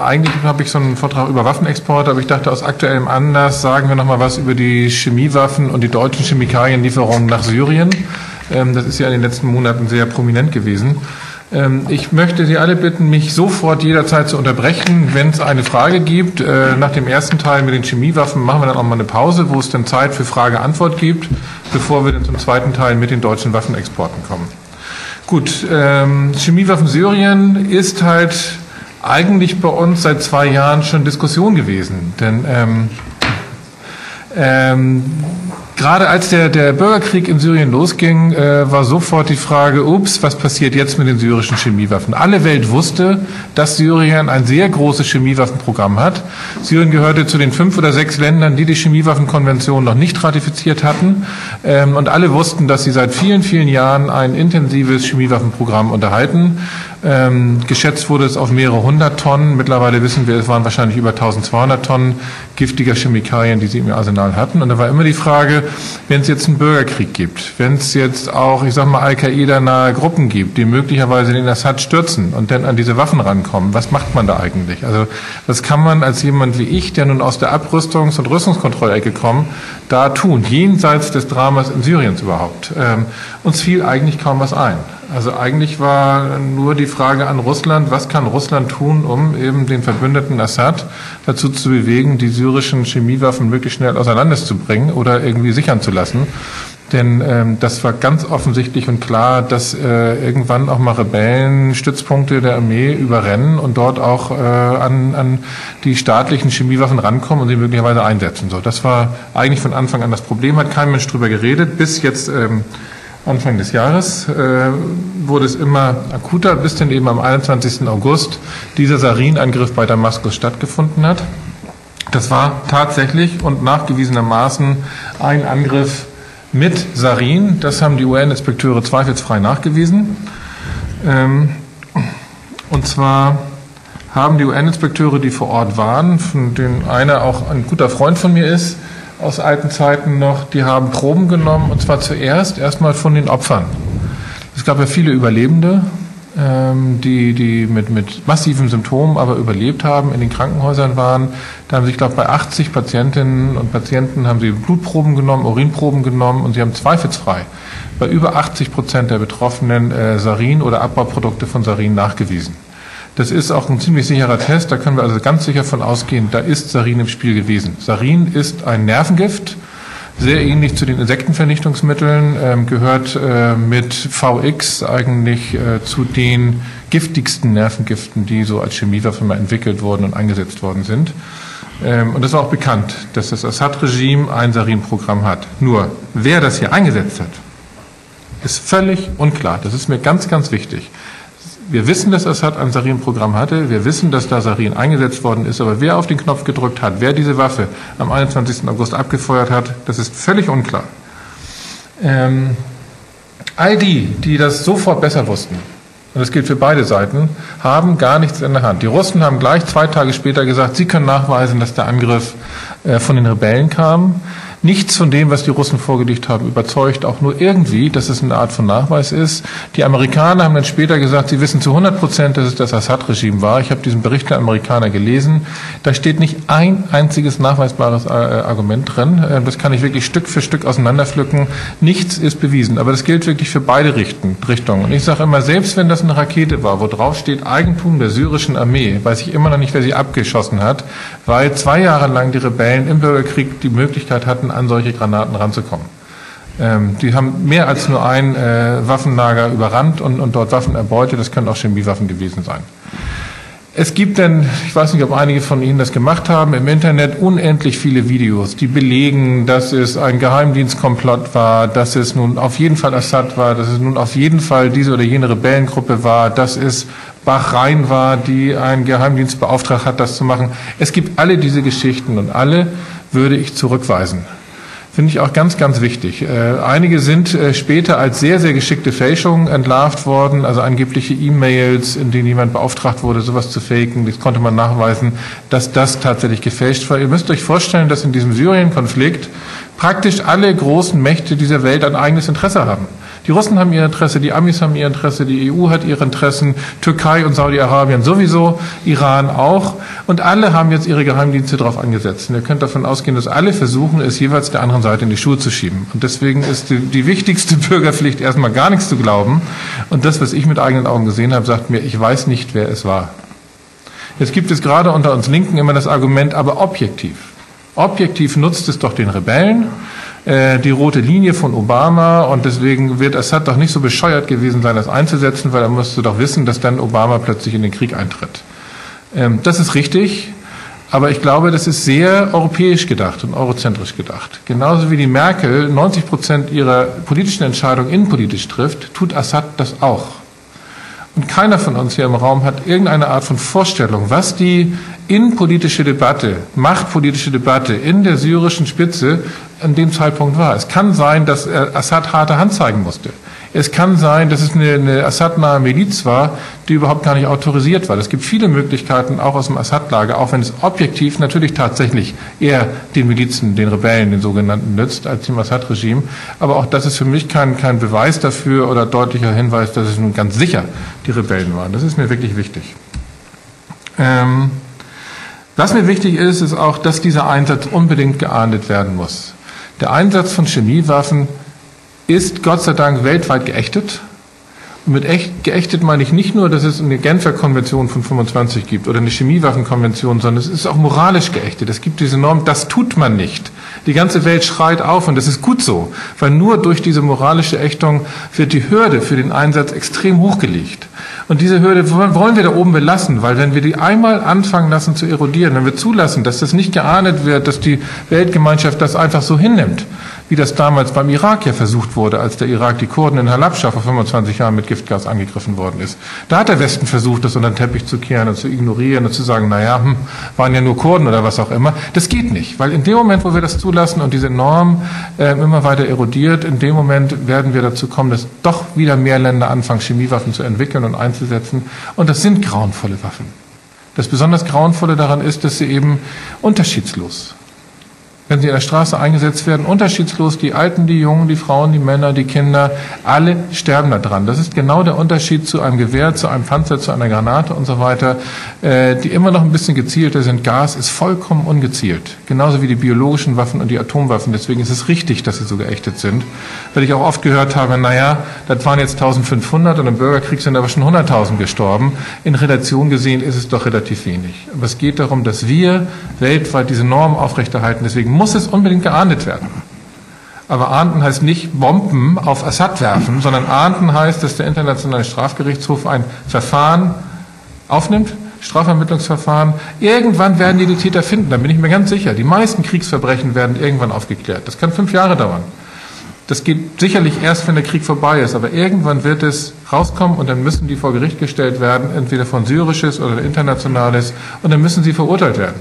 Eigentlich habe ich so einen Vortrag über Waffenexport, aber ich dachte, aus aktuellem Anlass sagen wir noch mal was über die Chemiewaffen und die deutschen Chemikalienlieferungen nach Syrien. Ähm, das ist ja in den letzten Monaten sehr prominent gewesen. Ähm, ich möchte Sie alle bitten, mich sofort jederzeit zu unterbrechen, wenn es eine Frage gibt. Äh, nach dem ersten Teil mit den Chemiewaffen machen wir dann auch mal eine Pause, wo es dann Zeit für Frage-Antwort gibt, bevor wir dann zum zweiten Teil mit den deutschen Waffenexporten kommen. Gut, ähm, Chemiewaffen Syrien ist halt eigentlich bei uns seit zwei Jahren schon Diskussion gewesen. Denn ähm, ähm, gerade als der, der Bürgerkrieg in Syrien losging, äh, war sofort die Frage, ups, was passiert jetzt mit den syrischen Chemiewaffen? Alle Welt wusste, dass Syrien ein sehr großes Chemiewaffenprogramm hat. Syrien gehörte zu den fünf oder sechs Ländern, die die Chemiewaffenkonvention noch nicht ratifiziert hatten. Ähm, und alle wussten, dass sie seit vielen, vielen Jahren ein intensives Chemiewaffenprogramm unterhalten. Ähm, geschätzt wurde es auf mehrere hundert Tonnen. Mittlerweile wissen wir, es waren wahrscheinlich über 1200 Tonnen giftiger Chemikalien, die sie im Arsenal hatten. Und da war immer die Frage, wenn es jetzt einen Bürgerkrieg gibt, wenn es jetzt auch, ich sag mal, Al-Qaida-nahe Gruppen gibt, die möglicherweise den Assad stürzen und dann an diese Waffen rankommen, was macht man da eigentlich? Also was kann man als jemand wie ich, der nun aus der Abrüstungs- und Rüstungskontrollecke kommt, da tun, jenseits des Dramas in Syriens überhaupt? Ähm, uns fiel eigentlich kaum was ein. Also eigentlich war nur die Frage an Russland, was kann Russland tun, um eben den Verbündeten Assad dazu zu bewegen, die syrischen Chemiewaffen möglichst schnell auseinanderzubringen oder irgendwie sichern zu lassen. Denn ähm, das war ganz offensichtlich und klar, dass äh, irgendwann auch mal Rebellen Stützpunkte der Armee überrennen und dort auch äh, an, an die staatlichen Chemiewaffen rankommen und sie möglicherweise einsetzen. So, das war eigentlich von Anfang an das Problem, hat kein Mensch drüber geredet, bis jetzt ähm, Anfang des Jahres äh, wurde es immer akuter, bis dann eben am 21. August dieser Sarin-Angriff bei Damaskus stattgefunden hat. Das war tatsächlich und nachgewiesenermaßen ein Angriff mit Sarin. Das haben die UN-Inspekteure zweifelsfrei nachgewiesen. Ähm, und zwar haben die UN-Inspekteure, die vor Ort waren, von denen einer auch ein guter Freund von mir ist, aus alten Zeiten noch, die haben Proben genommen und zwar zuerst erstmal von den Opfern. Es gab ja viele Überlebende, die, die mit, mit massiven Symptomen aber überlebt haben, in den Krankenhäusern waren. Da haben sie, ich glaube, bei 80 Patientinnen und Patienten haben sie Blutproben genommen, Urinproben genommen und sie haben zweifelsfrei bei über 80 Prozent der Betroffenen äh, Sarin oder Abbauprodukte von Sarin nachgewiesen. Das ist auch ein ziemlich sicherer Test, da können wir also ganz sicher von ausgehen, da ist Sarin im Spiel gewesen. Sarin ist ein Nervengift, sehr ähnlich zu den Insektenvernichtungsmitteln, ähm, gehört äh, mit VX eigentlich äh, zu den giftigsten Nervengiften, die so als Chemiewaffe mal entwickelt wurden und eingesetzt worden sind. Ähm, und es war auch bekannt, dass das Assad-Regime ein Sarin-Programm hat. Nur, wer das hier eingesetzt hat, ist völlig unklar. Das ist mir ganz, ganz wichtig. Wir wissen, dass Assad ein Sarin-Programm hatte. Wir wissen, dass da Sarin eingesetzt worden ist. Aber wer auf den Knopf gedrückt hat, wer diese Waffe am 21. August abgefeuert hat, das ist völlig unklar. Ähm, all die, die das sofort besser wussten, und das gilt für beide Seiten, haben gar nichts in der Hand. Die Russen haben gleich zwei Tage später gesagt, sie können nachweisen, dass der Angriff äh, von den Rebellen kam. Nichts von dem, was die Russen vorgelegt haben, überzeugt auch nur irgendwie, dass es eine Art von Nachweis ist. Die Amerikaner haben dann später gesagt, sie wissen zu 100 Prozent, dass es das Assad-Regime war. Ich habe diesen Bericht der Amerikaner gelesen. Da steht nicht ein einziges nachweisbares äh, Argument drin. Äh, das kann ich wirklich Stück für Stück auseinanderpflücken. Nichts ist bewiesen. Aber das gilt wirklich für beide Richtungen. Und ich sage immer, selbst wenn das eine Rakete war, wo drauf steht Eigentum der syrischen Armee, weiß ich immer noch nicht, wer sie abgeschossen hat, weil zwei Jahre lang die Rebellen im Bürgerkrieg die Möglichkeit hatten, an solche Granaten ranzukommen. Ähm, die haben mehr als nur ein äh, Waffenlager überrannt und, und dort Waffen erbeutet. Das können auch Chemiewaffen gewesen sein. Es gibt denn, ich weiß nicht, ob einige von Ihnen das gemacht haben, im Internet unendlich viele Videos, die belegen, dass es ein Geheimdienstkomplott war, dass es nun auf jeden Fall Assad war, dass es nun auf jeden Fall diese oder jene Rebellengruppe war, dass es Bahrain war, die einen Geheimdienst beauftragt hat, das zu machen. Es gibt alle diese Geschichten und alle würde ich zurückweisen. Finde ich auch ganz, ganz wichtig. Äh, einige sind äh, später als sehr, sehr geschickte Fälschungen entlarvt worden, also angebliche E-Mails, in denen jemand beauftragt wurde, sowas zu faken. Das konnte man nachweisen, dass das tatsächlich gefälscht war. Ihr müsst euch vorstellen, dass in diesem Syrien-Konflikt praktisch alle großen Mächte dieser Welt ein eigenes Interesse haben. Die Russen haben ihr Interesse, die Amis haben ihr Interesse, die EU hat ihre Interessen, Türkei und Saudi-Arabien sowieso, Iran auch. Und alle haben jetzt ihre Geheimdienste darauf angesetzt. Und ihr könnt davon ausgehen, dass alle versuchen, es jeweils der anderen Seite in die Schuhe zu schieben. Und deswegen ist die, die wichtigste Bürgerpflicht erstmal gar nichts zu glauben. Und das, was ich mit eigenen Augen gesehen habe, sagt mir, ich weiß nicht, wer es war. Jetzt gibt es gerade unter uns Linken immer das Argument, aber objektiv. Objektiv nutzt es doch den Rebellen die rote Linie von Obama und deswegen wird Assad doch nicht so bescheuert gewesen sein, das einzusetzen, weil er musste doch wissen, dass dann Obama plötzlich in den Krieg eintritt. Ähm, das ist richtig, aber ich glaube, das ist sehr europäisch gedacht und eurozentrisch gedacht. Genauso wie die Merkel 90 Prozent ihrer politischen Entscheidungen innenpolitisch trifft, tut Assad das auch. Und keiner von uns hier im Raum hat irgendeine Art von Vorstellung, was die innenpolitische Debatte, machtpolitische Debatte in der syrischen Spitze an dem Zeitpunkt war. Es kann sein, dass Assad harte Hand zeigen musste. Es kann sein, dass es eine, eine Assad-nahe Miliz war, die überhaupt gar nicht autorisiert war. Es gibt viele Möglichkeiten, auch aus dem Assad-Lager, auch wenn es objektiv natürlich tatsächlich eher den Milizen, den Rebellen, den sogenannten, nützt, als dem Assad-Regime. Aber auch das ist für mich kein, kein Beweis dafür oder deutlicher Hinweis, dass es nun ganz sicher die Rebellen waren. Das ist mir wirklich wichtig. Ähm, was mir wichtig ist, ist auch, dass dieser Einsatz unbedingt geahndet werden muss. Der Einsatz von Chemiewaffen ist Gott sei Dank weltweit geächtet. Und mit echt, geächtet meine ich nicht nur, dass es eine Genfer Konvention von 25 gibt oder eine Chemiewaffenkonvention, sondern es ist auch moralisch geächtet. Es gibt diese Norm, das tut man nicht. Die ganze Welt schreit auf und das ist gut so, weil nur durch diese moralische Ächtung wird die Hürde für den Einsatz extrem hochgelegt. Und diese Hürde wollen wir da oben belassen, weil wenn wir die einmal anfangen lassen zu erodieren, wenn wir zulassen, dass das nicht geahndet wird, dass die Weltgemeinschaft das einfach so hinnimmt, wie das damals beim Irak ja versucht wurde, als der Irak die Kurden in Halabscha vor 25 Jahren mit Giftgas angegriffen worden ist. Da hat der Westen versucht, das unter den Teppich zu kehren und zu ignorieren und zu sagen, naja, hm, waren ja nur Kurden oder was auch immer. Das geht nicht, weil in dem Moment, wo wir das zulassen und diese Norm äh, immer weiter erodiert, in dem Moment werden wir dazu kommen, dass doch wieder mehr Länder anfangen, Chemiewaffen zu entwickeln und einzusetzen. Und das sind grauenvolle Waffen. Das besonders Grauenvolle daran ist, dass sie eben unterschiedslos wenn sie in der Straße eingesetzt werden, unterschiedslos, die Alten, die Jungen, die Frauen, die Männer, die Kinder, alle sterben da dran. Das ist genau der Unterschied zu einem Gewehr, zu einem Panzer, zu einer Granate und so weiter, äh, die immer noch ein bisschen gezielter sind. Gas ist vollkommen ungezielt, genauso wie die biologischen Waffen und die Atomwaffen. Deswegen ist es richtig, dass sie so geächtet sind. Weil ich auch oft gehört habe, naja, das waren jetzt 1500 und im Bürgerkrieg sind aber schon 100.000 gestorben. In Relation gesehen ist es doch relativ wenig. Aber es geht darum, dass wir weltweit diese Norm aufrechterhalten. Deswegen muss es unbedingt geahndet werden. Aber ahnden heißt nicht Bomben auf Assad werfen, sondern ahnden heißt, dass der Internationale Strafgerichtshof ein Verfahren aufnimmt, Strafvermittlungsverfahren. Irgendwann werden die die Täter finden, da bin ich mir ganz sicher. Die meisten Kriegsverbrechen werden irgendwann aufgeklärt. Das kann fünf Jahre dauern. Das geht sicherlich erst, wenn der Krieg vorbei ist, aber irgendwann wird es rauskommen und dann müssen die vor Gericht gestellt werden, entweder von syrisches oder internationales, und dann müssen sie verurteilt werden.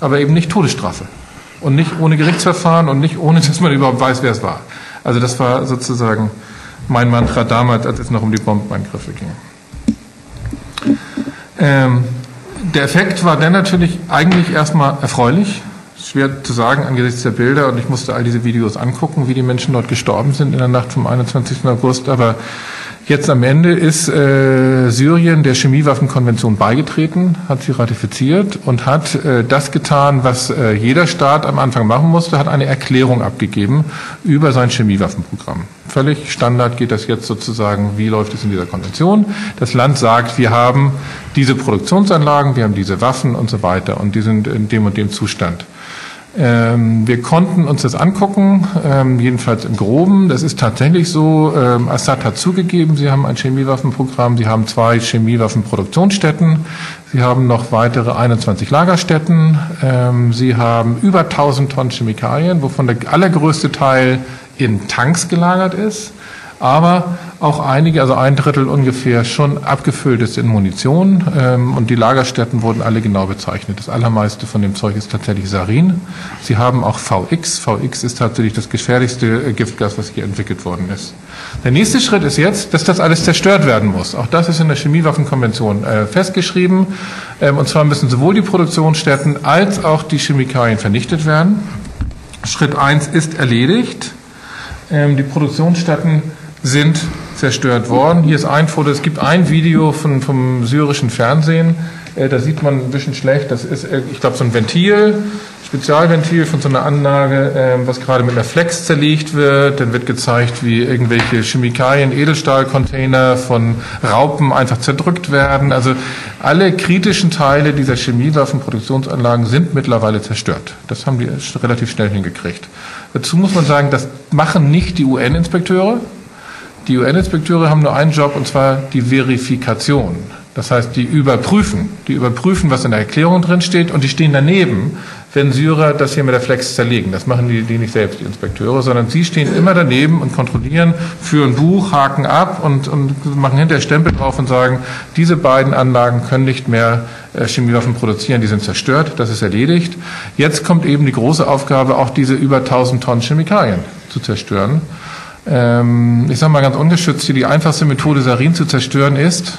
Aber eben nicht Todesstrafe und nicht ohne Gerichtsverfahren und nicht ohne, dass man überhaupt weiß, wer es war. Also das war sozusagen mein Mantra damals, als es noch um die Bombenangriffe ging. Ähm, der Effekt war dann natürlich eigentlich erstmal erfreulich. Schwer zu sagen angesichts der Bilder und ich musste all diese Videos angucken, wie die Menschen dort gestorben sind in der Nacht vom 21. August. Aber Jetzt am Ende ist äh, Syrien der Chemiewaffenkonvention beigetreten, hat sie ratifiziert und hat äh, das getan, was äh, jeder Staat am Anfang machen musste, hat eine Erklärung abgegeben über sein Chemiewaffenprogramm. Völlig Standard geht das jetzt sozusagen, wie läuft es in dieser Konvention. Das Land sagt, wir haben diese Produktionsanlagen, wir haben diese Waffen und so weiter und die sind in dem und dem Zustand. Ähm, wir konnten uns das angucken, ähm, jedenfalls im Groben. Das ist tatsächlich so. Ähm, Assad hat zugegeben, sie haben ein Chemiewaffenprogramm, sie haben zwei Chemiewaffenproduktionsstätten, sie haben noch weitere 21 Lagerstätten, sie haben über 1000 Tonnen Chemikalien, wovon der allergrößte Teil in Tanks gelagert ist aber auch einige, also ein Drittel ungefähr, schon abgefüllt ist in Munition ähm, und die Lagerstätten wurden alle genau bezeichnet. Das allermeiste von dem Zeug ist tatsächlich Sarin. Sie haben auch VX. VX ist tatsächlich das gefährlichste äh, Giftgas, was hier entwickelt worden ist. Der nächste Schritt ist jetzt, dass das alles zerstört werden muss. Auch das ist in der Chemiewaffenkonvention äh, festgeschrieben. Ähm, und zwar müssen sowohl die Produktionsstätten als auch die Chemikalien vernichtet werden. Schritt eins ist erledigt. Ähm, die Produktionsstätten sind zerstört worden. Hier ist ein Foto, es gibt ein Video von, vom syrischen Fernsehen, äh, da sieht man ein bisschen schlecht, das ist, äh, ich glaube, so ein Ventil, Spezialventil von so einer Anlage, äh, was gerade mit einer Flex zerlegt wird. Dann wird gezeigt, wie irgendwelche Chemikalien, Edelstahlcontainer von Raupen einfach zerdrückt werden. Also alle kritischen Teile dieser Chemiewaffenproduktionsanlagen sind mittlerweile zerstört. Das haben die relativ schnell hingekriegt. Dazu muss man sagen, das machen nicht die UN-Inspekteure. Die UN-Inspekteure haben nur einen Job, und zwar die Verifikation. Das heißt, die überprüfen, die überprüfen, was in der Erklärung drin steht, und die stehen daneben, wenn Syrer das hier mit der Flex zerlegen. Das machen die, die nicht selbst, die Inspekteure, sondern sie stehen immer daneben und kontrollieren, führen Buch, haken ab und, und machen hinterher Stempel drauf und sagen, diese beiden Anlagen können nicht mehr äh, Chemiewaffen produzieren, die sind zerstört, das ist erledigt. Jetzt kommt eben die große Aufgabe, auch diese über 1000 Tonnen Chemikalien zu zerstören. Ähm, ich sage mal ganz ungeschützt, hier die einfachste Methode, Sarin zu zerstören, ist,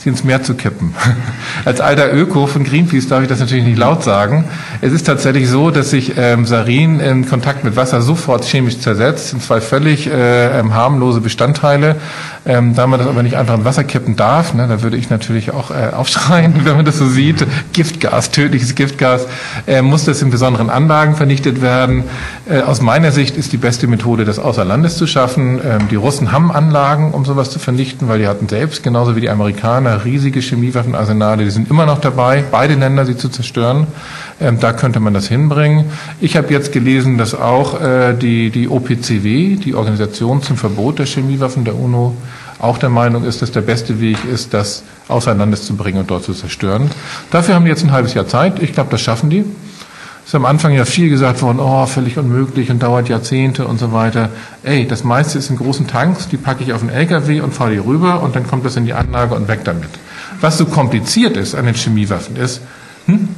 sie ins Meer zu kippen. Als alter Öko von Greenpeace darf ich das natürlich nicht laut sagen. Es ist tatsächlich so, dass sich ähm, Sarin in Kontakt mit Wasser sofort chemisch zersetzt, sind zwei völlig äh, ähm, harmlose Bestandteile. Ähm, da man das aber nicht einfach in Wasser kippen darf, ne, da würde ich natürlich auch äh, aufschreien, wenn man das so sieht. Giftgas, tödliches Giftgas, äh, muss das in besonderen Anlagen vernichtet werden. Äh, aus meiner Sicht ist die beste Methode, das außer Landes zu schaffen. Ähm, die Russen haben Anlagen, um sowas zu vernichten, weil die hatten selbst, genauso wie die Amerikaner, riesige Chemiewaffenarsenale. Die sind immer noch dabei, beide Länder sie zu zerstören. Ähm, da könnte man das hinbringen. Ich habe jetzt gelesen, dass auch äh, die, die OPCW, die Organisation zum Verbot der Chemiewaffen der UNO, auch der Meinung ist, dass der beste Weg ist, das außer Landes zu bringen und dort zu zerstören. Dafür haben die jetzt ein halbes Jahr Zeit. Ich glaube, das schaffen die. Ist am Anfang ja viel gesagt worden, oh, völlig unmöglich und dauert Jahrzehnte und so weiter. Ey, das meiste ist in großen Tanks, die packe ich auf einen LKW und fahre die rüber und dann kommt das in die Anlage und weg damit. Was so kompliziert ist an den Chemiewaffen ist, hm?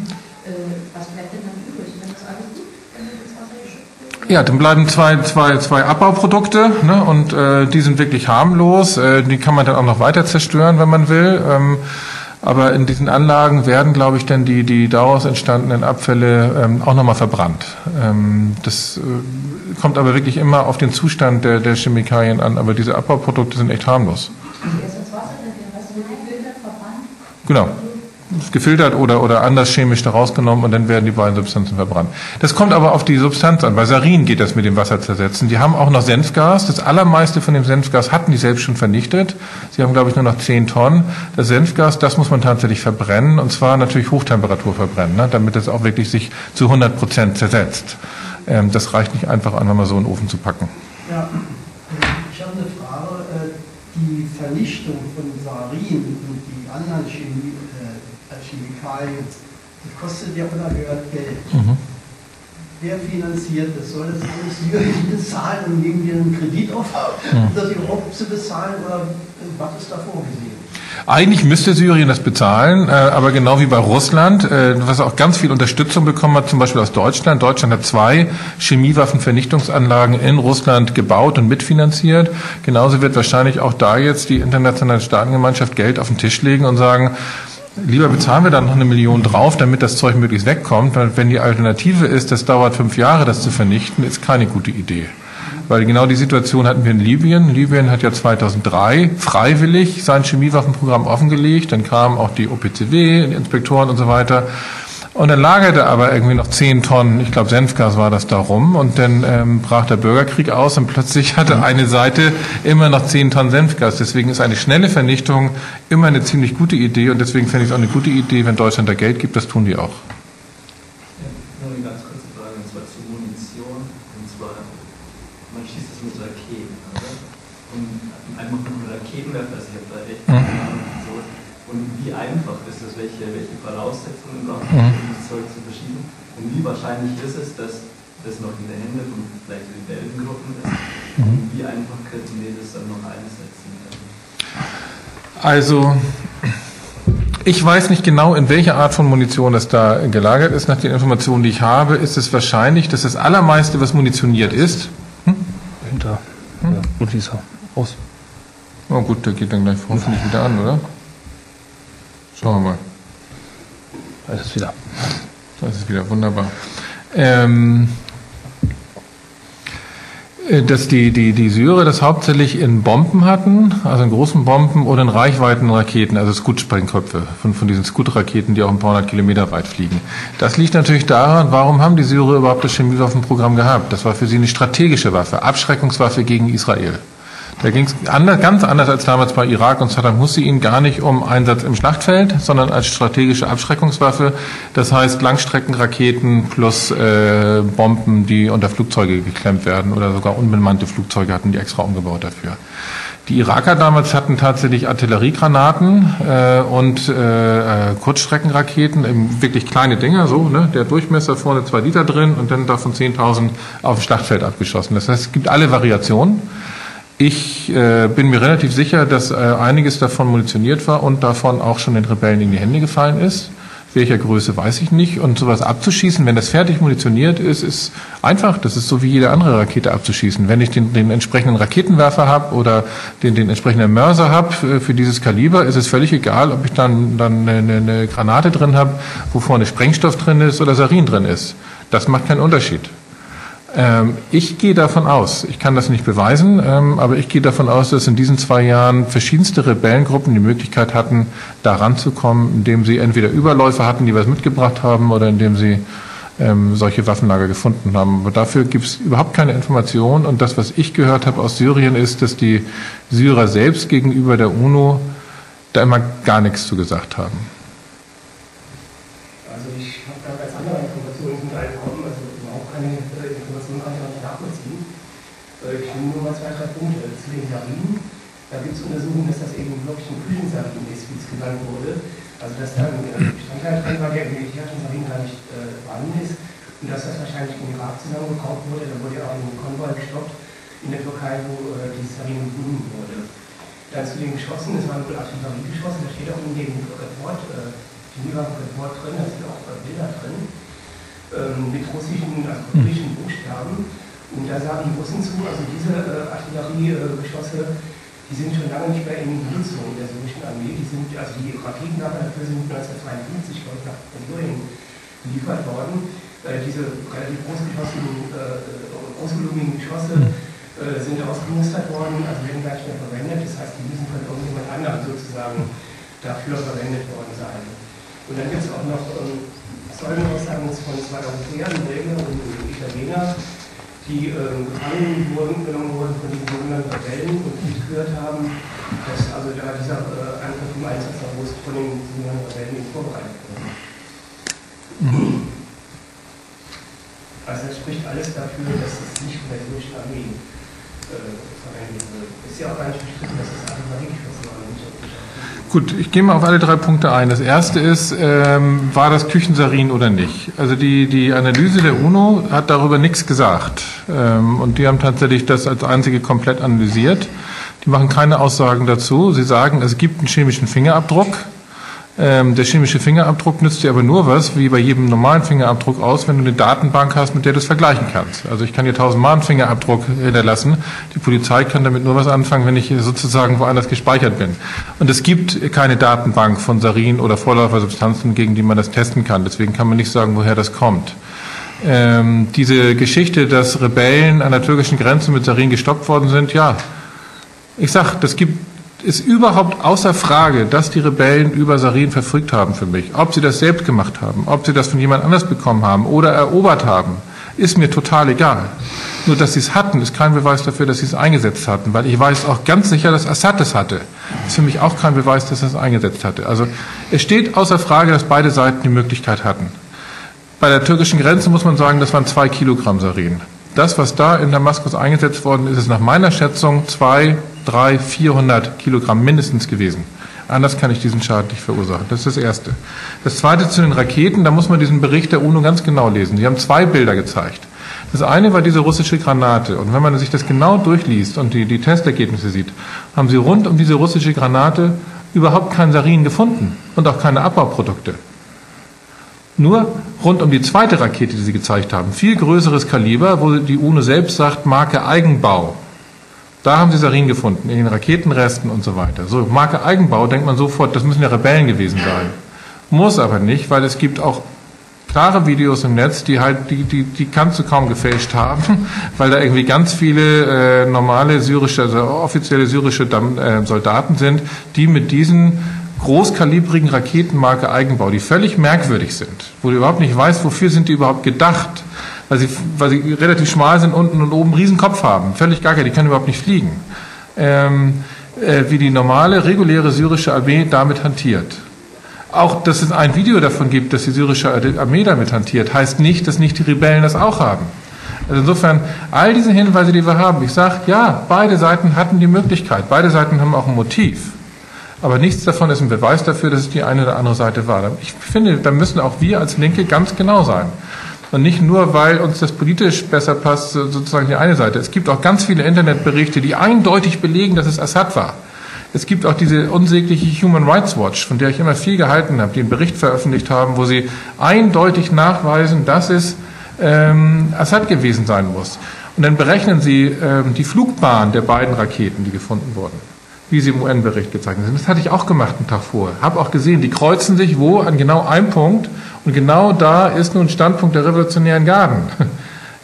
Ja, dann bleiben zwei, zwei, zwei Abbauprodukte ne, und äh, die sind wirklich harmlos. Äh, die kann man dann auch noch weiter zerstören, wenn man will. Ähm, aber in diesen Anlagen werden, glaube ich, dann die, die daraus entstandenen Abfälle ähm, auch nochmal verbrannt. Ähm, das äh, kommt aber wirklich immer auf den Zustand der, der Chemikalien an. Aber diese Abbauprodukte sind echt harmlos. Genau gefiltert oder, oder anders chemisch daraus genommen und dann werden die beiden Substanzen verbrannt. Das kommt aber auf die Substanz an. Bei Sarin geht das mit dem Wasser zersetzen. Die haben auch noch Senfgas. Das allermeiste von dem Senfgas hatten die selbst schon vernichtet. Sie haben, glaube ich, nur noch 10 Tonnen. Das Senfgas, das muss man tatsächlich verbrennen und zwar natürlich Hochtemperatur verbrennen, ne, damit es auch wirklich sich zu 100 Prozent zersetzt. Ähm, das reicht nicht einfach an, mal so in den Ofen zu packen. Ja, ich habe eine Frage. Äh, die Vernichtung von Sarin und die anderen Chemie Chemikalien, die kostet ja unerhört Geld. Mhm. Wer finanziert das? Soll das alles Syrien bezahlen und nehmen wir einen Kredit auf, um das überhaupt zu bezahlen oder was ist da vorgesehen? Eigentlich müsste Syrien das bezahlen, äh, aber genau wie bei Russland, äh, was auch ganz viel Unterstützung bekommen hat, zum Beispiel aus Deutschland. Deutschland hat zwei Chemiewaffenvernichtungsanlagen in Russland gebaut und mitfinanziert. Genauso wird wahrscheinlich auch da jetzt die internationale Staatengemeinschaft Geld auf den Tisch legen und sagen, Lieber bezahlen wir dann noch eine Million drauf, damit das Zeug möglichst wegkommt, weil wenn die Alternative ist, das dauert fünf Jahre, das zu vernichten, ist keine gute Idee. Weil genau die Situation hatten wir in Libyen. Libyen hat ja 2003 freiwillig sein Chemiewaffenprogramm offengelegt. Dann kamen auch die OPCW, die Inspektoren und so weiter. Und dann lagerte aber irgendwie noch zehn Tonnen, ich glaube Senfgas war das da rum, und dann ähm, brach der Bürgerkrieg aus und plötzlich hatte eine Seite immer noch zehn Tonnen Senfgas. Deswegen ist eine schnelle Vernichtung immer eine ziemlich gute Idee und deswegen fände ich es auch eine gute Idee, wenn Deutschland da Geld gibt, das tun die auch. Nur eine ganz kurze Frage, und zwar zur Munition, und zwar, man schießt das mit Raketen, oder? Und einfach nur Raketenwerfer, also ich habe da echt mhm. Und wie einfach ist es, welche, welche Voraussetzungen braucht man, mhm. um das Zeug zu verschieben? Und wie wahrscheinlich ist es, dass das noch in der Hände von vielleicht Rebellengruppen ist? Mhm. Und wie einfach könnten wir das dann noch einsetzen? Also, ich weiß nicht genau, in welcher Art von Munition das da gelagert ist. Nach den Informationen, die ich habe, ist es wahrscheinlich, dass das allermeiste, was munitioniert ist. Hm? Hinter. Hm? Ja, und dieser. Aus. Oh gut, der geht dann gleich hoffentlich wieder an, oder? Schauen wir mal. Da ist es wieder. Da ist wieder, wunderbar. Ähm, Äh, dass die, die, die Syrer das hauptsächlich in Bomben hatten, also in großen Bomben oder in Reichweitenraketen, also Scoot-Sprengköpfe von, von diesen Scoot-Raketen, die auch ein paar hundert Kilometer weit fliegen. Das liegt natürlich daran, warum haben die Syrer überhaupt das Chemiewaffenprogramm gehabt? Das war für sie eine strategische Waffe, Abschreckungswaffe gegen Israel. Da ging es anders, ganz anders als damals bei Irak und Saddam Hussein gar nicht um Einsatz im Schlachtfeld, sondern als strategische Abschreckungswaffe. Das heißt Langstreckenraketen plus äh, Bomben, die unter Flugzeuge geklemmt werden oder sogar unbemannte Flugzeuge hatten die extra umgebaut dafür. Die Iraker damals hatten tatsächlich Artilleriegranaten äh, und äh, Kurzstreckenraketen, eben wirklich kleine Dinger, so, ne? der Durchmesser vorne zwei Liter drin und dann davon 10.000 auf dem Schlachtfeld abgeschossen. Das heißt, es gibt alle Variationen. Ich äh, bin mir relativ sicher, dass äh, einiges davon munitioniert war und davon auch schon den Rebellen in die Hände gefallen ist. Welcher Größe weiß ich nicht. Und sowas abzuschießen, wenn das fertig munitioniert ist, ist einfach. Das ist so wie jede andere Rakete abzuschießen. Wenn ich den, den entsprechenden Raketenwerfer habe oder den, den entsprechenden Mörser habe äh, für dieses Kaliber, ist es völlig egal, ob ich dann, dann eine, eine Granate drin habe, wo vorne Sprengstoff drin ist oder Sarin drin ist. Das macht keinen Unterschied. Ähm, ich gehe davon aus, ich kann das nicht beweisen, ähm, aber ich gehe davon aus, dass in diesen zwei Jahren verschiedenste Rebellengruppen die Möglichkeit hatten, da ranzukommen, indem sie entweder Überläufer hatten, die was mitgebracht haben, oder indem sie ähm, solche Waffenlager gefunden haben. Aber dafür gibt es überhaupt keine Informationen. Und das, was ich gehört habe aus Syrien, ist, dass die Syrer selbst gegenüber der UNO da immer gar nichts zu gesagt haben. Genannt wurde. Also dass da ein Bestandteil drin war, der im Militärtransamin gar nicht äh, vorhanden ist und dass das wahrscheinlich im Irak zusammengekauft wurde. Da wurde ja auch ein Konvoi gestoppt in der Türkei, wo äh, dieses Sarin gefunden wurde. Dann zu den Geschossen, das waren wohl Artilleriegeschosse, da steht auch in dem Report, äh, im Report drin, da sind auch äh, Bilder drin, ähm, mit russischen, also russischen Buchstaben. Und da sagen die Russen zu, also diese äh, Artilleriegeschosse die sind schon lange nicht mehr in Benutzung der syrischen Armee. Die sind, also die Raketenlager dafür sind 1952, glaube ich, nach Syrien geliefert worden. Äh, diese relativ großgeschossenen, äh, großvoluminigen Geschosse äh, sind ausgemustert worden, also werden gar nicht mehr verwendet. Das heißt, die müssen von irgendjemand anderem sozusagen dafür verwendet worden sein. Und dann gibt es auch noch ähm, Zeugenaussagen von zwei Europäern, Belgier und Italiener, die äh, gefangen wurden, genommen wurden von diesen sogenannten Rebellen und gehört haben, dass also da dieser äh, Angriff im Einsatzverbot von den sogenannten Rebellen nicht vorbereitet wurde. Also das spricht alles dafür, dass es nicht von der syrischen Armee äh, verwendet wird. Ist ja auch gar nicht bestritten, dass es Artilleriegeschosse waren. Gut, ich gehe mal auf alle drei Punkte ein. Das erste ist, ähm, war das Küchensarin oder nicht? Also die, die Analyse der UNO hat darüber nichts gesagt. Ähm, und die haben tatsächlich das als einzige komplett analysiert. Die machen keine Aussagen dazu. Sie sagen, es gibt einen chemischen Fingerabdruck. Ähm, der chemische Fingerabdruck nützt dir aber nur was, wie bei jedem normalen Fingerabdruck aus, wenn du eine Datenbank hast, mit der du es vergleichen kannst. Also ich kann dir tausendmal einen Fingerabdruck hinterlassen. Die Polizei kann damit nur was anfangen, wenn ich sozusagen woanders gespeichert bin. Und es gibt keine Datenbank von Sarin oder Vorläufersubstanzen, gegen die man das testen kann. Deswegen kann man nicht sagen, woher das kommt. Ähm, diese Geschichte, dass Rebellen an der türkischen Grenze mit Sarin gestoppt worden sind, ja, ich sag, das gibt ist überhaupt außer Frage, dass die Rebellen über Sarin verfügt haben für mich. Ob sie das selbst gemacht haben, ob sie das von jemand anders bekommen haben oder erobert haben, ist mir total egal. Nur, dass sie es hatten, ist kein Beweis dafür, dass sie es eingesetzt hatten, weil ich weiß auch ganz sicher, dass Assad es hatte. Ist für mich auch kein Beweis, dass er es eingesetzt hatte. Also es steht außer Frage, dass beide Seiten die Möglichkeit hatten. Bei der türkischen Grenze muss man sagen, das waren zwei Kilogramm Sarin. Das, was da in Damaskus eingesetzt worden ist, ist nach meiner Schätzung zwei, drei, 400 Kilogramm mindestens gewesen. Anders kann ich diesen Schaden nicht verursachen. Das ist das Erste. Das Zweite zu den Raketen, da muss man diesen Bericht der UNO ganz genau lesen. Sie haben zwei Bilder gezeigt. Das eine war diese russische Granate. Und wenn man sich das genau durchliest und die, die Testergebnisse sieht, haben sie rund um diese russische Granate überhaupt kein Sarin gefunden und auch keine Abbauprodukte. Nur rund um die zweite Rakete, die sie gezeigt haben, viel größeres Kaliber, wo die UNO selbst sagt, Marke Eigenbau. Da haben sie Sarin gefunden, in den Raketenresten und so weiter. So, Marke Eigenbau denkt man sofort, das müssen ja Rebellen gewesen sein. Muss aber nicht, weil es gibt auch klare Videos im Netz, die halt, die, die, die kannst du kaum gefälscht haben, weil da irgendwie ganz viele äh, normale syrische, also offizielle syrische äh, Soldaten sind, die mit diesen großkalibrigen Raketenmarke Eigenbau, die völlig merkwürdig sind, wo du überhaupt nicht weißt, wofür sind die überhaupt gedacht, weil sie, weil sie relativ schmal sind unten und oben riesen Kopf haben, völlig gar kein, die können überhaupt nicht fliegen. Ähm, äh, wie die normale, reguläre syrische Armee damit hantiert. Auch, dass es ein Video davon gibt, dass die syrische Armee damit hantiert, heißt nicht, dass nicht die Rebellen das auch haben. Also insofern, all diese Hinweise, die wir haben, ich sage, ja, beide Seiten hatten die Möglichkeit, beide Seiten haben auch ein Motiv. Aber nichts davon ist ein Beweis dafür, dass es die eine oder andere Seite war. Ich finde, da müssen auch wir als Linke ganz genau sein. Und nicht nur, weil uns das politisch besser passt, sozusagen die eine Seite. Es gibt auch ganz viele Internetberichte, die eindeutig belegen, dass es Assad war. Es gibt auch diese unsägliche Human Rights Watch, von der ich immer viel gehalten habe, die einen Bericht veröffentlicht haben, wo sie eindeutig nachweisen, dass es ähm, Assad gewesen sein muss. Und dann berechnen sie ähm, die Flugbahn der beiden Raketen, die gefunden wurden, wie sie im UN-Bericht gezeichnet sind. Das hatte ich auch gemacht einen Tag vorher. Habe auch gesehen, die kreuzen sich wo an genau einem Punkt und genau da ist nun Standpunkt der revolutionären Garden.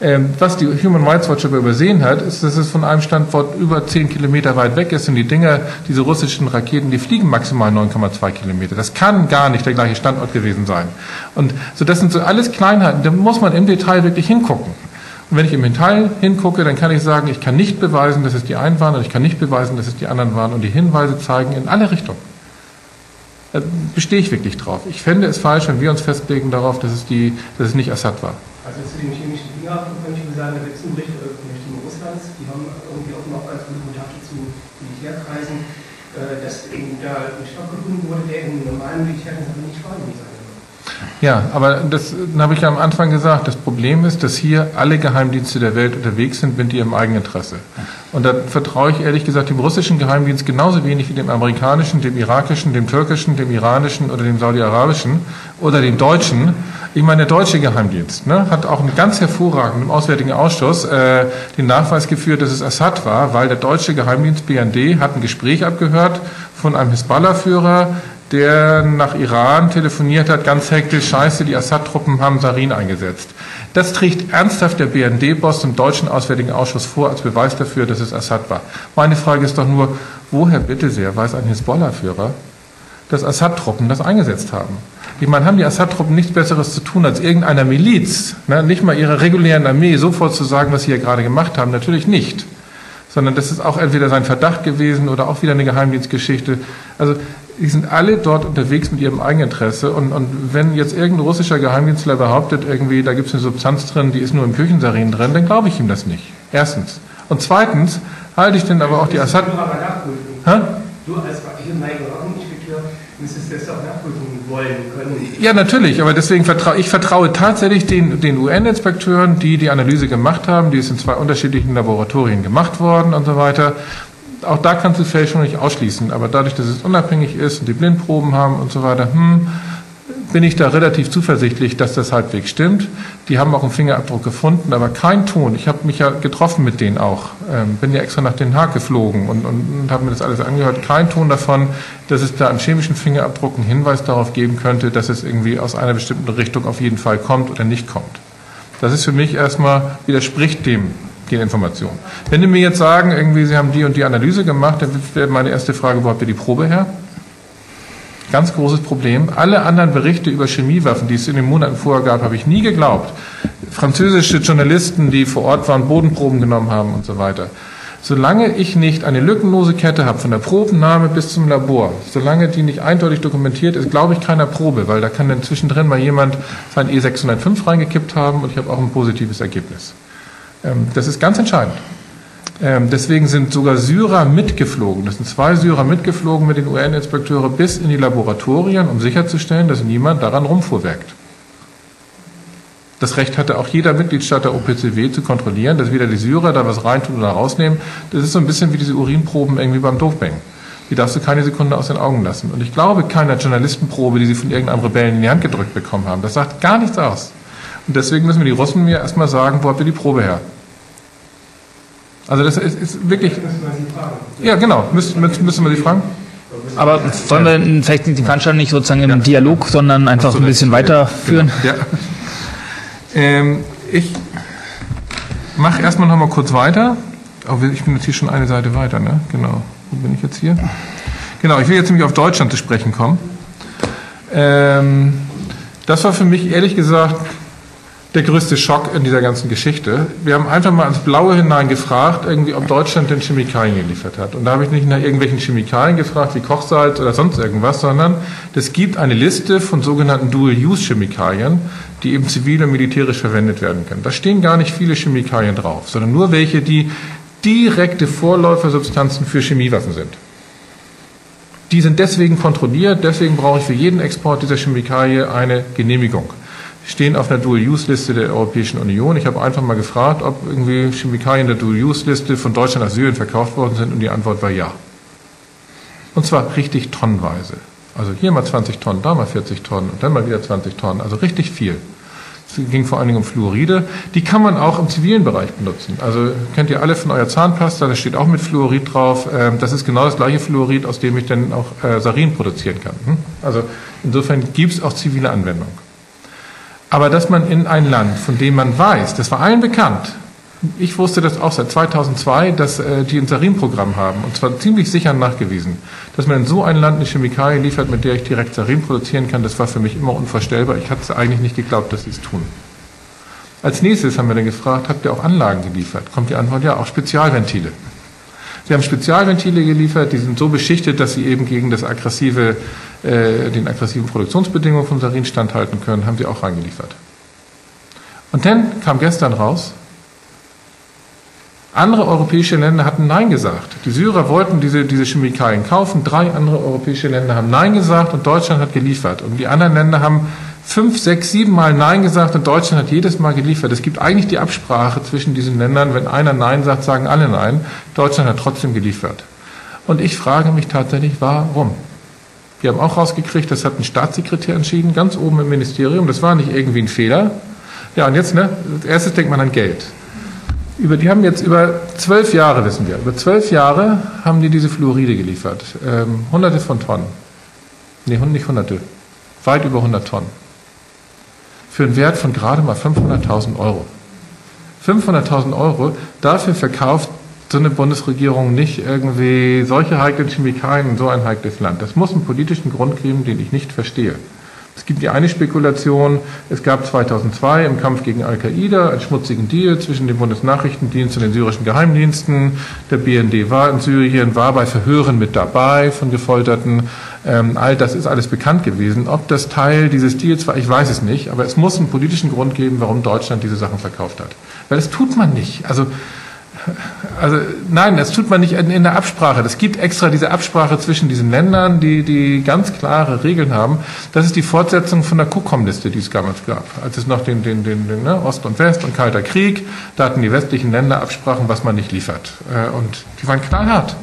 Ähm, was die Human Rights Watch aber übersehen hat, ist, dass es von einem Standort über 10 Kilometer weit weg ist und die Dinger, diese russischen Raketen, die fliegen maximal 9,2 Kilometer. Das kann gar nicht der gleiche Standort gewesen sein. Und so, das sind so alles Kleinheiten, da muss man im Detail wirklich hingucken. Und wenn ich im Detail hingucke, dann kann ich sagen, ich kann nicht beweisen, dass es die einen waren und ich kann nicht beweisen, dass es die anderen waren und die Hinweise zeigen in alle Richtungen. Da bestehe ich wirklich drauf. Ich fände es falsch, wenn wir uns festlegen darauf, dass es, die, dass es nicht Assad war. Also zu den chemischen Fingerabdruck kann ich sagen, da gibt es einen Bericht veröffentlicht in Russlands, die haben irgendwie auch noch ganz gute Kontakte zu Militärkreisen, äh, dass eben da ein Stoff gefunden wurde, der in normalen Militärkreisen nicht vorhanden sein ja, aber das habe ich ja am Anfang gesagt. Das Problem ist, dass hier alle Geheimdienste der Welt unterwegs sind mit ihrem Eigeninteresse. Und da vertraue ich ehrlich gesagt dem russischen Geheimdienst genauso wenig wie dem amerikanischen, dem irakischen, dem türkischen, dem iranischen oder dem saudi-arabischen oder dem deutschen. Ich meine, der deutsche Geheimdienst ne, hat auch einen ganz hervorragenden Auswärtigen Ausschuss äh, den Nachweis geführt, dass es Assad war, weil der deutsche Geheimdienst BND hat ein Gespräch abgehört von einem Hisbollah-Führer, der nach Iran telefoniert hat, ganz hektisch, scheiße, die Assad-Truppen haben Sarin eingesetzt. Das trägt ernsthaft der BND-Boss im Deutschen Auswärtigen Ausschuss vor als Beweis dafür, dass es Assad war. Meine Frage ist doch nur, woher bitte sehr weiß ein Hisbollah-Führer, dass Assad-Truppen das eingesetzt haben? Ich meine, haben die Assad-Truppen nichts Besseres zu tun, als irgendeiner Miliz, ne, nicht mal ihrer regulären Armee sofort zu sagen, was sie hier gerade gemacht haben? Natürlich nicht sondern das ist auch entweder sein Verdacht gewesen oder auch wieder eine Geheimdienstgeschichte. Also die sind alle dort unterwegs mit ihrem Eigeninteresse. Und, und wenn jetzt irgendein russischer Geheimdienstler behauptet, irgendwie, da gibt es eine Substanz drin, die ist nur im Küchensarin drin, dann glaube ich ihm das nicht. Erstens. Und zweitens halte ich denn aber auch die Assad. Du als Inspekteur müsstest das auch nachprüfen wollen können. Ja, natürlich, aber deswegen vertraue ich vertraue tatsächlich den, den UN-Inspekteuren, die die Analyse gemacht haben. Die ist in zwei unterschiedlichen Laboratorien gemacht worden und so weiter auch da kannst du Fälschung nicht ausschließen, aber dadurch, dass es unabhängig ist und die Blindproben haben und so weiter, hm, bin ich da relativ zuversichtlich, dass das halbwegs stimmt. Die haben auch einen Fingerabdruck gefunden, aber kein Ton. Ich habe mich ja getroffen mit denen auch, ähm, bin ja extra nach Den Haag geflogen und, und, und habe mir das alles angehört. Kein Ton davon, dass es da am chemischen Fingerabdruck einen Hinweis darauf geben könnte, dass es irgendwie aus einer bestimmten Richtung auf jeden Fall kommt oder nicht kommt. Das ist für mich erstmal, widerspricht dem, die Information. Wenn Sie mir jetzt sagen, irgendwie Sie haben die und die Analyse gemacht, dann wäre meine erste Frage, wo habt ihr die Probe her? Ganz großes Problem. Alle anderen Berichte über Chemiewaffen, die es in den Monaten vorher gab, habe ich nie geglaubt. Französische Journalisten, die vor Ort waren, Bodenproben genommen haben und so weiter. Solange ich nicht eine lückenlose Kette habe, von der Probennahme bis zum Labor, solange die nicht eindeutig dokumentiert ist, glaube ich keiner Probe, weil da kann dann zwischendrin mal jemand sein E605 reingekippt haben und ich habe auch ein positives Ergebnis. Ähm, das ist ganz entscheidend. Ähm, deswegen sind sogar Syrer mitgeflogen. Das sind zwei Syrer mitgeflogen mit den UN-Inspekteuren bis in die Laboratorien, um sicherzustellen, dass niemand daran rumfuhrwerkt. Das Recht hatte auch jeder Mitgliedstaat der OPCW zu kontrollieren, dass weder die Syrer da was reintun oder rausnehmen. Das ist so ein bisschen wie diese Urinproben irgendwie beim Doping. Die darfst du keine Sekunde aus den Augen lassen. Und ich glaube keiner Journalistenprobe, die sie von irgendeinem Rebellen in die Hand gedrückt bekommen haben. Das sagt gar nichts aus. Und deswegen müssen wir die Russen mir erstmal sagen, wo habt ihr die Probe her? Also das ist, ist wirklich. Ja, genau. Müssen, müssen wir sie fragen? Aber wollen wir vielleicht die Veranstaltung nicht sozusagen im Dialog, sondern einfach so, ein bisschen weiterführen? Genau. Ja. Ähm, ich mache erstmal noch mal kurz weiter. Oh, ich bin jetzt hier schon eine Seite weiter, ne? Genau. Wo bin ich jetzt hier? Genau, ich will jetzt nämlich auf Deutschland zu sprechen kommen. Ähm, das war für mich ehrlich gesagt der größte Schock in dieser ganzen Geschichte. Wir haben einfach mal ans Blaue hinein gefragt, irgendwie, ob Deutschland denn Chemikalien geliefert hat. Und da habe ich nicht nach irgendwelchen Chemikalien gefragt, wie Kochsalz oder sonst irgendwas, sondern es gibt eine Liste von sogenannten Dual-Use-Chemikalien, die eben zivil und militärisch verwendet werden können. Da stehen gar nicht viele Chemikalien drauf, sondern nur welche, die direkte Vorläufersubstanzen für Chemiewaffen sind. Die sind deswegen kontrolliert, deswegen brauche ich für jeden Export dieser Chemikalie eine Genehmigung stehen auf einer Dual-Use-Liste der Europäischen Union. Ich habe einfach mal gefragt, ob irgendwie Chemikalien der Dual-Use-Liste von Deutschland nach Syrien verkauft worden sind und die Antwort war ja. Und zwar richtig tonnenweise. Also hier mal 20 Tonnen, da mal 40 Tonnen und dann mal wieder 20 Tonnen. Also richtig viel. Es ging vor allen Dingen um Fluoride. Die kann man auch im zivilen Bereich benutzen. Also kennt ihr alle von eurer Zahnpasta, da steht auch mit Fluorid drauf. Ähm, das ist genau das gleiche Fluorid, aus dem ich dann auch äh, Sarin produzieren kann. Hm? Also insofern gibt es auch zivile Anwendung. Aber dass man in ein Land, von dem man weiß, das war allen bekannt, ich wusste das auch seit 2002, dass äh, die ein Sarin-Programm haben, und zwar ziemlich sicher nachgewiesen, dass man in so ein Land eine Chemikalie liefert, mit der ich direkt Sarin produzieren kann, das war für mich immer unvorstellbar. Ich hatte eigentlich nicht geglaubt, dass sie es tun. Als nächstes haben wir dann gefragt, habt ihr auch Anlagen geliefert? Kommt die Antwort, ja, auch Spezialventile. Sie haben Spezialventile geliefert, die sind so beschichtet, dass sie eben gegen das aggressive, äh, den aggressiven Produktionsbedingungen von Sarin standhalten können, haben sie auch reingeliefert. Und dann kam gestern raus, andere europäische Länder hatten Nein gesagt. Die Syrer wollten diese, diese Chemikalien kaufen, drei andere europäische Länder haben Nein gesagt und Deutschland hat geliefert. Und die anderen Länder haben fünf, sechs, sieben Mal Nein gesagt und Deutschland hat jedes Mal geliefert. Es gibt eigentlich die Absprache zwischen diesen Ländern, wenn einer Nein sagt, sagen alle Nein. Deutschland hat trotzdem geliefert. Und ich frage mich tatsächlich, warum? Wir haben auch rausgekriegt, das hat ein Staatssekretär entschieden, ganz oben im Ministerium. Das war nicht irgendwie ein Fehler. Ja, und jetzt, ne, als erstes denkt man an Geld. Über, die haben jetzt über zwölf Jahre, wissen wir, über zwölf Jahre haben die diese Fluoride geliefert. Ähm, hunderte von Tonnen. Nee, nicht hunderte. Weit über 100 Tonnen für einen Wert von gerade mal 500.000 Euro. 500.000 Euro, dafür verkauft so eine Bundesregierung nicht irgendwie solche heiklen Chemikalien in so ein heikles Land. Das muss einen politischen Grund geben, den ich nicht verstehe. Es gibt die eine Spekulation, es gab 2002 im Kampf gegen Al-Qaida einen schmutzigen Deal zwischen dem Bundesnachrichtendienst und den syrischen Geheimdiensten. Der BND war in Syrien, war bei Verhören mit dabei von Gefolterten. Ähm, all das ist alles bekannt gewesen. Ob das Teil dieses Deals war, ich weiß es nicht, aber es muss einen politischen Grund geben, warum Deutschland diese Sachen verkauft hat. Weil das tut man nicht. Also also nein, das tut man nicht in, in der Absprache. Es gibt extra diese Absprache zwischen diesen Ländern, die, die ganz klare Regeln haben. Das ist die Fortsetzung von der COCOM-Liste, die es damals gab. Als es noch den, den, den, den ne, Ost und West und Kalter Krieg, da hatten die westlichen Länder Absprachen, was man nicht liefert. Äh, und die waren knallhart.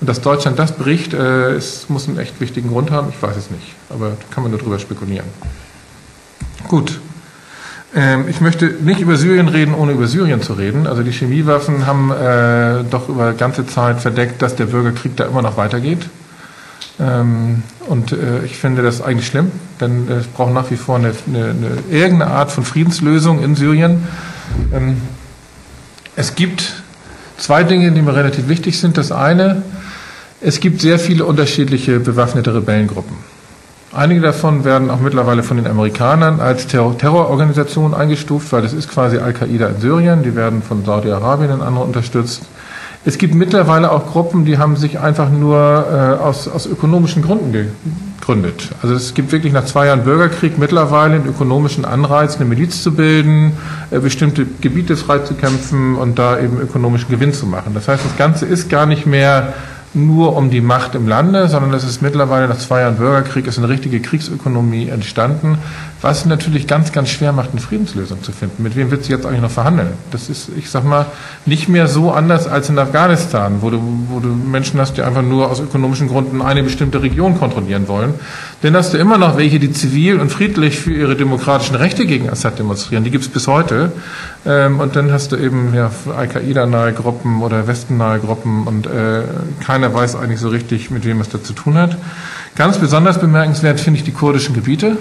Und dass Deutschland das bricht, äh, es muss einen echt wichtigen Grund haben. Ich weiß es nicht. Aber da kann man nur drüber spekulieren. Gut. Ähm, ich möchte nicht über Syrien reden, ohne über Syrien zu reden. Also die Chemiewaffen haben äh, doch über ganze Zeit verdeckt, dass der Bürgerkrieg da immer noch weitergeht. Ähm, und äh, ich finde das eigentlich schlimm, denn es braucht nach wie vor eine, eine, eine, irgendeine Art von Friedenslösung in Syrien. Ähm, es gibt zwei Dinge, die mir relativ wichtig sind. Das eine, es gibt sehr viele unterschiedliche bewaffnete Rebellengruppen. Einige davon werden auch mittlerweile von den Amerikanern als Terror Terrororganisation eingestuft, weil das ist quasi Al-Qaida in Syrien. Die werden von Saudi-Arabien und anderen unterstützt. Es gibt mittlerweile auch Gruppen, die haben sich einfach nur äh, aus, aus ökonomischen Gründen gegründet. Also es gibt wirklich nach zwei Jahren Bürgerkrieg mittlerweile einen ökonomischen Anreiz, eine Miliz zu bilden, äh, bestimmte Gebiete freizukämpfen und da eben ökonomischen Gewinn zu machen. Das heißt, das Ganze ist gar nicht mehr nur um die Macht im Lande, sondern es ist mittlerweile nach zwei Jahren Bürgerkrieg ist eine richtige Kriegsökonomie entstanden, was natürlich ganz, ganz schwer macht, eine Friedenslösung zu finden. Mit wem wird sie jetzt eigentlich noch verhandeln? Das ist, ich sag mal, nicht mehr so anders als in Afghanistan, wo du, wo du Menschen hast, die einfach nur aus ökonomischen Gründen eine bestimmte Region kontrollieren wollen. Denn hast du immer noch welche, die zivil und friedlich für ihre demokratischen Rechte gegen Assad demonstrieren. Die gibt es bis heute. Ähm, und dann hast du eben ja, Al-Qaida-nahe Gruppen oder Westen-nahe Gruppen und äh, keiner weiß eigentlich so richtig, mit wem es da zu tun hat. Ganz besonders bemerkenswert finde ich die kurdischen Gebiete.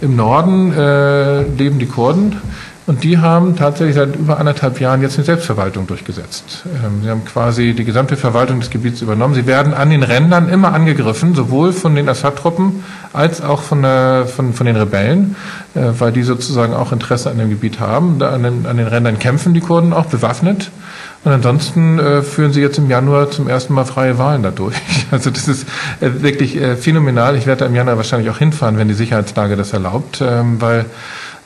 Im Norden äh, leben die Kurden und die haben tatsächlich seit über anderthalb Jahren jetzt eine Selbstverwaltung durchgesetzt. Ähm, sie haben quasi die gesamte Verwaltung des Gebiets übernommen. Sie werden an den Rändern immer angegriffen, sowohl von den Assad-Truppen als auch von, der, von, von den Rebellen, äh, weil die sozusagen auch Interesse an dem Gebiet haben. An, den, an den Rändern kämpfen die Kurden auch bewaffnet. Und ansonsten äh, führen sie jetzt im Januar zum ersten Mal freie Wahlen dadurch. Also das ist äh, wirklich äh, phänomenal. Ich werde da im Januar wahrscheinlich auch hinfahren, wenn die Sicherheitslage das erlaubt, ähm, weil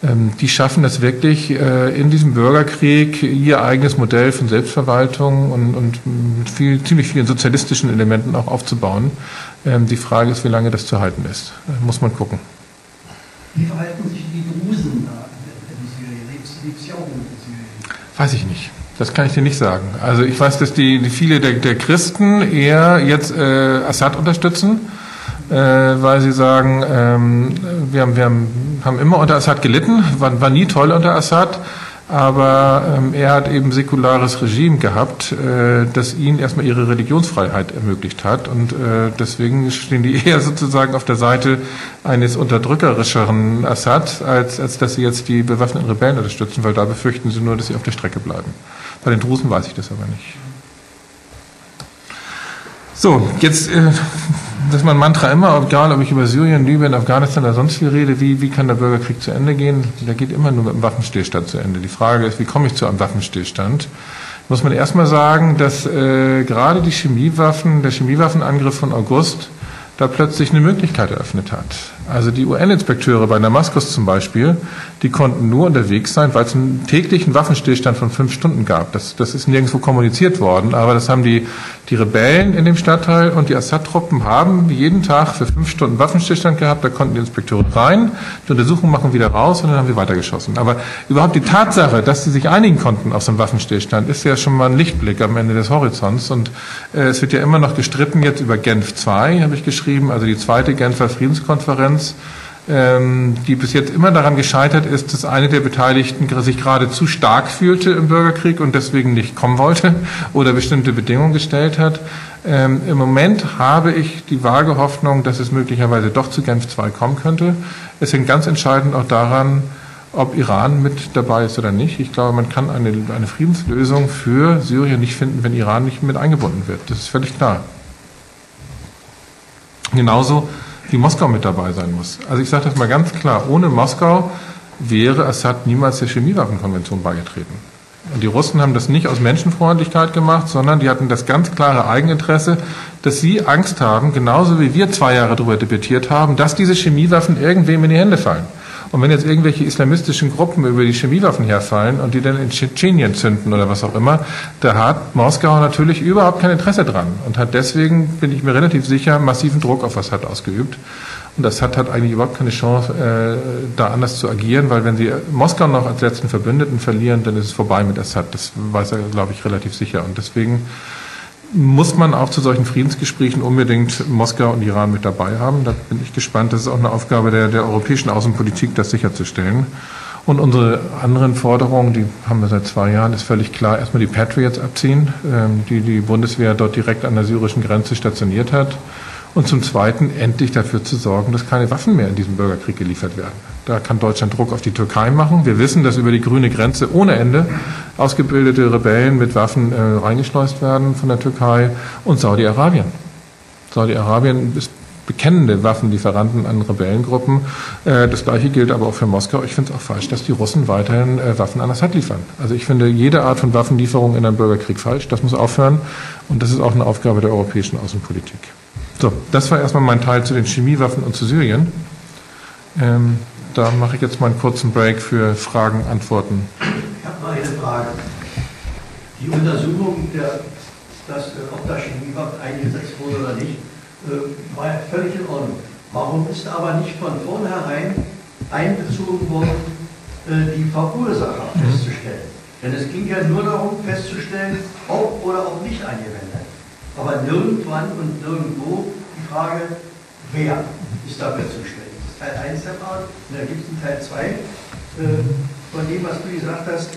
ähm, die schaffen es wirklich äh, in diesem Bürgerkrieg ihr eigenes Modell von Selbstverwaltung und, und mit viel, ziemlich vielen sozialistischen Elementen auch aufzubauen. Ähm, die Frage ist, wie lange das zu halten ist. Äh, muss man gucken. Wie verhalten sich die Drusen da in Syrien? Lebt sie auch in Syrien? Weiß ich nicht. Das kann ich dir nicht sagen. Also ich weiß, dass die, die viele der, der Christen eher jetzt äh, Assad unterstützen äh, weil sie sagen, ähm, wir, haben, wir haben, haben immer unter Assad gelitten, war, war nie toll unter Assad, aber ähm, er hat eben säkulares Regime gehabt, äh, das ihnen erstmal ihre Religionsfreiheit ermöglicht hat und äh, deswegen stehen die eher sozusagen auf der Seite eines unterdrückerischeren Assad, als, als dass sie jetzt die bewaffneten Rebellen unterstützen, weil da befürchten sie nur, dass sie auf der Strecke bleiben. Bei den Drusen weiß ich das aber nicht. So, jetzt äh, das ist mein Mantra immer, egal ob ich über Syrien, Libyen, Afghanistan oder sonst wie rede, wie, wie kann der Bürgerkrieg zu Ende gehen? Der geht immer nur mit einem Waffenstillstand zu Ende. Die Frage ist, wie komme ich zu einem Waffenstillstand? Muss man erstmal sagen, dass äh, gerade die Chemiewaffen, der Chemiewaffenangriff von August da plötzlich eine Möglichkeit eröffnet hat. Also die UN-Inspekteure bei Damaskus zum Beispiel, die konnten nur unterwegs sein, weil es einen täglichen Waffenstillstand von fünf Stunden gab. Das, das ist nirgendwo kommuniziert worden, aber das haben die, die Rebellen in dem Stadtteil und die Assad-Truppen haben jeden Tag für fünf Stunden Waffenstillstand gehabt. Da konnten die Inspekteure rein, die Untersuchung machen, wieder raus und dann haben sie weitergeschossen. Aber überhaupt die Tatsache, dass sie sich einigen konnten auf so einen Waffenstillstand, ist ja schon mal ein Lichtblick am Ende des Horizonts. Und äh, es wird ja immer noch gestritten jetzt über Genf II, habe ich geschrieben, also die zweite Genfer Friedenskonferenz Konferenz, ähm, die bis jetzt immer daran gescheitert ist, dass eine der Beteiligten sich gerade zu stark fühlte im Bürgerkrieg und deswegen nicht kommen wollte oder bestimmte Bedingungen gestellt hat. Ähm, Im Moment habe ich die vage Hoffnung, dass es möglicherweise doch zu Genf II kommen könnte. Es hängt ganz entscheidend auch daran, ob Iran mit dabei ist oder nicht. Ich glaube, man kann eine, eine Friedenslösung für Syrien nicht finden, wenn Iran nicht mit eingebunden wird. Das ist völlig klar. Genauso wie Moskau mit dabei sein muss. Also ich sage das mal ganz klar, ohne Moskau wäre Assad niemals der Chemiewaffenkonvention beigetreten. Und die Russen haben das nicht aus Menschenfreundlichkeit gemacht, sondern die hatten das ganz klare Eigeninteresse, dass sie Angst haben, genauso wie wir zwei Jahre darüber debattiert haben, dass diese Chemiewaffen irgendwem in die Hände fallen. Und wenn jetzt irgendwelche islamistischen Gruppen über die Chemiewaffen herfallen und die dann in Tschetschenien zünden oder was auch immer, da hat Moskau natürlich überhaupt kein Interesse dran und hat deswegen, bin ich mir relativ sicher, massiven Druck auf Assad ausgeübt. Und Assad hat eigentlich überhaupt keine Chance, äh, da anders zu agieren, weil wenn sie Moskau noch als letzten Verbündeten verlieren, dann ist es vorbei mit Assad. Das weiß er, glaube ich, relativ sicher. Und deswegen muss man auch zu solchen Friedensgesprächen unbedingt Moskau und Iran mit dabei haben. Da bin ich gespannt. Das ist auch eine Aufgabe der, der europäischen Außenpolitik, das sicherzustellen. Und unsere anderen Forderungen, die haben wir seit zwei Jahren, ist völlig klar. Erstmal die Patriots abziehen, ähm, die die Bundeswehr dort direkt an der syrischen Grenze stationiert hat. Und zum Zweiten endlich dafür zu sorgen, dass keine Waffen mehr in diesem Bürgerkrieg geliefert werden. Da kann Deutschland Druck auf die Türkei machen. Wir wissen, dass über die grüne Grenze ohne Ende ausgebildete Rebellen mit Waffen äh, reingeschleust werden von der Türkei und Saudi-Arabien. Saudi-Arabien ist bekennende Waffenlieferanten an Rebellengruppen. Äh, das gleiche gilt aber auch für Moskau. Ich finde es auch falsch, dass die Russen weiterhin äh, Waffen an Assad liefern. Also ich finde jede Art von Waffenlieferung in einen Bürgerkrieg falsch. Das muss aufhören. Und das ist auch eine Aufgabe der europäischen Außenpolitik. So, das war erstmal mein Teil zu den Chemiewaffen und zu Syrien. Ähm, da mache ich jetzt mal einen kurzen Break für Fragen, Antworten. Ich habe mal eine Frage. Die Untersuchung, der, dass, äh, ob da Chemiewaffen eingesetzt wurde oder nicht, äh, war ja völlig in Ordnung. Warum ist aber nicht von vornherein einbezogen worden, äh, die Verursacher mhm. festzustellen? Denn es ging ja nur darum festzustellen, ob oder ob nicht angewendet. Aber nirgendwann und nirgendwo die Frage, wer ist dafür zuständig. Teil 1 der Frage. Und dann gibt es einen Teil 2 äh, von dem, was du gesagt hast,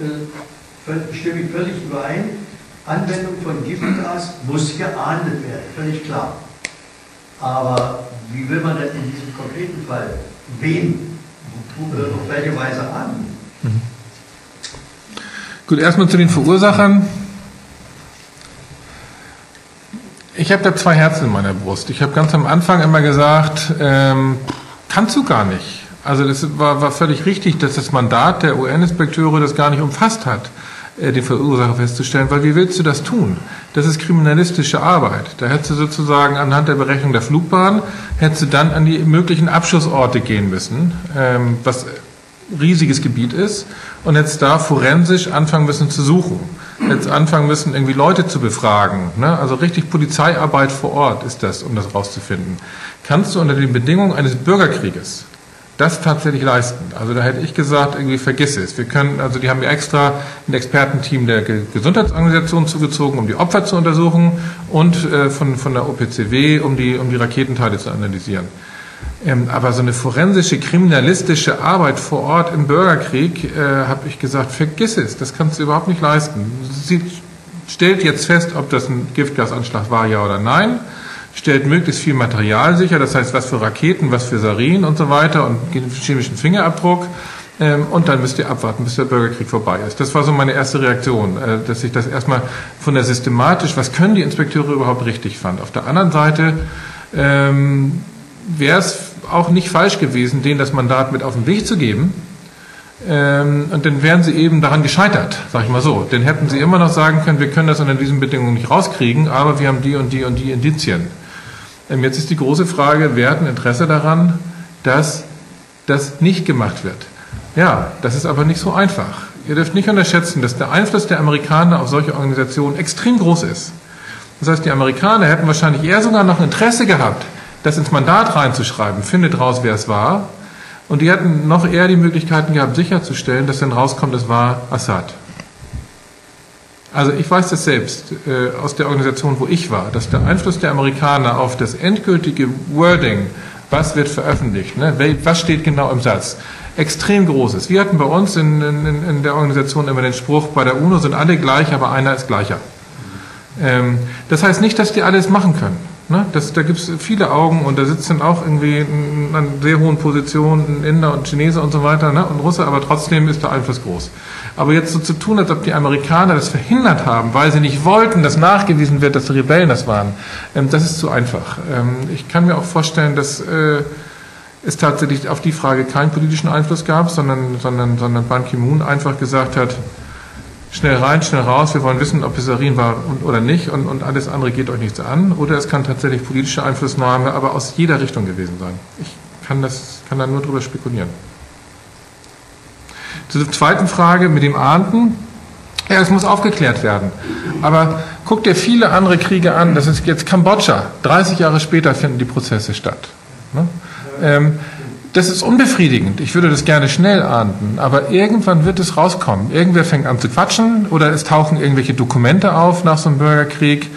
äh, stimme ich völlig überein. Anwendung von Giftgas muss geahndet werden, völlig klar. Aber wie will man denn in diesem konkreten Fall wen äh, auf welche Weise an? Gut, erstmal zu den Verursachern. Ich habe da zwei Herzen in meiner Brust. Ich habe ganz am Anfang immer gesagt, ähm, kannst du gar nicht. Also das war, war völlig richtig, dass das Mandat der UN-Inspekteure das gar nicht umfasst hat, äh, den Verursacher festzustellen, weil wie willst du das tun? Das ist kriminalistische Arbeit. Da hättest du sozusagen anhand der Berechnung der Flugbahn, hättest du dann an die möglichen Abschussorte gehen müssen, ähm, was riesiges Gebiet ist, und hättest da forensisch anfangen müssen zu suchen. Hättest anfangen müssen, irgendwie Leute zu befragen. Ne? Also richtig Polizeiarbeit vor Ort ist das, um das rauszufinden. Kannst du unter den Bedingungen eines Bürgerkrieges das tatsächlich leisten. Also da hätte ich gesagt, irgendwie vergiss es. Wir können, also die haben mir extra ein Expertenteam der Ge Gesundheitsorganisation zugezogen, um die Opfer zu untersuchen und äh, von, von der OPCW, um die, um die Raketenteile zu analysieren. Ähm, aber so eine forensische, kriminalistische Arbeit vor Ort im Bürgerkrieg, äh, habe ich gesagt, vergiss es, das kannst du überhaupt nicht leisten. Sie stellt jetzt fest, ob das ein Giftgasanschlag war, ja oder nein stellt möglichst viel Material sicher, das heißt, was für Raketen, was für Sarin und so weiter und chemischen Fingerabdruck. Ähm, und dann müsst ihr abwarten, bis der Bürgerkrieg vorbei ist. Das war so meine erste Reaktion, äh, dass ich das erstmal von der systematisch, was können die Inspekteure überhaupt richtig fand. Auf der anderen Seite ähm, wäre es auch nicht falsch gewesen, denen das Mandat mit auf den Weg zu geben. Ähm, und dann wären sie eben daran gescheitert, sag ich mal so. Dann hätten sie immer noch sagen können, wir können das unter diesen Bedingungen nicht rauskriegen, aber wir haben die und die und die Indizien. Ähm, jetzt ist die große Frage, wer hat ein Interesse daran, dass das nicht gemacht wird? Ja, das ist aber nicht so einfach. Ihr dürft nicht unterschätzen, dass der Einfluss der Amerikaner auf solche Organisationen extrem groß ist. Das heißt, die Amerikaner hätten wahrscheinlich eher sogar noch Interesse gehabt, das ins Mandat reinzuschreiben, findet raus, wer es war. Und die hatten noch eher die Möglichkeiten gehabt, sicherzustellen, dass dann rauskommt, es war Assad. Also ich weiß das selbst äh, aus der Organisation, wo ich war, dass der Einfluss der Amerikaner auf das endgültige Wording, was wird veröffentlicht, ne, was steht genau im Satz, extrem groß ist. Wir hatten bei uns in, in, in der Organisation immer den Spruch, bei der UNO sind alle gleich, aber einer ist gleicher. Ähm, das heißt nicht, dass die alles machen können. Ne? Das, da gibt es viele Augen und da sitzen auch irgendwie an sehr hohen Positionen Inder und Chinese und so weiter ne? und Russe, aber trotzdem ist der Einfluss groß. Aber jetzt so zu tun, als ob die Amerikaner das verhindert haben, weil sie nicht wollten, dass nachgewiesen wird, dass die Rebellen das waren, ähm, das ist zu einfach. Ähm, ich kann mir auch vorstellen, dass äh, es tatsächlich auf die Frage keinen politischen Einfluss gab, sondern, sondern, sondern Ban Ki-moon einfach gesagt hat, schnell rein, schnell raus, wir wollen wissen, ob es Sarin war oder nicht und, und alles andere geht euch nichts an. Oder es kann tatsächlich politische Einflussnahme, aber aus jeder Richtung gewesen sein. Ich kann, das, kann da nur drüber spekulieren. Zur zweiten Frage mit dem Ahnden. Ja, es muss aufgeklärt werden. Aber guck dir viele andere Kriege an. Das ist jetzt Kambodscha. 30 Jahre später finden die Prozesse statt. Ne? Ähm, das ist unbefriedigend. Ich würde das gerne schnell ahnden, aber irgendwann wird es rauskommen. Irgendwer fängt an zu quatschen oder es tauchen irgendwelche Dokumente auf nach so einem Bürgerkrieg.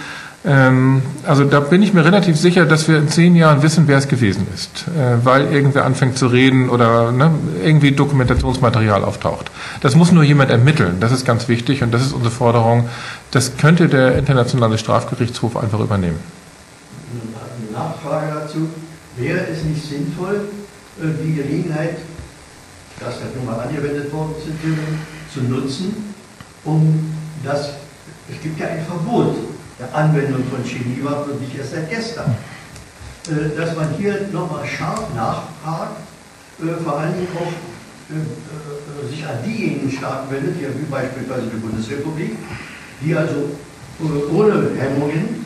Ähm, also da bin ich mir relativ sicher, dass wir in zehn Jahren wissen, wer es gewesen ist, äh, weil irgendwer anfängt zu reden oder ne, irgendwie Dokumentationsmaterial auftaucht. Das muss nur jemand ermitteln. Das ist ganz wichtig und das ist unsere Forderung. Das könnte der internationale Strafgerichtshof einfach übernehmen. Eine Nachfrage dazu. Wäre es nicht sinnvoll, die Gelegenheit, das wird nun mal angewendet worden zu nutzen, um das, es gibt ja ein Verbot der Anwendung von Chemiewaffen und nicht erst seit gestern, äh, dass man hier nochmal scharf nachhakt, äh, vor allen Dingen auch sich an diejenigen Staaten wendet, wie beispielsweise die Bundesrepublik, die also ohne Hemmungen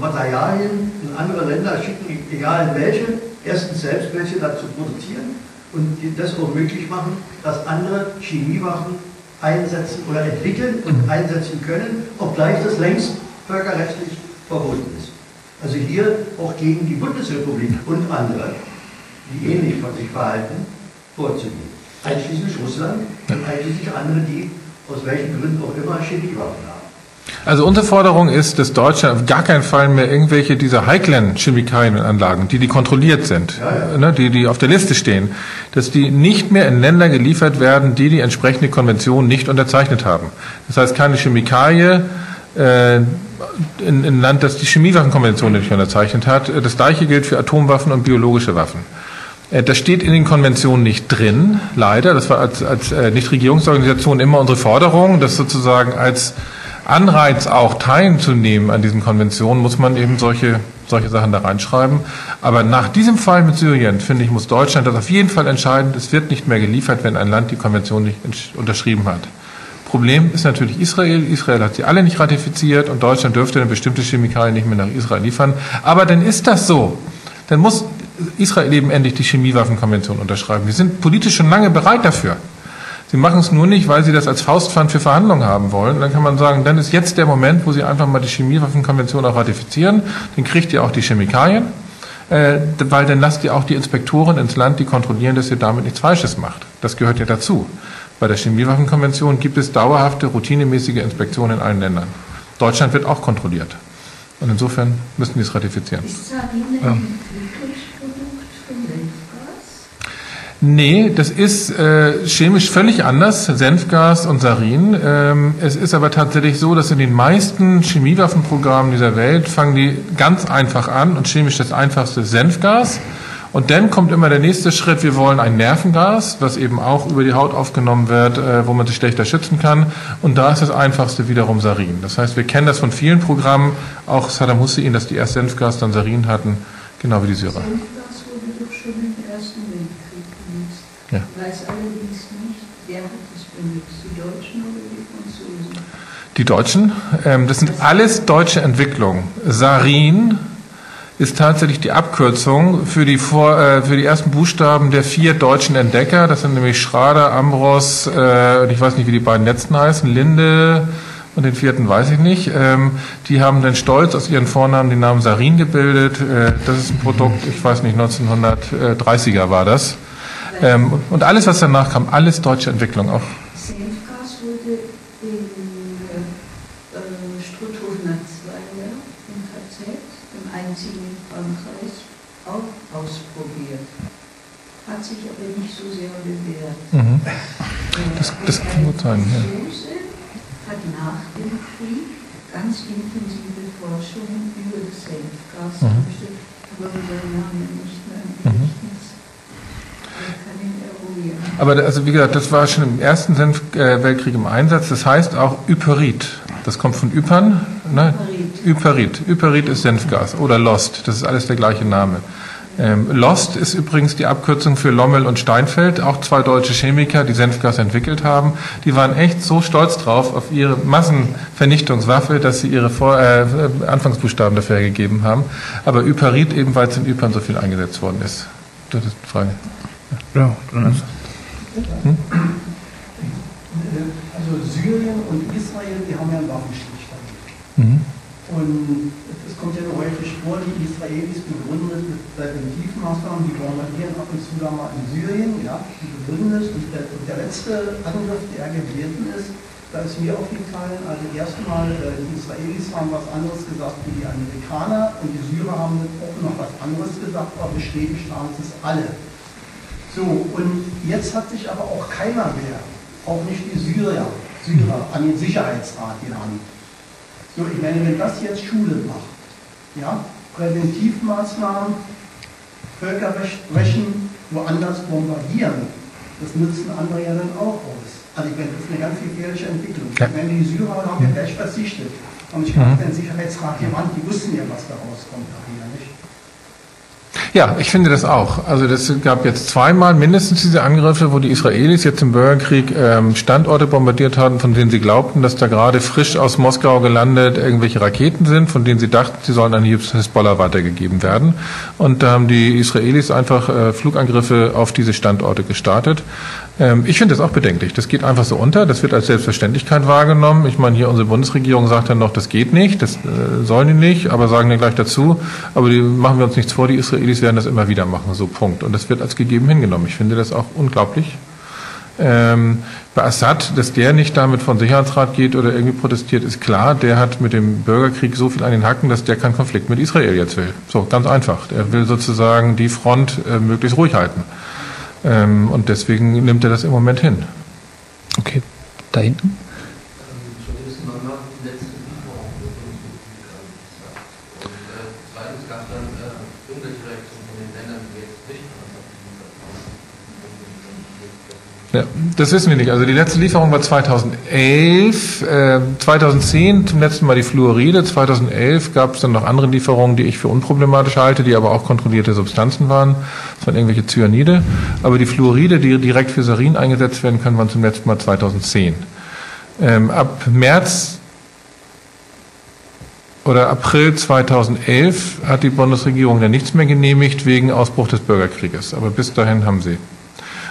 Materialien in andere Länder schicken, egal welche, erstens selbst welche dazu produzieren und das auch möglich machen, dass andere Chemiewaffen einsetzen oder entwickeln und mhm. einsetzen können, obgleich das längst völkerrechtlich verboten ist. Also hier auch gegen die Bundesrepublik und andere, die ähnlich von sich verhalten, vorzugehen. Einschließlich Russland und einschließlich andere, die aus welchen Gründen auch immer Chemiewaffen haben. Also unsere Forderung ist, dass Deutschland auf gar keinen Fall mehr irgendwelche dieser heiklen Chemikalienanlagen, die die kontrolliert sind, ja, ja. Ne, die die auf der Liste stehen, dass die nicht mehr in Länder geliefert werden, die die entsprechende Konvention nicht unterzeichnet haben. Das heißt, keine Chemikalie, äh, in, in Land, das die Chemiewaffenkonvention nicht unterzeichnet hat. Das gleiche gilt für Atomwaffen und biologische Waffen. Äh, das steht in den Konventionen nicht drin, leider. Das war als, als äh, Nichtregierungsorganisation immer unsere Forderung, dass sozusagen als Anreiz auch teilzunehmen an diesen Konventionen, muss man eben solche, solche Sachen da reinschreiben. Aber nach diesem Fall mit Syrien, finde ich, muss Deutschland das auf jeden Fall entscheiden. Es wird nicht mehr geliefert, wenn ein Land die Konvention nicht unterschrieben hat. Problem ist natürlich Israel. Israel hat sie alle nicht ratifiziert und Deutschland dürfte eine bestimmte Chemikalie nicht mehr nach Israel liefern. Aber dann ist das so. Dann muss Israel eben endlich die Chemiewaffenkonvention unterschreiben. Wir sind politisch schon lange bereit dafür. Sie machen es nur nicht, weil sie das als Faustpfand für Verhandlungen haben wollen. Dann kann man sagen, dann ist jetzt der Moment, wo sie einfach mal die Chemiewaffenkonvention auch ratifizieren. Dann kriegt ihr auch die Chemikalien, äh, weil dann lasst ihr auch die Inspektoren ins Land, die kontrollieren, dass ihr damit nichts Falsches macht. Das gehört ja dazu. Bei der Chemiewaffenkonvention gibt es dauerhafte, routinemäßige Inspektionen in allen Ländern. Deutschland wird auch kontrolliert. Und insofern müssen die es ratifizieren. Ist Sarin ja. ein Produkt von Senfgas? Nee, das ist äh, chemisch völlig anders, Senfgas und Sarin. Ähm, es ist aber tatsächlich so, dass in den meisten Chemiewaffenprogrammen dieser Welt fangen die ganz einfach an und chemisch das einfachste Senfgas. Und dann kommt immer der nächste Schritt, wir wollen ein Nervengas, was eben auch über die Haut aufgenommen wird, äh, wo man sich schlechter schützen kann. Und da ist das einfachste wiederum Sarin. Das heißt, wir kennen das von vielen Programmen, auch Saddam Hussein, dass die erst Senfgas, dann Sarin hatten, genau wie die Syrer. Senfgas wurde doch schon im Ersten Weltkrieg benutzt. Ja. Weiß allerdings nicht, wer hat das benutzt, die Deutschen ähm, das sind alles deutsche Entwicklungen. Sarin, ist tatsächlich die Abkürzung für die, vor, äh, für die ersten Buchstaben der vier deutschen Entdecker. Das sind nämlich Schrader, Ambros, äh, und ich weiß nicht, wie die beiden letzten heißen, Linde und den vierten weiß ich nicht. Ähm, die haben dann stolz aus ihren Vornamen den Namen Sarin gebildet. Äh, das ist ein Produkt, ich weiß nicht, 1930er war das. Ähm, und alles, was danach kam, alles deutsche Entwicklung auch. Mhm. Das, das kann gut sein. Ja. hat nach dem Krieg ganz intensive Forschungen über das Senfgas mhm. aber seinen Namen nicht mehr im. Mhm. Aber also wie gesagt, das war schon im Ersten Senf äh, Weltkrieg im Einsatz. Das heißt auch Yperit. Das kommt von Ypern. Ne? Yperit. Yperit ist Senfgas oder Lost. Das ist alles der gleiche Name. Ähm, Lost ist übrigens die Abkürzung für Lommel und Steinfeld, auch zwei deutsche Chemiker, die Senfgas entwickelt haben. Die waren echt so stolz drauf auf ihre Massenvernichtungswaffe, dass sie ihre Vor äh, Anfangsbuchstaben dafür gegeben haben. Aber Yparit eben, weil es in Ypern so viel eingesetzt worden ist. Das ist die Frage. Ja, ja dann ist hm? Also Syrien und Israel, die haben ja einen Waffenstillstand. Und kommt ja nur häufig vor, die Israelis begründen es mit Präventivmaßnahmen, die bombardieren ab und zu da mal in Syrien, ja, die begründen es. Und der, und der letzte Angriff, der gewesen ist, da ist mir aufgefallen, also erstmal, äh, die Israelis haben was anderes gesagt wie die Amerikaner und die Syrer haben auch noch was anderes gesagt, aber bestätigt haben es alle. So, und jetzt hat sich aber auch keiner mehr, auch nicht die Syrer, Syrer an den Sicherheitsrat genannt. So, ich meine, wenn das jetzt Schule macht, ja, Präventivmaßnahmen, Völkerrecht brechen, woanders bombardieren. Das nutzen andere ja dann auch aus. Also ich meine, das ist eine ganz gefährliche Entwicklung. Ich meine, die Syrer haben ja gleich versichtet. Und ich mhm. den Sicherheitsrat gewandt, die wussten ja, was da rauskommt nachher, nicht? Ja, ich finde das auch. Also das gab jetzt zweimal mindestens diese Angriffe, wo die Israelis jetzt im Bürgerkrieg ähm, Standorte bombardiert haben, von denen sie glaubten, dass da gerade frisch aus Moskau gelandet irgendwelche Raketen sind, von denen sie dachten, sie sollen an die Hezbollah weitergegeben werden. Und da haben die Israelis einfach äh, Flugangriffe auf diese Standorte gestartet. Ähm, ich finde das auch bedenklich. Das geht einfach so unter. Das wird als Selbstverständlichkeit wahrgenommen. Ich meine, hier unsere Bundesregierung sagt dann noch, das geht nicht, das äh, sollen die nicht, aber sagen dann gleich dazu, aber die machen wir uns nichts vor, die Israelis werden das immer wieder machen, so Punkt. Und das wird als gegeben hingenommen. Ich finde das auch unglaublich. Ähm, bei Assad, dass der nicht damit von Sicherheitsrat geht oder irgendwie protestiert, ist klar. Der hat mit dem Bürgerkrieg so viel an den Hacken, dass der keinen Konflikt mit Israel jetzt will. So, ganz einfach. Er will sozusagen die Front äh, möglichst ruhig halten. Ähm, und deswegen nimmt er das im Moment hin. Okay, da hinten? Ja, das wissen wir nicht. Also die letzte Lieferung war 2011, äh, 2010 zum letzten Mal die Fluoride, 2011 gab es dann noch andere Lieferungen, die ich für unproblematisch halte, die aber auch kontrollierte Substanzen waren, von irgendwelche Cyanide. Aber die Fluoride, die direkt für Sarin eingesetzt werden können, waren zum letzten Mal 2010. Ähm, ab März oder April 2011 hat die Bundesregierung dann nichts mehr genehmigt wegen Ausbruch des Bürgerkrieges. Aber bis dahin haben sie.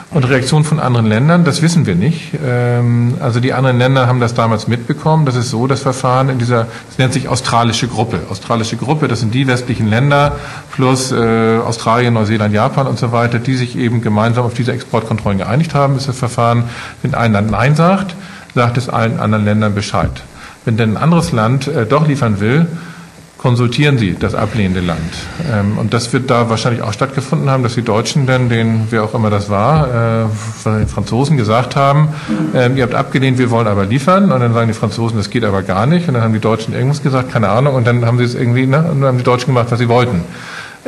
Und Reaktionen von anderen Ländern, das wissen wir nicht. Ähm, also die anderen Länder haben das damals mitbekommen. Das ist so, das Verfahren in dieser, das nennt sich australische Gruppe. Australische Gruppe, das sind die westlichen Länder plus äh, Australien, Neuseeland, Japan und so weiter, die sich eben gemeinsam auf diese Exportkontrollen geeinigt haben. Ist das Verfahren, wenn ein Land Nein sagt, sagt es allen anderen Ländern Bescheid. Wenn denn ein anderes Land äh, doch liefern will, konsultieren Sie das ablehnende Land. Ähm, und das wird da wahrscheinlich auch stattgefunden haben, dass die Deutschen dann, den, wer auch immer das war, äh, den Franzosen gesagt haben, äh, ihr habt abgelehnt, wir wollen aber liefern. Und dann sagen die Franzosen, das geht aber gar nicht. Und dann haben die Deutschen irgendwas gesagt, keine Ahnung. Und dann haben sie es irgendwie, ne, und dann haben die Deutschen gemacht, was sie wollten.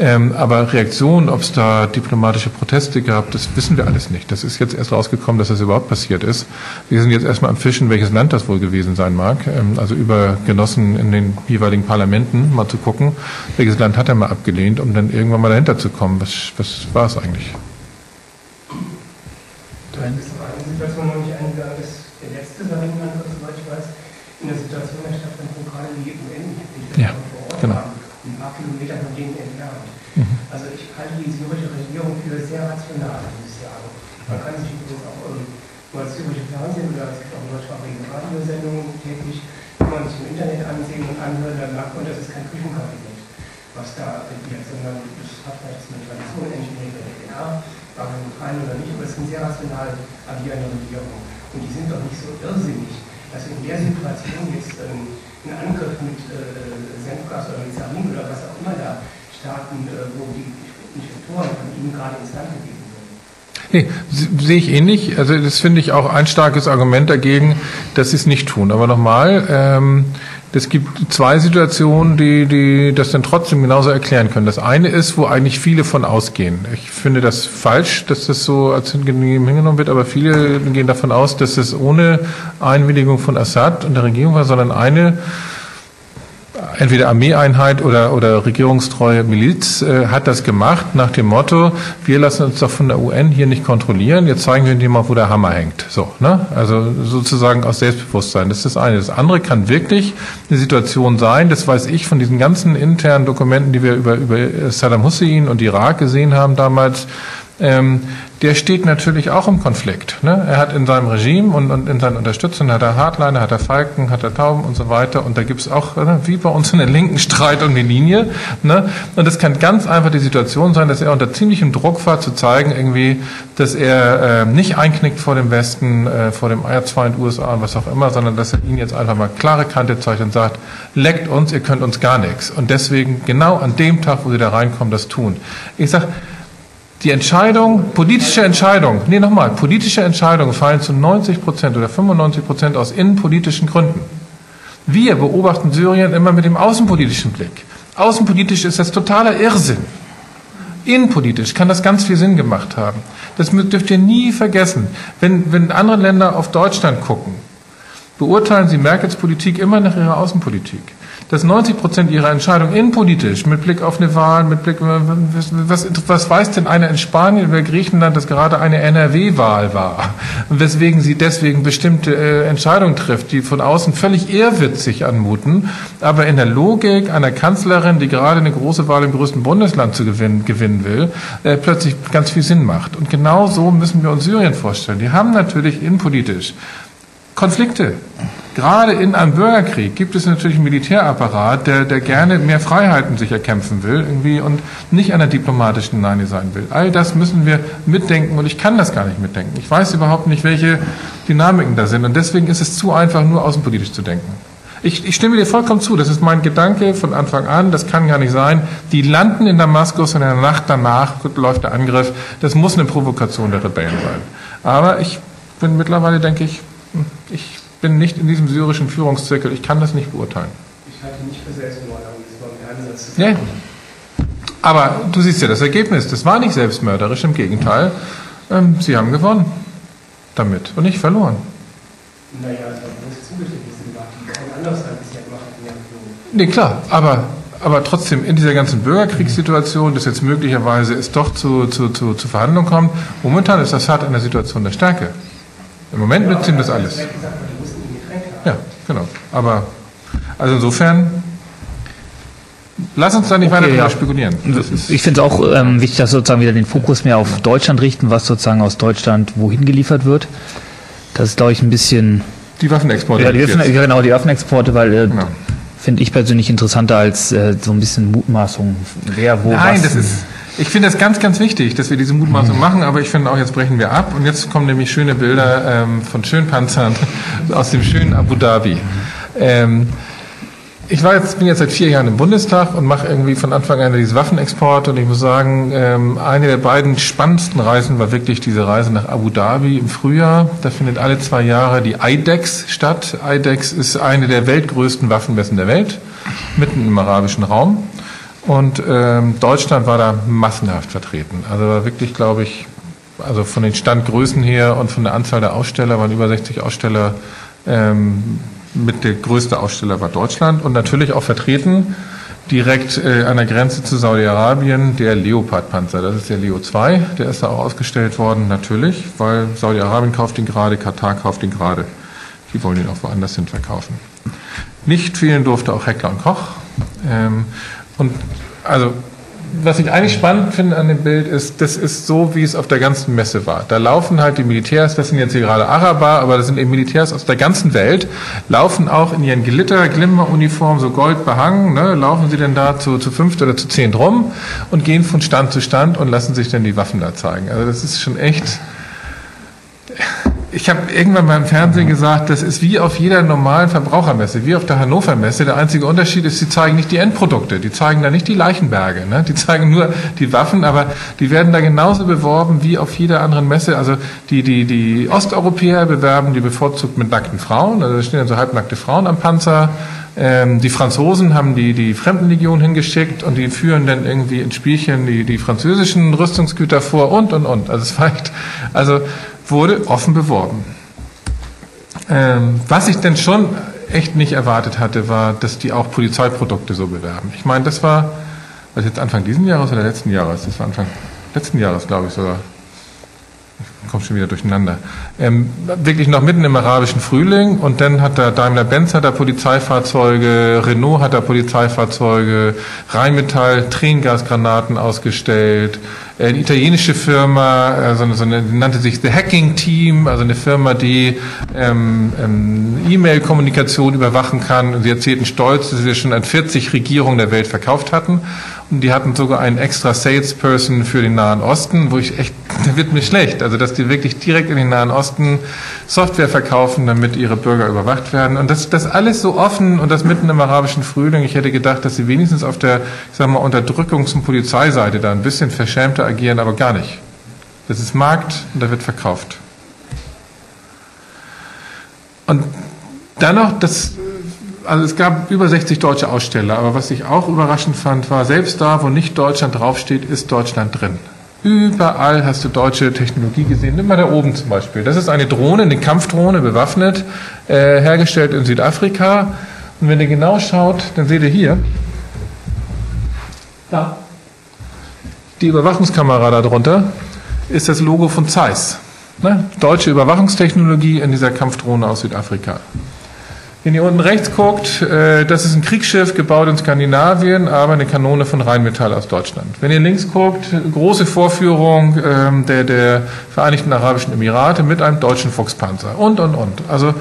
Ähm, aber Reaktionen, ob es da diplomatische Proteste gab, das wissen wir alles nicht. Das ist jetzt erst rausgekommen, dass das überhaupt passiert ist. Wir sind jetzt erstmal am Fischen, welches Land das wohl gewesen sein mag. Ähm, also über Genossen in den jeweiligen Parlamenten mal zu gucken, welches Land hat er mal abgelehnt, um dann irgendwann mal dahinter zu kommen. Was, was war es eigentlich? Du hattest noch eine Situation noch nicht eingegangen, dass der letzte Sarinland, soweit ich weiß, in der Situation der stattfand, wo gerade die UN Ja, vor Ort genau. waren, ein paar Kilometer von denen entfernt. Mhm. Also ich halte die syrische Regierung für sehr rational, muss ich sagen. Man kann sich übrigens auch ähm, nur das syrische Fernsehen oder es gibt auch deutschsprachige Radiosendungen täglich, kann man sich im Internet ansehen und anhören, dann merkt man, das ist kein Küchenkabinett, was da regiert, sondern das hat vielleicht eine Tradition, entweder in der war man rein oder nicht, aber es eine sehr rational agierende Regierung. Und die sind doch nicht so irrsinnig, dass in der Situation jetzt ähm, ein Angriff mit äh, Senfgas oder mit Sarin oder was auch immer da starten, äh, wo die Inspektoren von ihnen gerade ins Land gegeben. Nee, se- sehe ich ähnlich. Also das finde ich auch ein starkes Argument dagegen, dass sie es nicht tun. Aber nochmal, ähm, es gibt zwei Situationen, die, die das dann trotzdem genauso erklären können. Das eine ist, wo eigentlich viele von ausgehen. Ich finde das falsch, dass das so als hingenommen wird, aber viele gehen davon aus, dass es ohne Einwilligung von Assad und der Regierung war, sondern eine entweder Armeeeinheit oder, oder regierungstreue Miliz äh, hat das gemacht nach dem Motto, wir lassen uns doch von der UN hier nicht kontrollieren, jetzt zeigen wir dir mal, wo der Hammer hängt. So, ne? Also sozusagen aus Selbstbewusstsein. Das ist das eine. Das andere kann wirklich eine Situation sein, das weiß ich von diesen ganzen internen Dokumenten, die wir über, über Saddam Hussein und Irak gesehen haben damals, ähm, der steht natürlich auch im Konflikt. Ne? Er hat in seinem Regime und, und in seinen Unterstützern hat er Hardliner, hat er Falken, hat er Tauben und so weiter. Und da gibt es auch, ne, wie bei uns in der Linken, Streit um die Linie. Ne? Und es kann ganz einfach die Situation sein, dass er unter ziemlichem Druck war, zu zeigen, irgendwie, dass er äh, nicht einknickt vor dem Westen, äh, vor dem Erzfeind USA und was auch immer, sondern dass er ihnen jetzt einfach mal klare Kante zeigt und sagt, leckt uns, ihr könnt uns gar nichts. Und deswegen genau an dem Tag, wo sie da reinkommen, das tun. Ich sag, die Entscheidung, politische Entscheidungen, nee, nochmal, politische Entscheidungen fallen zu 90 Prozent oder 95 Prozent aus innenpolitischen Gründen. Wir beobachten Syrien immer mit dem außenpolitischen Blick. Außenpolitisch ist das totaler Irrsinn. Innenpolitisch kann das ganz viel Sinn gemacht haben. Das dürft ihr nie vergessen. Wenn, wenn andere Länder auf Deutschland gucken, beurteilen sie Merkels Politik immer nach ihrer Außenpolitik. Dass 90 Prozent ihrer Entscheidungen innenpolitisch, mit Blick auf eine Wahl, mit Blick, was, was, was weiß denn einer in Spanien oder Griechenland, dass gerade eine NRW-Wahl war? Und weswegen sie deswegen bestimmte äh, Entscheidungen trifft, die von außen völlig ehrwitzig anmuten, aber in der Logik einer Kanzlerin, die gerade eine große Wahl im größten Bundesland zu gewinnen, gewinnen will, äh, plötzlich ganz viel Sinn macht. Und genau so müssen wir uns Syrien vorstellen. Die haben natürlich innenpolitisch Konflikte. Gerade in einem Bürgerkrieg gibt es natürlich einen Militärapparat, der, der gerne mehr Freiheiten sich erkämpfen will irgendwie und nicht einer diplomatischen Nein sein will. All das müssen wir mitdenken und ich kann das gar nicht mitdenken. Ich weiß überhaupt nicht, welche Dynamiken da sind und deswegen ist es zu einfach, nur außenpolitisch zu denken. Ich, ich stimme dir vollkommen zu, das ist mein Gedanke von Anfang an, das kann gar nicht sein. Die landen in Damaskus und in der Nacht danach läuft der Angriff. Das muss eine Provokation der Rebellen sein. Aber ich bin mittlerweile, denke ich, ich bin nicht in diesem syrischen Führungszirkel, ich kann das nicht beurteilen. Ich halte nicht für Selbstmord, das mal im Ansatz Ja. Aber du siehst ja das Ergebnis, das war nicht selbstmörderisch, im Gegenteil, ähm, sie haben gewonnen. damit und nicht verloren. Naja, das war bloß zugestimmt, diese Debatte. Kein anderes Land bisher gemacht hat. Nee, klar, aber, aber trotzdem in dieser ganzen Bürgerkriegssituation, dass jetzt möglicherweise es doch zu, zu, zu, zu Verhandlungen kommt, momentan ist Assad in der Situation der Stärke. Im Moment nützt ihm das alles. Ja, genau. Aber also insofern, lass uns da nicht weiter Okay, drüber ja. spekulieren. Ich finde es auch ähm, wichtig, dass wir sozusagen wieder den Fokus mehr auf Deutschland richten, was sozusagen aus Deutschland wohin geliefert wird. Das ist, glaube ich, ein bisschen, die Waffenexporte. ja, die Waffen, genau, die Waffenexporte, weil äh, Genau. finde ich persönlich interessanter als äh, so ein bisschen Mutmaßung, wer wo Nein, was. das ist. Ich finde das ganz, ganz wichtig, dass wir diese Mutmaßung machen, aber ich finde auch, jetzt brechen wir ab und jetzt kommen nämlich schöne Bilder ähm, von schönen Panzern aus dem schönen Abu Dhabi. Ähm, ich war jetzt, bin jetzt seit vier Jahren im Bundestag und mache irgendwie von Anfang an diese Waffenexporte und ich muss sagen, ähm, eine der beiden spannendsten Reisen war wirklich diese Reise nach Abu Dhabi im Frühjahr. Da findet alle zwei Jahre die IDEX statt. IDEX ist eine der weltgrößten Waffenmessen der Welt, mitten im arabischen Raum. Und ähm, Deutschland war da massenhaft vertreten. Also war wirklich, glaube ich, also von den Standgrößen her und von der Anzahl der Aussteller waren über 60 Aussteller. Ähm, mit der größte Aussteller war Deutschland und natürlich auch vertreten direkt äh, an der Grenze zu Saudi-Arabien der Leopard-Panzer. Das ist der Leo 2, der ist da auch ausgestellt worden, natürlich, weil Saudi-Arabien kauft ihn gerade, Katar kauft ihn gerade. Die wollen ihn auch woanders hin verkaufen. Nicht fehlen durfte auch Heckler und Koch. Ähm, und also, was ich eigentlich spannend finde an dem Bild ist, das ist so, wie es auf der ganzen Messe war. Da laufen halt die Militärs, das sind jetzt hier gerade Araber, aber das sind eben Militärs aus der ganzen Welt, laufen auch in ihren Glitter, Glimmeruniformen, so gold behangen, ne, laufen sie denn da zu, zu fünft oder zu zehn rum und gehen von Stand zu Stand und lassen sich dann die Waffen da zeigen. Also das ist schon echt, ich habe irgendwann mal im Fernsehen gesagt, das ist wie auf jeder normalen Verbrauchermesse, wie auf der Hannover Messe. Der einzige Unterschied ist, sie zeigen nicht die Endprodukte, die zeigen da nicht die Leichenberge, ne? die zeigen nur die Waffen, aber die werden da genauso beworben wie auf jeder anderen Messe. Also die, die, die Osteuropäer bewerben die bevorzugt mit nackten Frauen, also da stehen dann so halbnackte Frauen am Panzer. Ähm, die Franzosen haben die, die Fremdenlegion hingeschickt und die führen dann irgendwie in Spielchen die, die französischen Rüstungsgüter vor und, und, und. Also es war echt, also wurde offen beworben. Ähm, was ich denn schon echt nicht erwartet hatte, war, dass die auch Polizeiprodukte so bewerben. Ich meine, das war, was jetzt Anfang diesen Jahres oder letzten Jahres? Das war Anfang letzten Jahres, glaube ich sogar. Komme schon wieder durcheinander. Ähm, wirklich noch mitten im arabischen Frühling und dann hat da Daimler-Benz hat da Polizeifahrzeuge, Renault hat da Polizeifahrzeuge, Rheinmetall Tränengasgranaten ausgestellt, äh, eine italienische Firma, äh, so eine, so eine, nannte sich The Hacking Team, also eine Firma, die ähm, ähm, E-Mail-Kommunikation überwachen kann. Und sie erzählten stolz, dass sie schon an 40 Regierungen der Welt verkauft hatten. Die hatten sogar einen extra Salesperson für den Nahen Osten, wo ich echt, da wird mir schlecht. Also, dass die wirklich direkt in den Nahen Osten Software verkaufen, damit ihre Bürger überwacht werden. Und das, das alles so offen und das mitten im arabischen Frühling. Ich hätte gedacht, dass sie wenigstens auf der, ich sag mal, Unterdrückungs- und Polizeiseite da ein bisschen verschämter agieren, aber gar nicht. Das ist Markt und da wird verkauft. Und dann noch das, also es gab über 60 deutsche Aussteller, aber was ich auch überraschend fand, war, selbst da, wo nicht Deutschland draufsteht, ist Deutschland drin. Überall hast du deutsche Technologie gesehen. Nimm mal da oben zum Beispiel. Das ist eine Drohne, eine Kampfdrohne, bewaffnet, äh, hergestellt in Südafrika. Und wenn ihr genau schaut, dann seht ihr hier, da, die Überwachungskamera darunter ist das Logo von Zeiss. Ne? Deutsche Überwachungstechnologie in dieser Kampfdrohne aus Südafrika. Wenn ihr unten rechts guckt, äh, das ist ein Kriegsschiff gebaut in Skandinavien, aber eine Kanone von Rheinmetall aus Deutschland. Wenn ihr links guckt, große Vorführung ähm, der, der Vereinigten Arabischen Emirate mit einem deutschen Fuchspanzer und, und, und. Also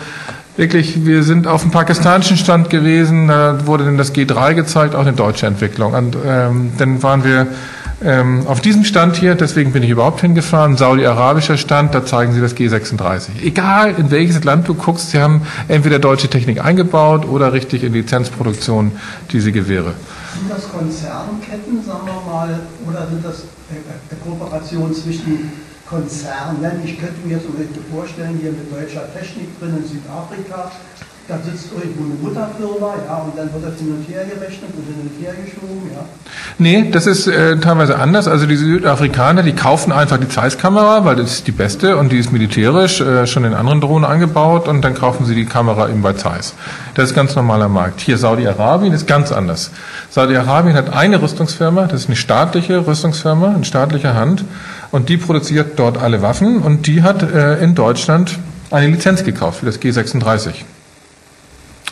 wirklich, wir sind auf dem pakistanischen Stand gewesen, da wurde dann das G3 gezeigt, auch eine deutsche Entwicklung. Und ähm, dann waren wir ähm, auf diesem Stand hier, deswegen bin ich überhaupt hingefahren, saudi-arabischer Stand, da zeigen sie das G36. Egal in welches Land du guckst, sie haben entweder deutsche Technik eingebaut oder richtig in Lizenzproduktion diese Gewehre. Sind das Konzernketten, sagen wir mal, oder sind das äh, Kooperationen zwischen Konzernen. Ich könnte mir so vorstellen, hier mit deutscher Technik drin in Südafrika, da sitzt irgendwo eine Mutterfirma, ja, und dann wird das hin und her gerechnet und hin und her geschoben, ja. Nee, das ist äh, teilweise anders. Also die Südafrikaner, die kaufen einfach die Zeiss-Kamera, weil das ist die beste und die ist militärisch äh, schon in anderen Drohnen angebaut und dann kaufen sie die Kamera eben bei Zeiss. Das ist ganz normaler Markt. Hier Saudi-Arabien ist ganz anders. Saudi-Arabien hat eine Rüstungsfirma, das ist eine staatliche Rüstungsfirma, in staatlicher Hand und die produziert dort alle Waffen und die hat äh, in Deutschland eine Lizenz gekauft für das G36.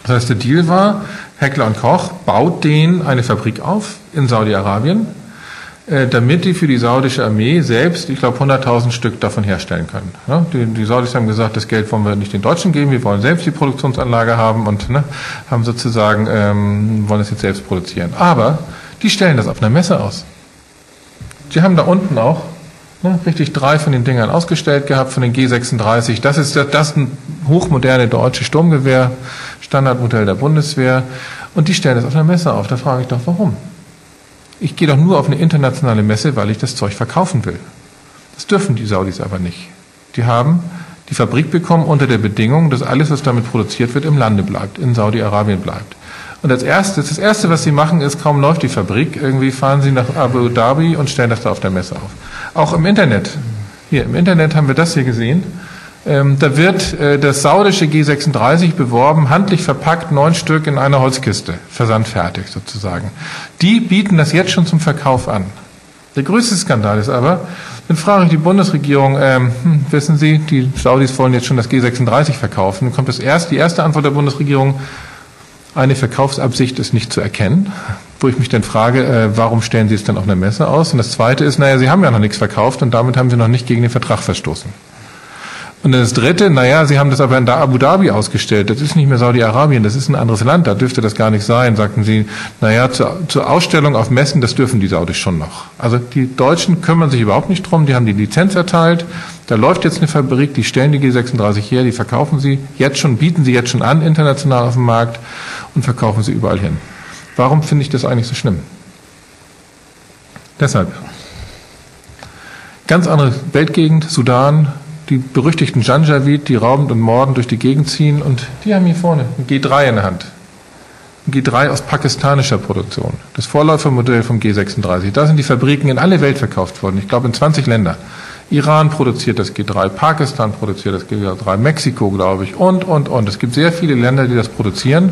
Das heißt, der Deal war, Heckler und Koch baut denen eine Fabrik auf in Saudi-Arabien, äh, damit die für die saudische Armee selbst, ich glaube, 100.000 Stück davon herstellen können. Ja, die, die, Saudis haben gesagt, das Geld wollen wir nicht den Deutschen geben, wir wollen selbst die Produktionsanlage haben und ne, haben sozusagen, ähm, wollen es jetzt selbst produzieren. Aber die stellen das auf einer Messe aus. Die haben da unten auch ne, richtig drei von den Dingern ausgestellt gehabt, von den G36. Das ist das, das hochmoderne deutsche Sturmgewehr, Standardmodell der Bundeswehr. Und die stellen das auf einer Messe auf. Da frage ich doch, warum? Ich gehe doch nur auf eine internationale Messe, weil ich das Zeug verkaufen will. Das dürfen die Saudis aber nicht. Die haben die Fabrik bekommen unter der Bedingung, dass alles, was damit produziert wird, im Lande bleibt, in Saudi-Arabien bleibt. Und als erstes, das erste, was sie machen, ist, kaum läuft die Fabrik, irgendwie fahren sie nach Abu Dhabi und stellen das da auf der Messe auf. Auch im Internet. Hier, im Internet haben wir das hier gesehen. Ähm, da wird äh, das saudische G36 beworben, handlich verpackt, neun Stück in einer Holzkiste, versandfertig sozusagen. Die bieten das jetzt schon zum Verkauf an. Der größte Skandal ist aber, dann frage ich die Bundesregierung, ähm, hm, wissen Sie, die Saudis wollen jetzt schon das G36 verkaufen. Dann kommt das erste, die erste Antwort der Bundesregierung, eine Verkaufsabsicht ist nicht zu erkennen, wo ich mich dann frage, äh, warum stellen Sie es dann auf einer Messe aus? Und das Zweite ist, naja, Sie haben ja noch nichts verkauft und damit haben Sie noch nicht gegen den Vertrag verstoßen. Und das Dritte, naja, Sie haben das aber in Abu Dhabi ausgestellt. Das ist nicht mehr Saudi-Arabien, das ist ein anderes Land, da dürfte das gar nicht sein. Sagten Sie, naja, zur, zur Ausstellung auf Messen, das dürfen die Saudis schon noch. Also die Deutschen kümmern sich überhaupt nicht drum, die haben die Lizenz erteilt. Da läuft jetzt eine Fabrik, die stellen die G36 her, die verkaufen sie jetzt schon, bieten sie jetzt schon an, international auf dem Markt und verkaufen sie überall hin. Warum finde ich das eigentlich so schlimm? Deshalb. Ganz andere Weltgegend, Sudan, die berüchtigten Janjaweed, die raubend und mordend durch die Gegend ziehen und die haben hier vorne ein G3 in der Hand. Ein G3 aus pakistanischer Produktion. Das Vorläufermodell vom G36. Da sind die Fabriken in alle Welt verkauft worden. Ich glaube in 20 Länder. Iran produziert das G3, Pakistan produziert das G3, Mexiko, glaube ich, und, und, und. Es gibt sehr viele Länder, die das produzieren.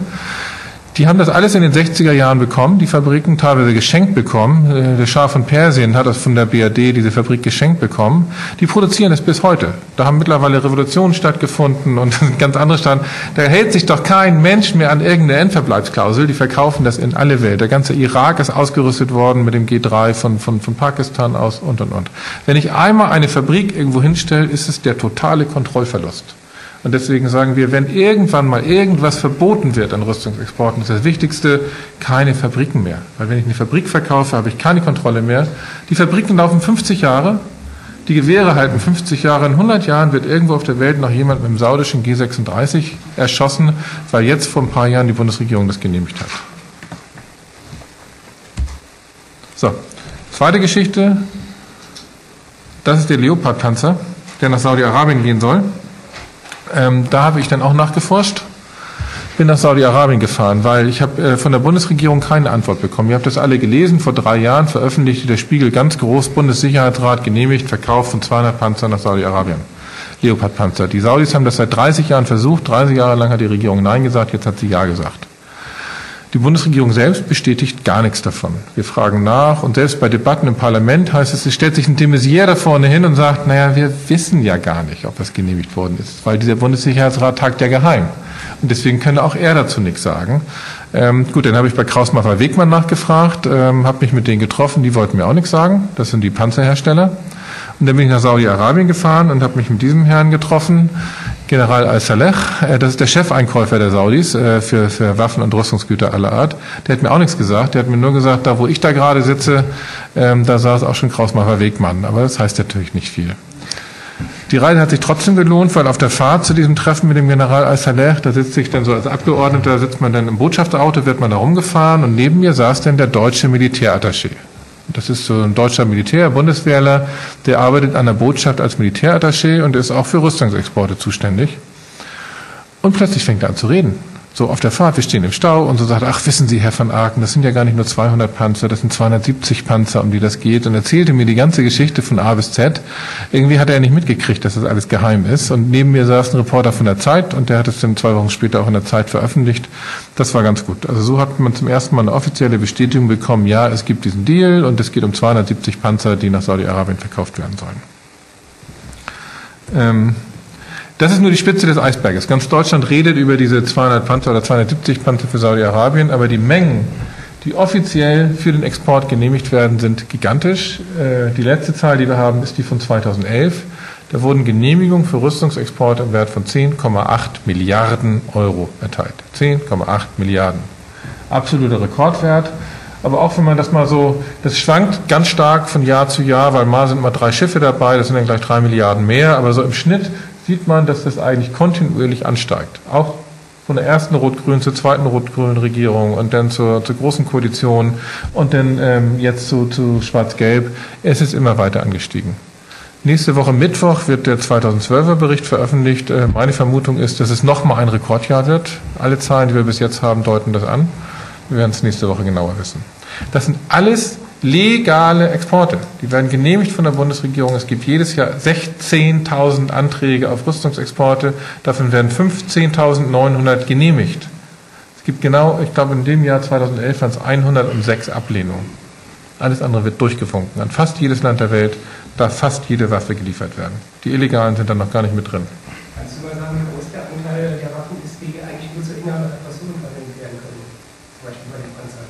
Die haben das alles in den 60er Jahren bekommen, die Fabriken teilweise geschenkt bekommen. Äh, der Schah von Persien hat das von der BRD, diese Fabrik geschenkt bekommen. Die produzieren es bis heute. Da haben mittlerweile Revolutionen stattgefunden und ganz andere Staaten. Da hält sich doch kein Mensch mehr an irgendeine Endverbleibsklausel. Die verkaufen das in alle Welt. Der ganze Irak ist ausgerüstet worden mit dem G3 von, von, von Pakistan aus und, und, und. Wenn ich einmal eine Fabrik irgendwo hinstelle, ist es der totale Kontrollverlust. Und deswegen sagen wir, wenn irgendwann mal irgendwas verboten wird an Rüstungsexporten, ist das Wichtigste keine Fabriken mehr. Weil wenn ich eine Fabrik verkaufe, habe ich keine Kontrolle mehr. Die Fabriken laufen 50 Jahre, die Gewehre halten 50 Jahre. In 100 Jahren wird irgendwo auf der Welt noch jemand mit dem saudischen G36 erschossen, weil jetzt vor ein paar Jahren die Bundesregierung das genehmigt hat. So, zweite Geschichte. Das ist der Leopard-Panzer, der nach Saudi-Arabien gehen soll. Ähm, da habe ich dann auch nachgeforscht, bin nach Saudi-Arabien gefahren, weil ich habe äh, von der Bundesregierung keine Antwort bekommen. Ihr habt das alle gelesen, vor drei Jahren veröffentlichte der Spiegel ganz groß, Bundessicherheitsrat genehmigt, Verkauf von 200 Panzer nach Saudi-Arabien. Leopard-Panzer. Die Saudis haben das seit 30 Jahren versucht, 30 Jahre lang hat die Regierung Nein gesagt, jetzt hat sie Ja gesagt. Die Bundesregierung selbst bestätigt gar nichts davon. Wir fragen nach und selbst bei Debatten im Parlament heißt es, es stellt sich ein de da vorne hin und sagt, naja, wir wissen ja gar nicht, ob das genehmigt worden ist, weil dieser Bundessicherheitsrat tagt ja geheim. Und deswegen kann auch er dazu nichts sagen. Ähm, gut, dann habe ich bei Krausmacher Wegmann nachgefragt, ähm, habe mich mit denen getroffen, die wollten mir auch nichts sagen. Das sind die Panzerhersteller. Und dann bin ich nach Saudi-Arabien gefahren und habe mich mit diesem Herrn getroffen, General al-Saleh. Äh, das ist der Chefeinkäufer der Saudis äh, für, für Waffen und Rüstungsgüter aller Art. Der hat mir auch nichts gesagt. Der hat mir nur gesagt, da wo ich da gerade sitze, ähm, da saß auch schon Krausmacher Wegmann. Aber das heißt natürlich nicht viel. Die Reise hat sich trotzdem gelohnt, weil auf der Fahrt zu diesem Treffen mit dem General al-Saleh, da sitzt sich dann so als Abgeordneter, sitzt man dann im Botschafterauto, wird man da rumgefahren und neben mir saß dann der deutsche Militärattaché. Das ist so ein deutscher Militär, Bundeswehrler, der arbeitet an der Botschaft als Militärattaché und ist auch für Rüstungsexporte zuständig. Und plötzlich fängt er an zu reden so auf der Fahrt, wir stehen im Stau und so sagt, ach, wissen Sie, Herr van Aken, das sind ja gar nicht nur 200 Panzer, das sind 270 Panzer, um die das geht und erzählte mir die ganze Geschichte von A bis Z. Irgendwie hat er nicht mitgekriegt, dass das alles geheim ist und neben mir saß ein Reporter von der Zeit und der hat es dann zwei Wochen später auch in der Zeit veröffentlicht. Das war ganz gut. Also so hat man zum ersten Mal eine offizielle Bestätigung bekommen, ja, es gibt diesen Deal und es geht um 270 Panzer, die nach Saudi-Arabien verkauft werden sollen. Ähm, das ist nur die Spitze des Eisberges. Ganz Deutschland redet über diese 200 Panzer oder 270 Panzer für Saudi-Arabien, aber die Mengen, die offiziell für den Export genehmigt werden, sind gigantisch. Äh, die letzte Zahl, die wir haben, ist die von 2011. Da wurden Genehmigungen für Rüstungsexporte im Wert von 10,8 Milliarden Euro erteilt. 10,8 Milliarden. Absoluter Rekordwert. Aber auch wenn man das mal so, das schwankt ganz stark von Jahr zu Jahr, weil mal sind mal drei Schiffe dabei, das sind dann gleich drei Milliarden mehr. Aber so im Schnitt sieht man, dass das eigentlich kontinuierlich ansteigt. Auch von der ersten rot-grün zur zweiten rot-grünen Regierung und dann zur, zur großen Koalition und dann ähm, jetzt zu, zu schwarz-gelb. Es ist immer weiter angestiegen. Nächste Woche Mittwoch wird der 2012er Bericht veröffentlicht. Äh, meine Vermutung ist, dass es nochmal ein Rekordjahr wird. Alle Zahlen, die wir bis jetzt haben, deuten das an. Wir werden es nächste Woche genauer wissen. Das sind alles legale Exporte. Die werden genehmigt von der Bundesregierung. Es gibt jedes Jahr 16.000 Anträge auf Rüstungsexporte. Davon werden 15.900 genehmigt. Es gibt genau, ich glaube, in dem Jahr 2011 waren es 106 Ablehnungen. Alles andere wird durchgefunken. An fast jedes Land der Welt darf fast jede Waffe geliefert werden. Die illegalen sind dann noch gar nicht mit drin. Kannst du mal sagen, wie groß der Anteil der Waffen ist, die eigentlich nur zur inneren Repression verwendet werden können? Zum Beispiel bei den Panzern.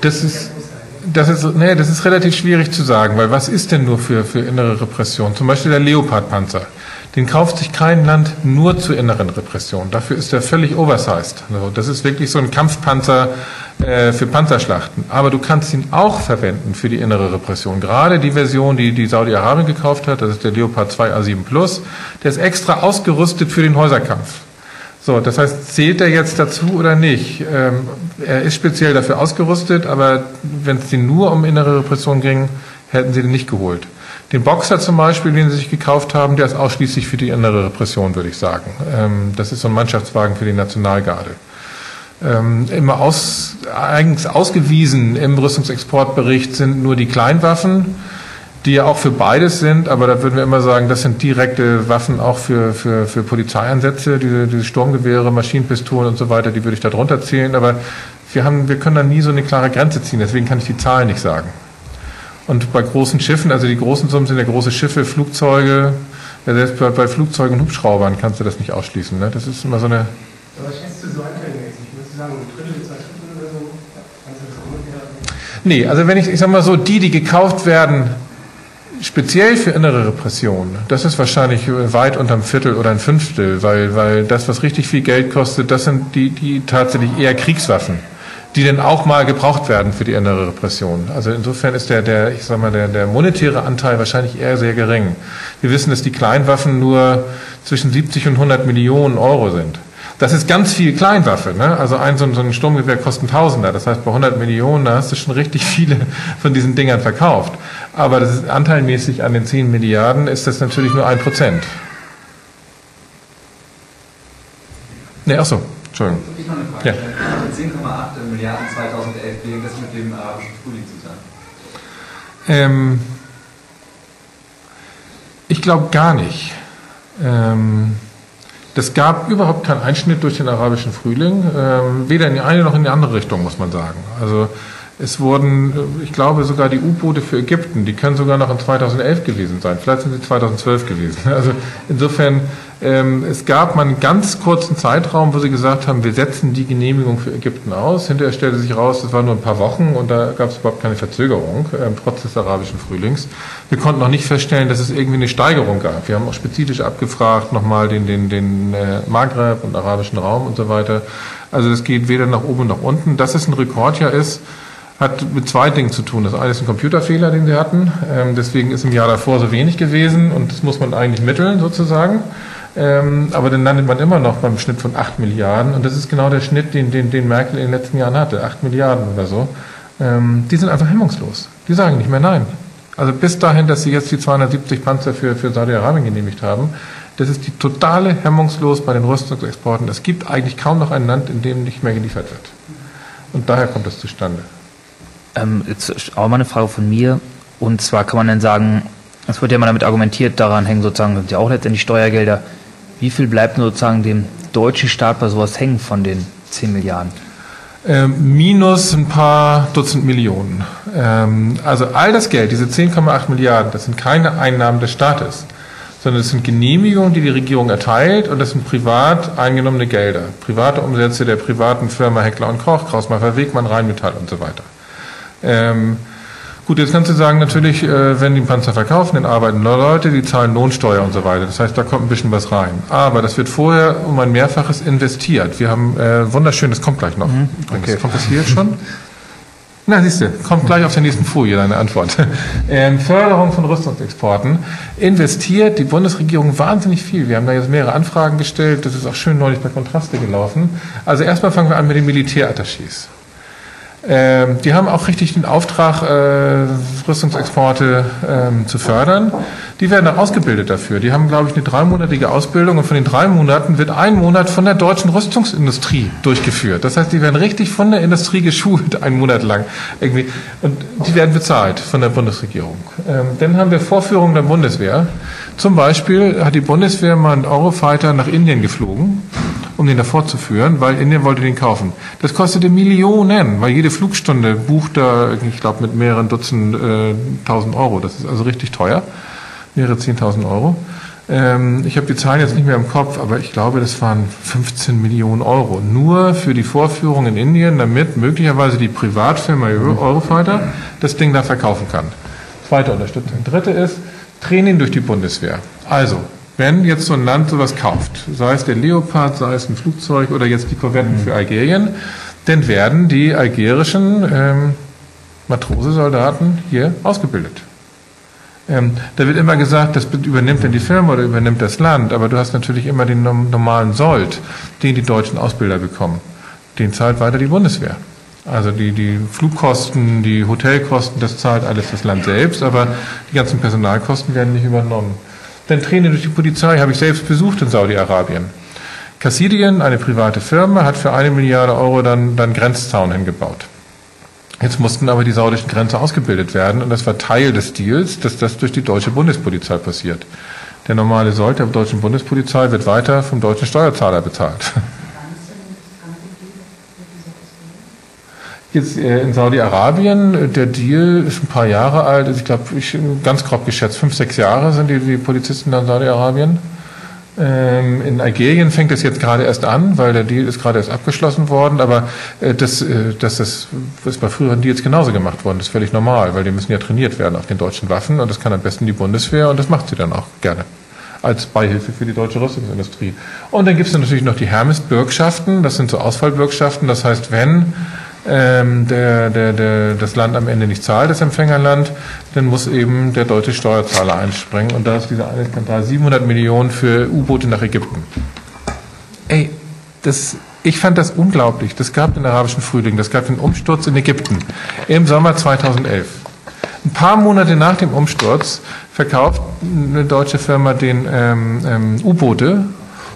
Das ist, das ist, nee, das ist relativ schwierig zu sagen, weil was ist denn nur für, für innere Repression? Zum Beispiel der Leopard-Panzer. Den kauft sich kein Land nur zur inneren Repression. Dafür ist er völlig oversized. Also das ist wirklich so ein Kampfpanzer äh, für Panzerschlachten. Aber du kannst ihn auch verwenden für die innere Repression. Gerade die Version, die, die Saudi-Arabien gekauft hat, das ist der Leopard 2 A7 Plus, der ist extra ausgerüstet für den Häuserkampf. So, das heißt, zählt er jetzt dazu oder nicht? Ähm, er ist speziell dafür ausgerüstet, aber wenn es den nur um innere Repression ging, hätten sie den nicht geholt. Den Boxer zum Beispiel, den sie sich gekauft haben, der ist ausschließlich für die innere Repression, würde ich sagen. Ähm, das ist so ein Mannschaftswagen für die Nationalgarde. Ähm, immer aus, eigens ausgewiesen im Rüstungsexportbericht sind nur die Kleinwaffen die ja auch für beides sind, aber da würden wir immer sagen, das sind direkte Waffen auch für, für, für Polizeieinsätze, diese, diese Sturmgewehre, Maschinenpistolen und so weiter, die würde ich da drunter zählen, aber wir, haben, wir können da nie so eine klare Grenze ziehen, deswegen kann ich die Zahlen nicht sagen. Und bei großen Schiffen, also die großen Summen sind ja große Schiffe, Flugzeuge, ja, selbst bei, bei Flugzeugen und Hubschraubern kannst du das nicht ausschließen. Ne? Das ist immer so eine. Aber schätzt du so anteilmäßig? Würdest du sagen, ein Drittel, zwei Drittel oder so? Kannst du das ungefähr? Nee, also wenn ich, ich sag mal so, die, die gekauft werden, speziell für innere Repression, das ist wahrscheinlich weit unterm Viertel oder ein Fünftel, weil, weil das, was richtig viel Geld kostet, das sind die, die tatsächlich eher Kriegswaffen, die dann auch mal gebraucht werden für die innere Repression. Also insofern ist der, der ich sag mal, der, der monetäre Anteil wahrscheinlich eher sehr gering. Wir wissen, dass die Kleinwaffen nur zwischen 70 und 100 Millionen Euro sind. Das ist ganz viel Kleinwaffe. Ne? Also ein so, ein Sturmgewehr kostet Tausender. Das heißt, bei 100 Millionen, da hast du schon richtig viele von diesen Dingern verkauft. Aber das ist anteilmäßig an den 10 Milliarden ist das natürlich nur ein Prozent. Ne, ach so, Entschuldigung. Ich noch eine Frage. Ja. 10,8 Milliarden 2011, wie hängt das mit dem arabischen Frühling zusammen? Ähm, ich glaube gar nicht. Ähm, das gab überhaupt keinen Einschnitt durch den arabischen Frühling, ähm, weder in die eine noch in die andere Richtung, muss man sagen. Also es wurden, äh, ich glaube, sogar die U-Boote für Ägypten, die können sogar noch in 2011 gewesen sein. Vielleicht sind sie 2012 gewesen. Also insofern, ähm, es gab mal einen ganz kurzen Zeitraum, wo sie gesagt haben, wir setzen die Genehmigung für Ägypten aus. Hinterher stellte sich raus, das war nur ein paar Wochen und da gab es überhaupt keine Verzögerung, ähm, trotz des arabischen Frühlings. Wir konnten noch nicht feststellen, dass es irgendwie eine Steigerung gab. Wir haben auch spezifisch abgefragt, nochmal den, den, den äh, Maghreb und arabischen Raum und so weiter. Also es geht weder nach oben noch unten. Dass es ein Rekordjahr ist, hat mit zwei Dingen zu tun. Das eine ist ein Computerfehler, den sie hatten. Ähm, deswegen ist im Jahr davor so wenig gewesen und das muss man eigentlich mitteln sozusagen. Ähm, aber dann landet man immer noch beim Schnitt von 8 Milliarden und das ist genau der Schnitt, den, den, den Merkel in den letzten Jahren hatte. 8 Milliarden oder so. ähm, die sind einfach hemmungslos. Die sagen nicht mehr nein. Also bis dahin, dass sie jetzt die 270 Panzer für, für Saudi-Arabien genehmigt haben, das ist die totale hemmungslos bei den Rüstungsexporten. Es gibt eigentlich kaum noch ein Land, in dem nicht mehr geliefert wird. Und daher kommt das zustande. Ähm, jetzt auch mal eine Frage von mir. Und zwar kann man dann sagen, es wird ja immer damit argumentiert, daran hängen sozusagen sind ja auch letztendlich Steuergelder. Wie viel bleibt sozusagen dem deutschen Staat bei sowas hängen von den 10 Milliarden? Ähm, minus ein paar Dutzend Millionen. Ähm, also all das Geld, diese 10,8 Milliarden, das sind keine Einnahmen des Staates, sondern es sind Genehmigungen, die die Regierung erteilt und das sind privat eingenommene Gelder. Private Umsätze der privaten Firma Heckler und Koch, Krausmacher Wegmann, Rheinmetall und so weiter. Ähm, Gut, jetzt kannst du sagen, natürlich, äh, wenn die Panzer verkaufen, dann arbeiten Leute, die zahlen Lohnsteuer und so weiter. Das heißt, da kommt ein bisschen was rein. Aber das wird vorher um ein Mehrfaches investiert. Wir haben äh, wunderschön, das kommt gleich noch. Mhm. Okay. Kommt das hier jetzt schon? Na, siehst du, kommt gleich auf der nächsten Folie deine Antwort. Ähm, Förderung von Rüstungsexporten. Investiert die Bundesregierung wahnsinnig viel. Wir haben da jetzt mehrere Anfragen gestellt. Das ist auch schön neulich bei Kontraste gelaufen. Also erstmal fangen wir an mit den Militärattachés. Ähm, die haben auch richtig den Auftrag, äh, Rüstungsexporte ähm, zu fördern. Die werden auch ausgebildet dafür. Die haben, glaube ich, eine dreimonatige Ausbildung und von den drei Monaten wird ein Monat von der deutschen Rüstungsindustrie durchgeführt. Das heißt, die werden richtig von der Industrie geschult, einen Monat lang irgendwie. Und die werden bezahlt von der Bundesregierung. Ähm, dann haben wir Vorführungen der Bundeswehr. Zum Beispiel hat die Bundeswehr mal einen Eurofighter nach Indien geflogen um den davor zu führen, weil Indien wollte den kaufen. Das kostete Millionen, weil jede Flugstunde bucht da, ich glaube, mit mehreren Dutzend äh, tausend Euro. Das ist also richtig teuer, mehrere zehntausend Euro. Ähm, ich habe die Zahlen jetzt nicht mehr im Kopf, aber ich glaube, das waren 15 Millionen Euro. Nur für die Vorführung in Indien, damit möglicherweise die Privatfirma Eurofighter das Ding da verkaufen kann. Zweite Unterstützung. Dritte ist Training durch die Bundeswehr. Also, wenn jetzt so ein Land sowas kauft, sei es der Leopard, sei es ein Flugzeug oder jetzt die Korvetten für Algerien, dann werden die algerischen ähm, Matrosesoldaten hier ausgebildet. Ähm, da wird immer gesagt, das übernimmt dann die Firma oder übernimmt das Land, aber du hast natürlich immer den normalen Sold, den die deutschen Ausbilder bekommen. Den zahlt weiter die Bundeswehr. Also die, die Flugkosten, die Hotelkosten, das zahlt alles das Land selbst, aber die ganzen Personalkosten werden nicht übernommen. Denn Training durch die Polizei habe ich selbst besucht in Saudi-Arabien. Cassidien, eine private Firma, hat für eine Milliarde Euro dann, dann Grenzzaun hingebaut. Jetzt mussten aber die saudischen Grenzer ausgebildet werden und das war Teil des Deals, dass das durch die deutsche Bundespolizei passiert. Der normale Sold der deutschen Bundespolizei wird weiter vom deutschen Steuerzahler bezahlt. Jetzt äh, in Saudi-Arabien, der Deal ist ein paar Jahre alt, also ich glaube, ich ganz grob geschätzt, fünf, sechs Jahre sind die, die Polizisten in Saudi-Arabien. Ähm, in Algerien fängt es jetzt gerade erst an, weil der Deal ist gerade erst abgeschlossen worden, aber äh, das, äh, das, das ist bei früheren Deals genauso gemacht worden, das ist völlig normal, weil die müssen ja trainiert werden auf den deutschen Waffen und das kann am besten die Bundeswehr und das macht sie dann auch gerne als Beihilfe für die deutsche Rüstungsindustrie. Und dann gibt es natürlich noch die Hermes-Bürgschaften, das sind so Ausfallbürgschaften, das heißt, wenn ähm, der, der, der, das Land am Ende nicht zahlt, das Empfängerland, dann muss eben der deutsche Steuerzahler einspringen. Und da ist dieser eine Skandal 700 Millionen für U-Boote nach Ägypten. Ey, das, ich fand das unglaublich. Das gab den arabischen Frühling, das gab den Umsturz in Ägypten im Sommer 2011. Ein paar Monate nach dem Umsturz verkauft eine deutsche Firma den ähm, ähm, U-Boote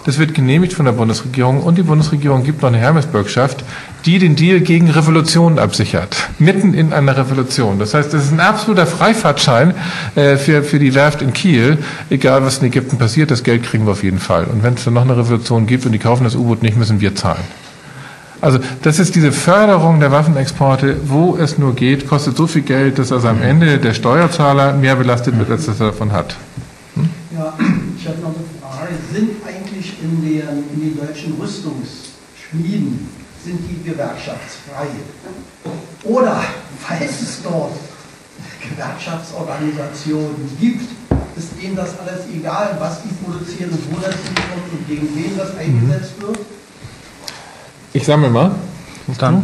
das wird genehmigt von der Bundesregierung und die Bundesregierung gibt noch eine Hermesbürgschaft, die den Deal gegen Revolutionen absichert. Mitten in einer Revolution. Das heißt, das ist ein absoluter Freifahrtschein äh, für, für die Werft in Kiel. Egal, was in Ägypten passiert, das Geld kriegen wir auf jeden Fall. Und wenn es dann noch eine Revolution gibt und die kaufen das U-Boot nicht, müssen wir zahlen. Also das ist diese Förderung der Waffenexporte, wo es nur geht, kostet so viel Geld, dass also am Ende der Steuerzahler mehr belastet wird, als er davon hat. Hm? Ja, ich habe noch eine Frage. Sind in den, in den deutschen Rüstungsschmieden sind die gewerkschaftsfrei. Oder falls es dort Gewerkschaftsorganisationen gibt, ist denen das alles egal, was die produzieren, wo das hinkommt und gegen wen das eingesetzt mhm. wird? Ich sammle mal. Und dann.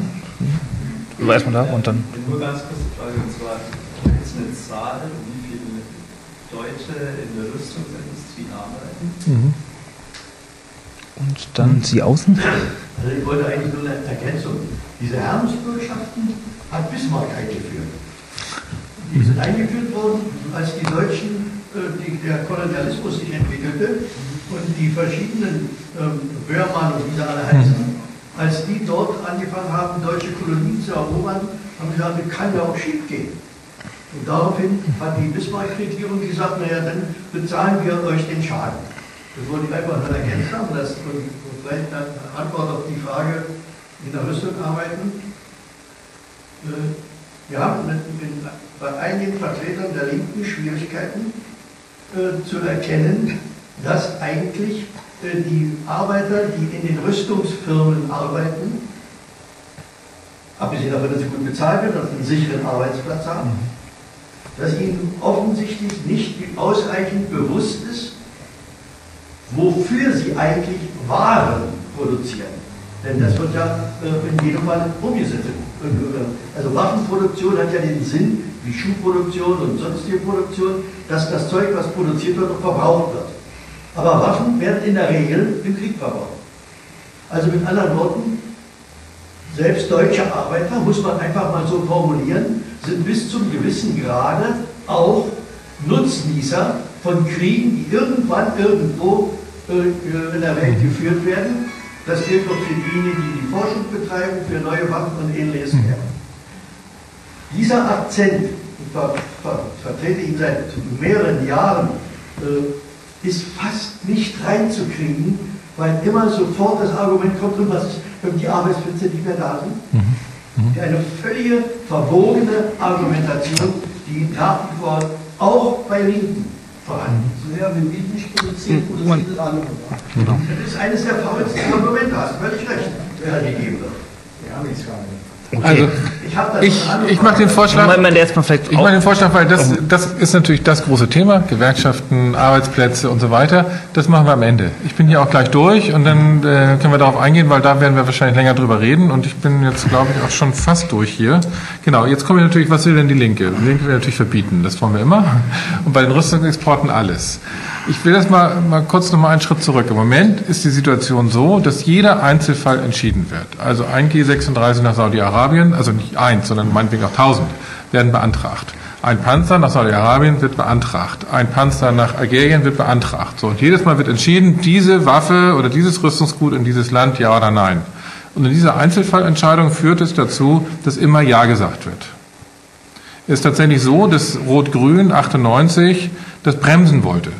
Mhm. Erstmal da und dann. Nur ganz kurze Frage, und zwar gibt es eine Zahl, wie viele Deutsche in der Rüstungsindustrie arbeiten? Mhm. Und dann Sie außen? Also ich wollte eigentlich nur eine Ergänzung Diese Herrensbürgschaften hat Bismarck eingeführt. Die sind eingeführt worden, als die Deutschen, äh, die, der Kolonialismus sich entwickelte und die verschiedenen ähm, Böhrmann und wie sie alle heißen, als die dort angefangen haben, deutsche Kolonien zu erobern, haben sie gesagt, das kann ja auch schief gehen. Und daraufhin hat die Bismarck-Regierung gesagt, naja, dann bezahlen wir euch den Schaden. Das wollte ich einfach nur ergänzt haben, das und vielleicht eine Antwort auf die Frage in der Rüstung arbeiten. Äh, wir haben mit, mit, bei einigen Vertretern der Linken Schwierigkeiten äh, zu erkennen, dass eigentlich äh, die Arbeiter, die in den Rüstungsfirmen arbeiten, abgesehen davon, dass sie gut bezahlt werden und einen sicheren Arbeitsplatz haben, dass ihnen offensichtlich nicht ausreichend bewusst ist, wofür sie eigentlich Waren produzieren. Denn das wird ja äh, in jedem Fall umgesetzt. Also Waffenproduktion hat ja den Sinn, wie Schuhproduktion und sonstige Produktion, dass das Zeug, was produziert wird, auch verbraucht wird. Aber Waffen werden in der Regel im Krieg verbraucht. Also mit anderen Worten, selbst deutsche Arbeiter, muss man einfach mal so formulieren, sind bis zum gewissen Grade auch Nutznießer von Kriegen, die irgendwann irgendwo äh, in der Welt geführt werden. Das gilt auch für diejenigen, die die Forschung betreiben, für neue Waffen und ähnliches mehr. Dieser Akzent, ich ver ver vertrete ihn seit mehreren Jahren, äh, ist fast nicht reinzukriegen, weil immer sofort das Argument kommt, und was ist, wenn die Arbeitsplätze nicht mehr da sind? Mhm. Mhm. Eine völlige verbogene Argumentation, die nach wie vor auch bei Linken vorhanden. So, wenn wir nicht produzieren, produziert andere. Genau. Das ist eines der faulsten Argumente, hast völlig recht, wer gegeben wird. Ja, nichts gar nicht. Okay. Also ich, ich mache den Vorschlag. Ich mache den Vorschlag, weil das, das ist natürlich das große Thema, Gewerkschaften, Arbeitsplätze und so weiter. Das machen wir am Ende. Ich bin hier auch gleich durch und dann äh, können wir darauf eingehen, weil da werden wir wahrscheinlich länger drüber reden und ich bin jetzt, glaube ich, auch schon fast durch hier. Genau, jetzt kommen wir natürlich, was will denn die Linke? Die Linke will natürlich verbieten, das wollen wir immer. Und bei den Rüstungsexporten alles. Ich will das mal, mal kurz noch mal einen Schritt zurück. Im Moment ist die Situation so, dass jeder Einzelfall entschieden wird. Also ein G36 nach Saudi-Arabien, also nicht eins, sondern meinetwegen auch tausend, werden beantragt. Ein Panzer nach Saudi-Arabien wird beantragt. Ein Panzer nach Algerien wird beantragt. So, und jedes Mal wird entschieden, diese Waffe oder dieses Rüstungsgut in dieses Land, ja oder nein. Und in dieser Einzelfallentscheidung führt es dazu, dass immer Ja gesagt wird. Es ist tatsächlich so, dass Rot-Grün 98 das bremsen wollte.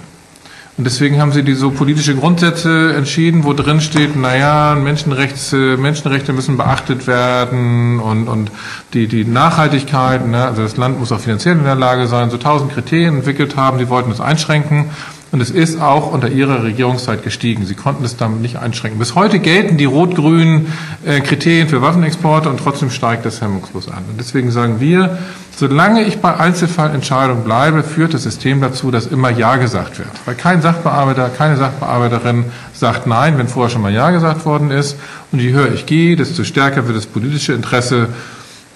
Und deswegen haben sie die so politische Grundsätze entschieden, wo drin steht, naja, Menschenrechte, Menschenrechte müssen beachtet werden und, und die, die Nachhaltigkeit, ne, also das Land muss auch finanziell in der Lage sein, so tausend Kriterien entwickelt haben, die wollten das einschränken. Und es ist auch unter ihrer Regierungszeit gestiegen. Sie konnten es damit nicht einschränken. Bis heute gelten die rot-grünen äh, Kriterien für Waffenexporte und trotzdem steigt das hemmungslos an. Und deswegen sagen wir, solange ich bei Einzelfallentscheidungen bleibe, führt das System dazu, dass immer Ja gesagt wird. Weil kein Sachbearbeiter, keine Sachbearbeiterin sagt Nein, wenn vorher schon mal Ja gesagt worden ist. Und je höher ich gehe, desto stärker wird das politische Interesse,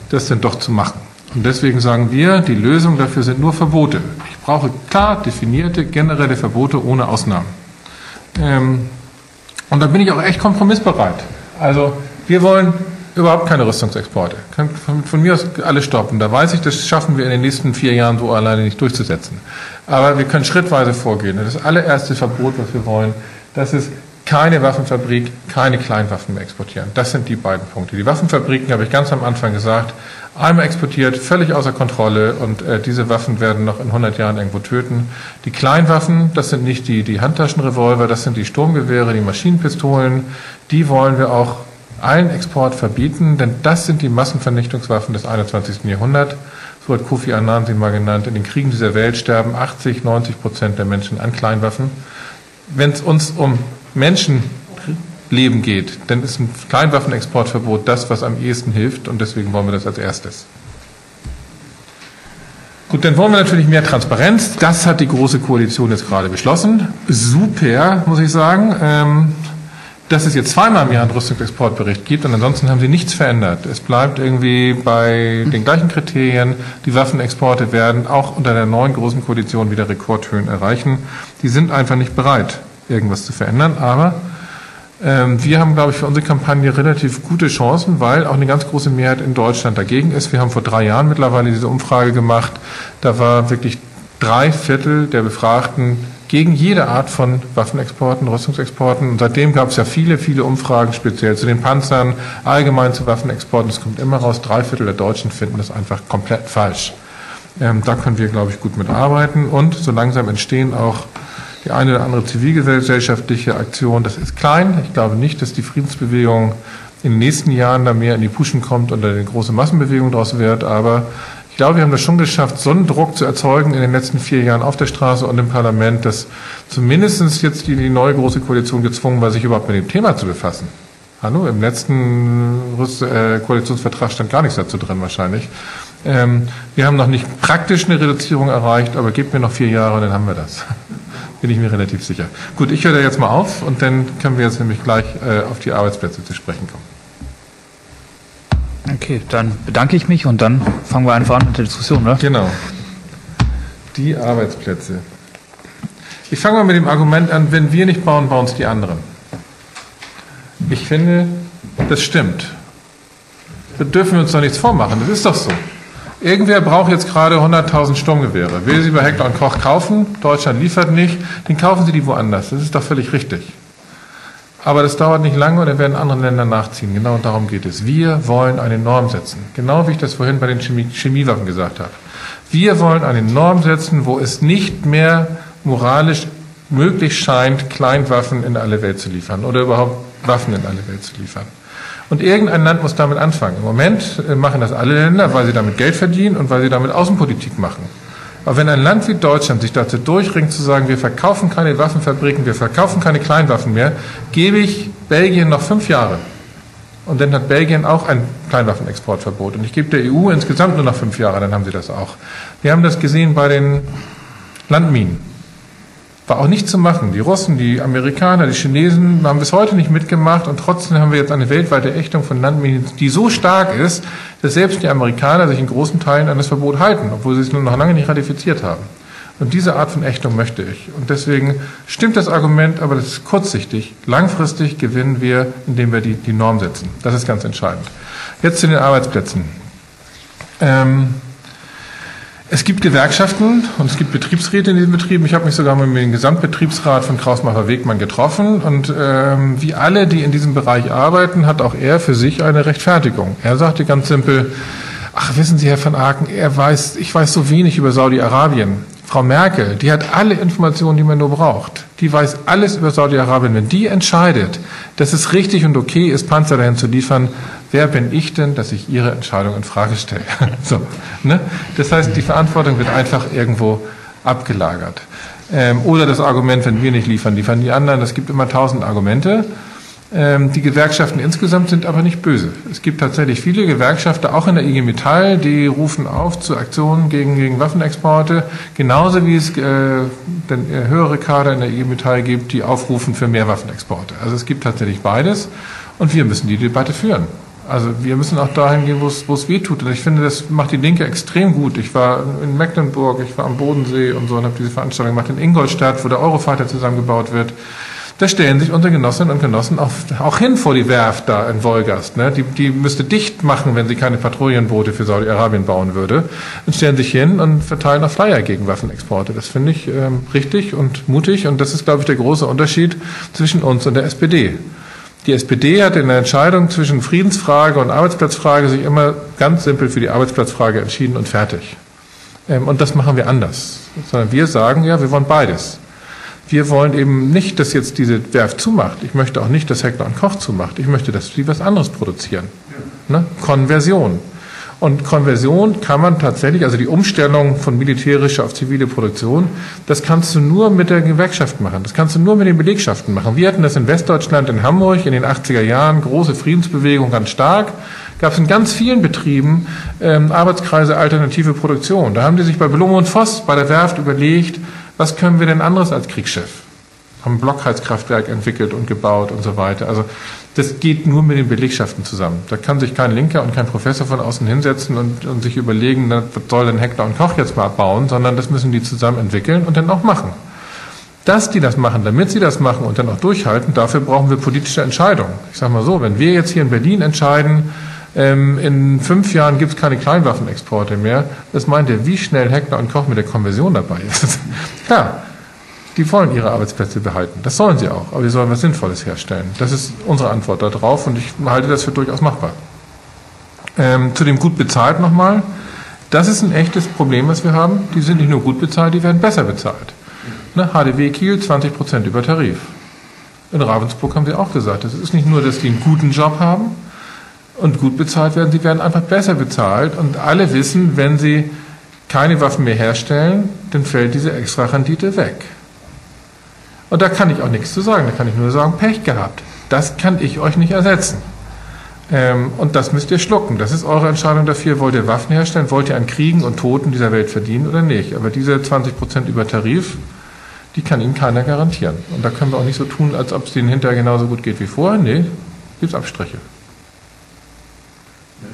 das denn doch zu machen. Und deswegen sagen wir, die Lösung dafür sind nur Verbote. Ich brauche klar definierte generelle Verbote ohne Ausnahmen. Ähm, und da bin ich auch echt kompromissbereit. Also wir wollen überhaupt keine Rüstungsexporte. Können von, von, mir aus alle stoppen. Da weiß ich, das schaffen wir in den nächsten vier Jahren so alleine nicht durchzusetzen. Aber wir können schrittweise vorgehen. Das allererste Verbot, was wir wollen, das ist keine Waffenfabrik, keine Kleinwaffen mehr exportieren. Das sind die beiden Punkte. Die Waffenfabriken, habe ich ganz am Anfang gesagt, einmal exportiert, völlig außer Kontrolle und äh, diese Waffen werden noch in 100 Jahren irgendwo töten. Die Kleinwaffen, das sind nicht die, die Handtaschenrevolver, das sind die Sturmgewehre, die Maschinenpistolen, die wollen wir auch allen Export verbieten, denn das sind die Massenvernichtungswaffen des 21. Jahrhunderts. So hat Kofi Annan sie mal genannt. In den Kriegen dieser Welt sterben 80, 90 Prozent der Menschen an Kleinwaffen. Wenn es uns um Menschenleben geht, dann ist ein Kleinwaffenexportverbot das, was am ehesten hilft und deswegen wollen wir das als erstes. Gut, dann wollen wir natürlich mehr Transparenz. Das hat die Große Koalition jetzt gerade beschlossen. Super, muss ich sagen. Ähm, dass es jetzt zweimal im Jahr einen Rüstungsexportbericht gibt und ansonsten haben sie nichts verändert. Es bleibt irgendwie bei den gleichen Kriterien. Die Waffenexporte werden auch unter der neuen großen Koalition wieder Rekordhöhen erreichen. Die sind einfach nicht bereit irgendwas zu verändern. Aber Ähm, wir haben, glaube ich, für unsere Kampagne relativ gute Chancen, weil auch eine ganz große Mehrheit in Deutschland dagegen ist. Wir haben vor drei Jahren mittlerweile diese Umfrage gemacht. Da war wirklich drei Viertel der Befragten gegen jede Art von Waffenexporten, Rüstungsexporten. Und seitdem gab es ja viele, viele Umfragen, speziell zu den Panzern, allgemein zu Waffenexporten. Es kommt immer raus, drei Viertel der Deutschen finden das einfach komplett falsch. Ähm, da können wir, glaube ich, gut mitarbeiten. Und so langsam entstehen auch die eine oder andere zivilgesellschaftliche Aktion. Das ist klein. Ich glaube nicht, dass die Friedensbewegung in den nächsten Jahren da mehr in die Puschen kommt und eine große Massenbewegung daraus wird. Aber ich glaube, wir haben das schon geschafft, so einen Druck zu erzeugen in den letzten vier Jahren auf der Straße und im Parlament, dass zumindest jetzt die, die neue große Koalition gezwungen war, sich überhaupt mit dem Thema zu befassen. Hallo, im letzten äh, Koalitionsvertrag stand gar nichts dazu drin wahrscheinlich. Ähm, wir haben noch nicht praktisch eine Reduzierung erreicht, aber gebt mir noch vier Jahre und dann haben wir das. Bin ich mir relativ sicher. Gut, ich höre da jetzt mal auf und dann können wir jetzt nämlich gleich äh, auf die Arbeitsplätze zu sprechen kommen. Okay, dann bedanke ich mich und dann fangen wir einfach an mit der Diskussion, oder? Genau. Die Arbeitsplätze. Ich fange mal mit dem Argument an, wenn wir nicht bauen, bauen es die anderen. Ich finde, das stimmt. Da dürfen wir uns doch nichts vormachen, das ist doch so. Irgendwer braucht jetzt gerade 100.000 Sturmgewehre. Will sie bei Hector und Koch kaufen? Deutschland liefert nicht. Den kaufen sie die woanders. Das ist doch völlig richtig. Aber das dauert nicht lange und dann werden andere Länder nachziehen. Genau darum geht es. Wir wollen eine Norm setzen. Genau wie ich das vorhin bei den Chemie Chemiewaffen gesagt habe. Wir wollen eine Norm setzen, wo es nicht mehr moralisch möglich scheint, Kleinwaffen in alle Welt zu liefern oder überhaupt Waffen in alle Welt zu liefern. Und irgendein Land muss damit anfangen. Im Moment äh, machen das alle Länder, weil sie damit Geld verdienen und weil sie damit Außenpolitik machen. Aber wenn ein Land wie Deutschland sich dazu durchringt zu sagen, wir verkaufen keine Waffenfabriken, wir verkaufen keine Kleinwaffen mehr, gebe ich Belgien noch fünf Jahre. Und dann hat Belgien auch ein Kleinwaffenexportverbot. Und ich gebe der EU insgesamt nur noch fünf Jahre, dann haben sie das auch. Wir haben das gesehen bei den Landminen. War auch nicht zu machen. Die Russen, die Amerikaner, die Chinesen haben bis heute nicht mitgemacht und trotzdem haben wir jetzt eine weltweite Ächtung von Landminen, die so stark ist, dass selbst die Amerikaner sich in großen Teilen an das Verbot halten, obwohl sie es nur noch lange nicht ratifiziert haben. Und diese Art von Ächtung möchte ich. Und deswegen stimmt das Argument, aber das ist kurzsichtig. Langfristig gewinnen wir, indem wir die, die Norm setzen. Das ist ganz entscheidend. Jetzt zu den Arbeitsplätzen. Ähm, es gibt Gewerkschaften und es gibt Betriebsräte in diesen Betrieben. Ich habe mich sogar mit dem Gesamtbetriebsrat von Krausmacher Wegmann getroffen und ähm, wie alle, die in diesem Bereich arbeiten, hat auch er für sich eine Rechtfertigung. Er sagte ganz simpel, ach wissen Sie, Herr van Aken, er weiß, ich weiß so wenig über Saudi-Arabien. Frau Merkel, die hat alle Informationen, die man nur braucht. Die weiß alles über Saudi-Arabien. Wenn die entscheidet, dass es richtig und okay ist, Panzer dahin zu liefern, wer bin ich denn, dass ich ihre Entscheidung in Frage stelle? so, ne? Das heißt, die Verantwortung wird einfach irgendwo abgelagert. Ähm, oder das Argument, wenn wir nicht liefern, liefern die anderen. Es gibt immer tausend Argumente. Ähm, die Gewerkschaften insgesamt sind aber nicht böse. Es gibt tatsächlich viele Gewerkschaften, auch in der IG Metall, die rufen auf zu Aktionen gegen, gegen Waffenexporte, genauso wie es äh, den, äh, höhere Kader in der IG Metall gibt, die aufrufen für mehr Waffenexporte. Also es gibt tatsächlich beides und wir müssen die Debatte führen. Also wir müssen auch dahin gehen, wo es, weh tut. Und ich finde, das macht die Linke extrem gut. Ich war in Mecklenburg, ich war am Bodensee und so und habe diese Veranstaltung gemacht in Ingolstadt, wo der Eurofighter zusammengebaut wird. Da stellen sich unsere Genossinnen und Genossen auch, auch hin vor die Werft da in Wolgast. Ne? Die, die müsste dicht machen, wenn sie keine Patrouillenboote für Saudi-Arabien bauen würde. Und stellen sich hin und verteilen auch Flyer gegen Waffenexporte. Das finde ich ähm, richtig und mutig. Und das ist, glaube ich, der große Unterschied zwischen uns und der SPD. Die SPD hat in der Entscheidung zwischen Friedensfrage und Arbeitsplatzfrage sich immer ganz simpel für die Arbeitsplatzfrage entschieden und fertig. Ähm, und das machen wir anders. Sondern wir sagen, ja, wir wollen beides. Wir wollen eben nicht, dass jetzt diese Werft zumacht. Ich möchte auch nicht, dass Heckler und Koch zumacht. Ich möchte, dass sie was anderes produzieren. Ne? Konversion. Und Konversion kann man tatsächlich, also die Umstellung von militärischer auf zivile Produktion, das kannst du nur mit der Gewerkschaft machen. Das kannst du nur mit den Belegschaften machen. Wir hatten das in Westdeutschland, in Hamburg in den 80er Jahren, große Friedensbewegung, ganz stark. Gab es in ganz vielen Betrieben ähm, Arbeitskreise alternative Produktion. Da haben die sich bei Blum und Voss, bei der Werft überlegt, was können wir denn anderes als Kriegsschiff? Haben Blockheizkraftwerk entwickelt und gebaut und so weiter. Also das geht nur mit den Belegschaften zusammen. Da kann sich kein Linker und kein Professor von außen hinsetzen und, und sich überlegen, was soll denn Heckler und Koch jetzt mal abbauen, sondern das müssen die zusammen entwickeln und dann auch machen. Dass die das machen, damit sie das machen und dann auch durchhalten, dafür brauchen wir politische Entscheidungen. Ich sage mal so, wenn wir jetzt hier in Berlin entscheiden, ähm, in fünf Jahren gibt es keine Kleinwaffenexporte mehr, das meint ihr, wie schnell Heckler und Koch mit der Konversion dabei ist. Klar, die wollen ihre Arbeitsplätze behalten. Das sollen sie auch, aber die sollen was Sinnvolles herstellen. Das ist unsere Antwort darauf und ich halte das für durchaus machbar. Ähm, zu dem gut bezahlt nochmal. Das ist ein echtes Problem, was wir haben. Die sind nicht nur gut bezahlt, die werden besser bezahlt. Ne? HDW Kiel 20 Prozent über Tarif. In Ravensburg haben wir auch gesagt, es ist nicht nur, dass die einen guten Job haben und gut bezahlt werden, sie werden einfach besser bezahlt und alle wissen, wenn sie keine Waffen mehr herstellen, dann fällt diese Extra-Rendite weg. Und da kann ich auch nichts zu sagen, da kann ich nur sagen, Pech gehabt. Das kann ich euch nicht ersetzen. Ähm, und das müsst ihr schlucken. Das ist eure Entscheidung dafür. Wollt ihr Waffen herstellen? Wollt ihr an Kriegen und Toten dieser Welt verdienen oder nicht? Aber diese 20 Prozent über Tarif, die kann Ihnen keiner garantieren. Und da können wir auch nicht so tun, als ob es denen hinterher genauso gut geht wie vorher. Nee, gibt es Abstriche.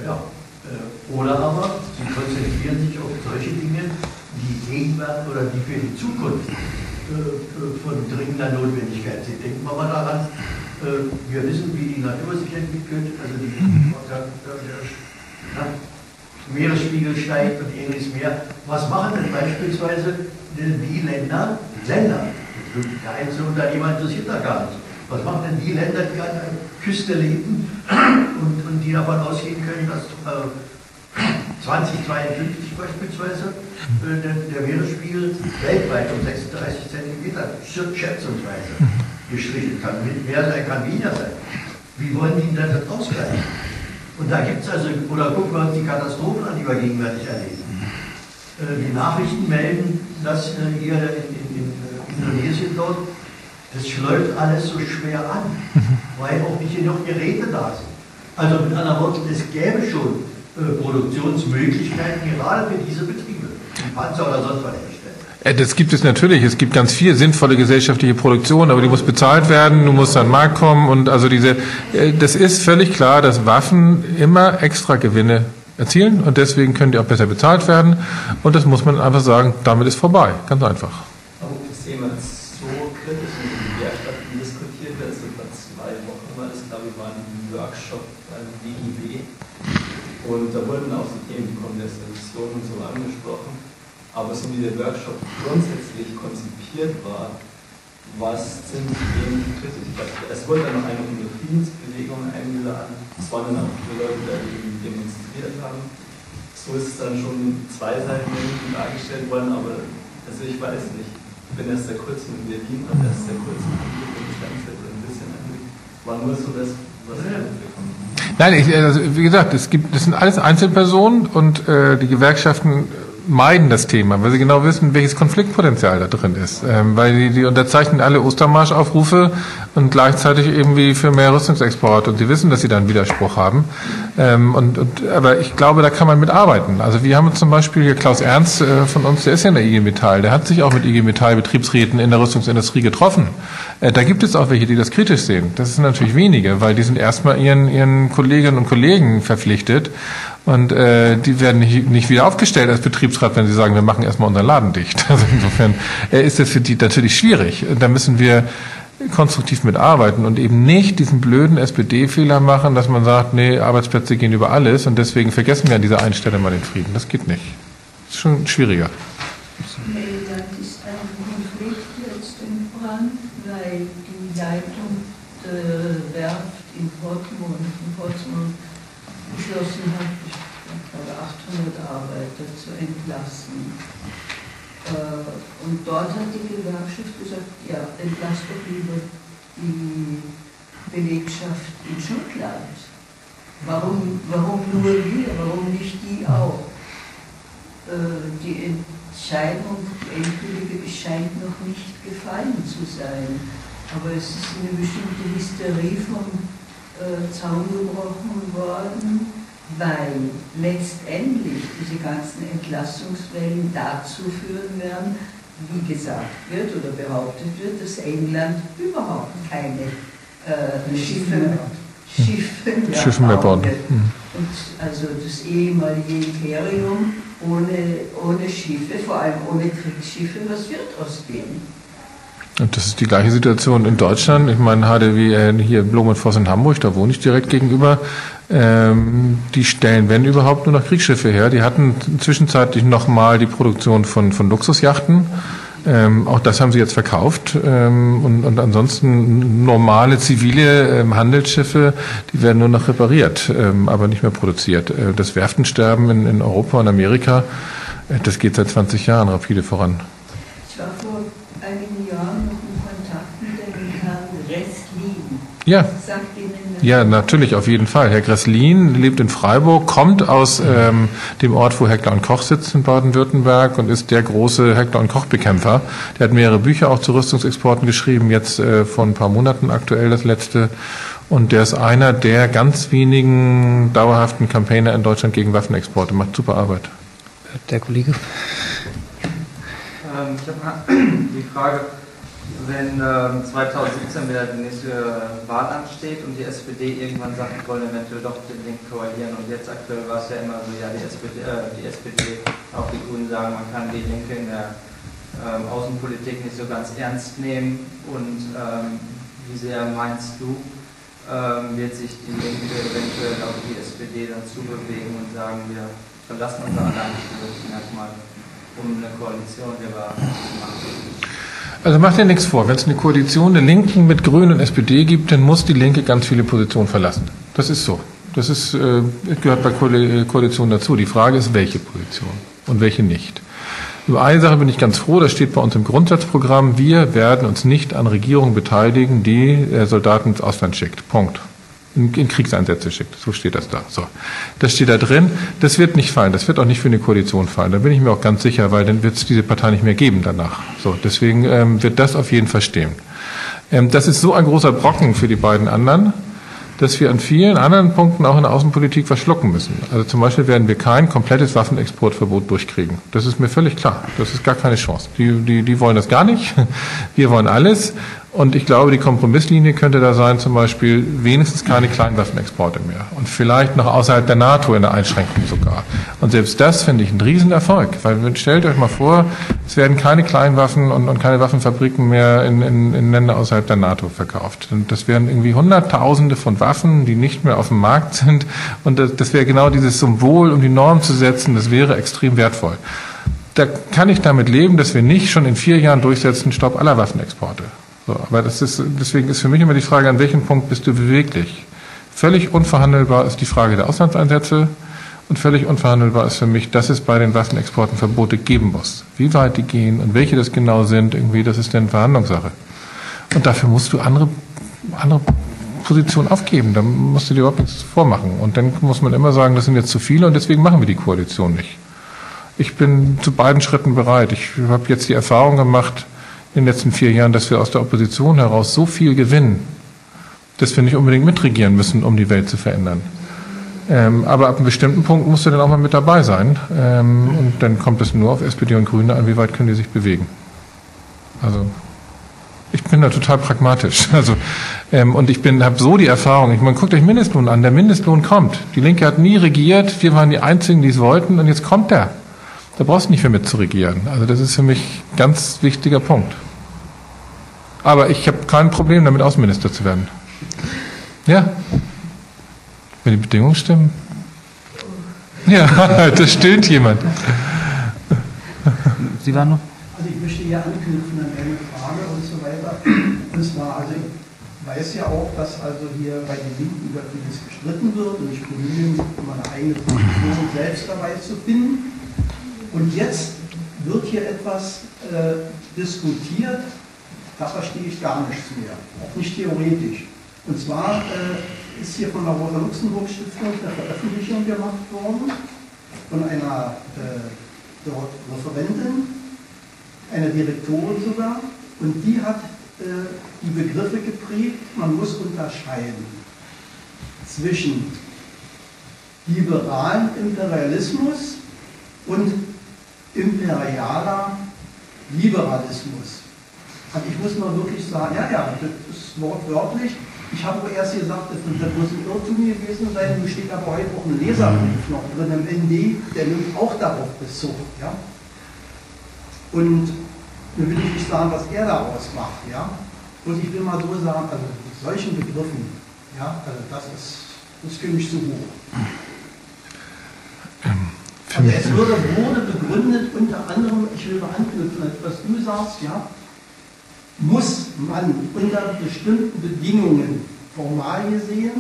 Ja, äh, oder aber Sie konzentrieren sich auf solche Dinge, die Gegenwart oder die für die Zukunft von dringender Notwendigkeit sind. Denken wir mal daran, äh, wir wissen, wie die Natur sich entwickelt, also die, mhm. der, der Meeresspiegel steigt und ähnliches mehr. Was machen denn beispielsweise die Länder, Länder, der Einzelunternehmer interessiert da gar nicht. Was machen denn die Länder, die an der Küste leben und, und die davon ausgehen können, dass äh, 2052 beispielsweise äh, der, der Meeresspiegel weltweit um 36 Zentimeter schätzungsweise gestrichen kann, mit mehr sein kann, weniger sein. Wie wollen die denn das ausgleichen? Und da gibt es also, oder gucken wir uns die Katastrophen an, die wir gegenwärtig erleben. Äh, die Nachrichten melden, dass äh, hier in, in, in äh, Indonesien dort, das läuft alles so schwer an, weil auch nicht genug Geräte da sind. Also mit anderen Worten, es gäbe schon Produktionsmöglichkeiten gerade für diese Betriebe, die Panzer oder sonst was äh, das gibt es natürlich. Es gibt ganz viel sinnvolle gesellschaftliche Produktion, aber die muss bezahlt werden, du musst an den Markt kommen und also diese, äh, das ist völlig klar, dass Waffen immer extra Gewinne erzielen und deswegen können die auch besser bezahlt werden und das muss man einfach sagen, damit ist vorbei. Ganz einfach. Aber das Thema ist so kritisch in den Lehrstätten diskutiert wird, so vor zwei Wochen war das, glaube ich, war ein Workshop beim WIB und da wurden auch so Themen wie Konversation und so angesprochen. Aber so wie der Workshop grundsätzlich konzipiert war, was ziemlich wenig kritisch. Es wurde dann noch eine Friedensbewegung eingeladen. Es waren dann auch viele Leute, die demonstriert haben. So ist es dann schon zwei Seiten dargestellt worden, aber also ich weiß nicht. Ich bin erst seit kurzem in Berlin und erst seit kurzem in das Ganze ein bisschen War nur so das, was ich mitbekommen Nein, ich, also wie gesagt, es gibt, das sind alles Einzelpersonen und äh, die Gewerkschaften meiden das Thema, weil sie genau wissen, welches Konfliktpotenzial da drin ist. Ähm, weil die, die unterzeichnen alle Ostermarschaufrufe und gleichzeitig irgendwie für mehr Rüstungsexport und sie wissen, dass sie da einen Widerspruch haben. Ähm, und, und, aber ich glaube, da kann man mit arbeiten. Also wir haben zum Beispiel hier Klaus Ernst äh, von uns, der ist ja in der IG Metall, der hat sich auch mit IG Metall Betriebsräten in der Rüstungsindustrie getroffen. Äh, da gibt es auch welche, die das kritisch sehen. Das sind natürlich wenige, weil die sind erstmal ihren, ihren Kolleginnen und Kollegen verpflichtet und äh, die werden nicht, nicht wieder aufgestellt als Betriebsrat, wenn sie sagen, wir machen erstmal unseren Laden dicht. Also insofern äh, ist das für die natürlich schwierig. Da müssen wir konstruktiv mitarbeiten und eben nicht diesen blöden SPD-Fehler machen, dass man sagt, nee, Arbeitsplätze gehen über alles und deswegen vergessen wir an dieser einen Stelle mal den Frieden. Das geht nicht. Das ist schon schwieriger. Werft in Portsmouth, in Portsmouth beschlossen hat, glaube 800 Arbeiter zu entlassen. Äh, und dort hat die Gewerkschaft gesagt, ja, entlasst doch lieber die Belegschaft in Schottland. Warum, warum nur wir, warum nicht die auch? Äh, die Entscheidung, die endgültige, scheint noch nicht gefallen zu sein. Aber es ist eine bestimmte Hysterie vom äh, Zaun gebrochen worden weil letztendlich diese ganzen Entlassungswellen dazu führen werden, wie gesagt wird oder behauptet wird, dass England überhaupt keine äh, Schiffe, Schiffe mehr, Schiffe mehr bauen. Mhm. Und also das ehemalige Imperium ohne, ohne Schiffe, vor allem ohne Kriegsschiffe, was wird aus dem? Und das ist die gleiche Situation in Deutschland. Ich meine, HDW hier Blumenvoss in Hamburg, da wohne ich direkt gegenüber. Ähm, die stellen, wenn überhaupt, nur noch Kriegsschiffe her. Die hatten zwischenzeitlich nochmal die Produktion von, von Luxusjachten. Ähm, auch das haben sie jetzt verkauft. Ähm, und, und ansonsten normale zivile ähm, Handelsschiffe, die werden nur noch repariert, ähm, aber nicht mehr produziert. Äh, das Werftensterben in, in Europa und Amerika, äh, das geht seit 20 Jahren rapide voran. Ich war vor einigen Jahren noch in Kontakt mit dem Herrn Resslin. Ja. Sagt? Ja, natürlich, auf jeden Fall. Herr Gresslin lebt in Freiburg, kommt aus ähm, dem Ort, wo Heckler und Koch sitzt in Baden-Württemberg und ist der große Heckler und Koch-Bekämpfer. Der hat mehrere Bücher auch zu Rüstungsexporten geschrieben, jetzt äh, vor ein paar Monaten aktuell das letzte. Und der ist einer der ganz wenigen dauerhaften Campaigner in Deutschland gegen Waffenexporte. Macht super Arbeit. Der Kollege. Ähm, ich habe die Frage, wenn ähm, 2017 wieder die nächste Wahl ansteht und die SPD irgendwann sagt, wir wollen eventuell doch den Linken koalieren und jetzt aktuell war es ja immer so, ja, die SPD, äh, die SPD, auch die Grünen sagen, man kann die Linke in der ähm, Außenpolitik nicht so ganz ernst nehmen und ähm, wie sehr meinst du, ähm, wird sich die Linke eventuell auf die SPD dann zubewegen und sagen, wir verlassen unser Alleinstellungsmerkmal, um eine Koalition der Wahl zu machen? Also macht dir nichts vor. Wenn es eine Koalition der Linken mit Grünen und SPD gibt, dann muss die Linke ganz viele Positionen verlassen. Das ist so. Das ist, äh, gehört bei Koali- Koalitionen dazu. Die Frage ist, welche Position und welche nicht. Über eine Sache bin ich ganz froh, das steht bei uns im Grundsatzprogramm. Wir werden uns nicht an Regierungen beteiligen, die äh, Soldaten ins Ausland schickt. Punkt. In, in Kriegseinsätze schickt. So steht das da. So. Das steht da drin. Das wird nicht fallen. Das wird auch nicht für eine Koalition fallen. Da bin ich mir auch ganz sicher, weil dann wird es diese Partei nicht mehr geben danach. So. Deswegen ähm, wird das auf jeden Fall stehen. Ähm, das ist so ein großer Brocken für die beiden anderen, dass wir an vielen anderen Punkten auch in der Außenpolitik was schlucken müssen. Also zum Beispiel werden wir kein komplettes Waffenexportverbot durchkriegen. Das ist mir völlig klar. Das ist gar keine Chance. Die, die, die wollen das gar nicht. Wir wollen alles. Und ich glaube, die Kompromisslinie könnte da sein, zum Beispiel wenigstens keine Kleinwaffenexporte mehr. Und vielleicht noch außerhalb der NATO in der Einschränkung sogar. Und selbst das finde ich einen Riesenerfolg. Weil stellt euch mal vor, es werden keine Kleinwaffen und, und keine Waffenfabriken mehr in, in, in Länder außerhalb der NATO verkauft. Und das wären irgendwie Hunderttausende von Waffen, die nicht mehr auf dem Markt sind. Und das, das wäre genau dieses Symbol, um die Norm zu setzen. Das wäre extrem wertvoll. Da kann ich damit leben, dass wir nicht schon in vier Jahren durchsetzen, Stopp aller Waffenexporte. So, aber das ist, deswegen ist für mich immer die Frage, an welchem Punkt bist du beweglich? Völlig unverhandelbar ist die Frage der Auslandseinsätze und völlig unverhandelbar ist für mich, dass es bei den Waffenexporten Verbote geben muss. Wie weit die gehen und welche das genau sind, irgendwie, das ist dann Verhandlungssache. Und dafür musst du andere, andere Positionen aufgeben. Da musst du dir überhaupt nichts vormachen. Und dann muss man immer sagen, das sind jetzt zu viele und deswegen machen wir die Koalition nicht. Ich bin zu beiden Schritten bereit. Ich habe jetzt die Erfahrung gemacht, in den letzten vier Jahren, dass wir aus der Opposition heraus so viel gewinnen, dass wir nicht unbedingt mitregieren müssen, um die Welt zu verändern. Ähm, aber ab einem bestimmten Punkt musst du dann auch mal mit dabei sein. Ähm, und dann kommt es nur auf SPD und Grüne an, wie weit können die sich bewegen. Also ich bin da total pragmatisch. Also ähm, und ich bin habe so die Erfahrung. Ich meine, guckt euch Mindestlohn an. Der Mindestlohn kommt. Die Linke hat nie regiert. Wir waren die Einzigen, die es wollten. Und jetzt kommt der. Da brauchst du nicht mehr mit zu regieren. Also das ist für mich ein ganz wichtiger Punkt. Aber ich habe kein Problem damit, Außenminister zu werden. Ja. Wenn die Bedingungen stimmen. Ja, da stöhnt jemand. Sie waren noch? Also ich möchte hier anknüpfen an eine Frage und so weiter. Und zwar, also ich weiß ja auch, dass also hier bei den Linken über vieles gestritten wird und ich bemühe mich, meine eigene Position selbst dabei zu finden. Und jetzt wird hier etwas äh, diskutiert, da verstehe ich gar nichts mehr, auch nicht theoretisch. Und zwar äh, ist hier von der Rosa-Luxemburg-Stiftung eine Veröffentlichung gemacht worden von einer äh, dort Referentin, einer Direktorin sogar, und die hat äh, die Begriffe geprägt, man muss unterscheiden zwischen liberalem Imperialismus und imperialer Liberalismus. Und ich muss mal wirklich sagen, ja, ja, das ist wortwörtlich. Ich habe erst gesagt, das muss ein Irrtum gewesen sein. Nun steht aber heute auch ein Leserbrief noch drin im ND, der nimmt auch darauf Bezug. Ja? Und Nun will ich nicht sagen, was er daraus macht, ja. Und ich will mal so sagen, also mit solchen Begriffen, ja, also das ist, das finde ich zu hoch. Also es wurde, wurde begründet unter anderem, ich will mal anknüpfen, was du sagst, ja, muss man unter bestimmten Bedingungen formal gesehen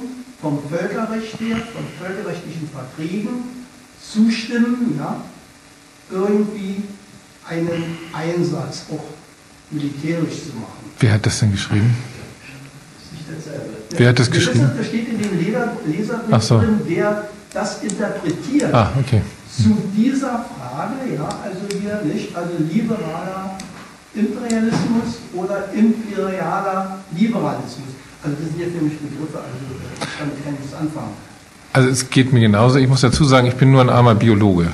vom Völkerrecht her, von völkerrechtlichen Verträgen zustimmen, ja, irgendwie einen Einsatz auch militärisch zu machen. Wer hat das denn geschrieben? Das ist nicht dasselbe. Wer hat das geschrieben? Das steht in dem Leser, Leserbrief so. drin, der das interpretiert Ah, okay. Zu dieser Frage, ja, also hier nicht, also liberaler Imperialismus oder imperialer Liberalismus. Also das sind für mich Begriffe, also äh, damit kann ich nichts anfangen. Also es geht mir genauso. Ich muss dazu sagen, ich bin nur ein armer Biologe.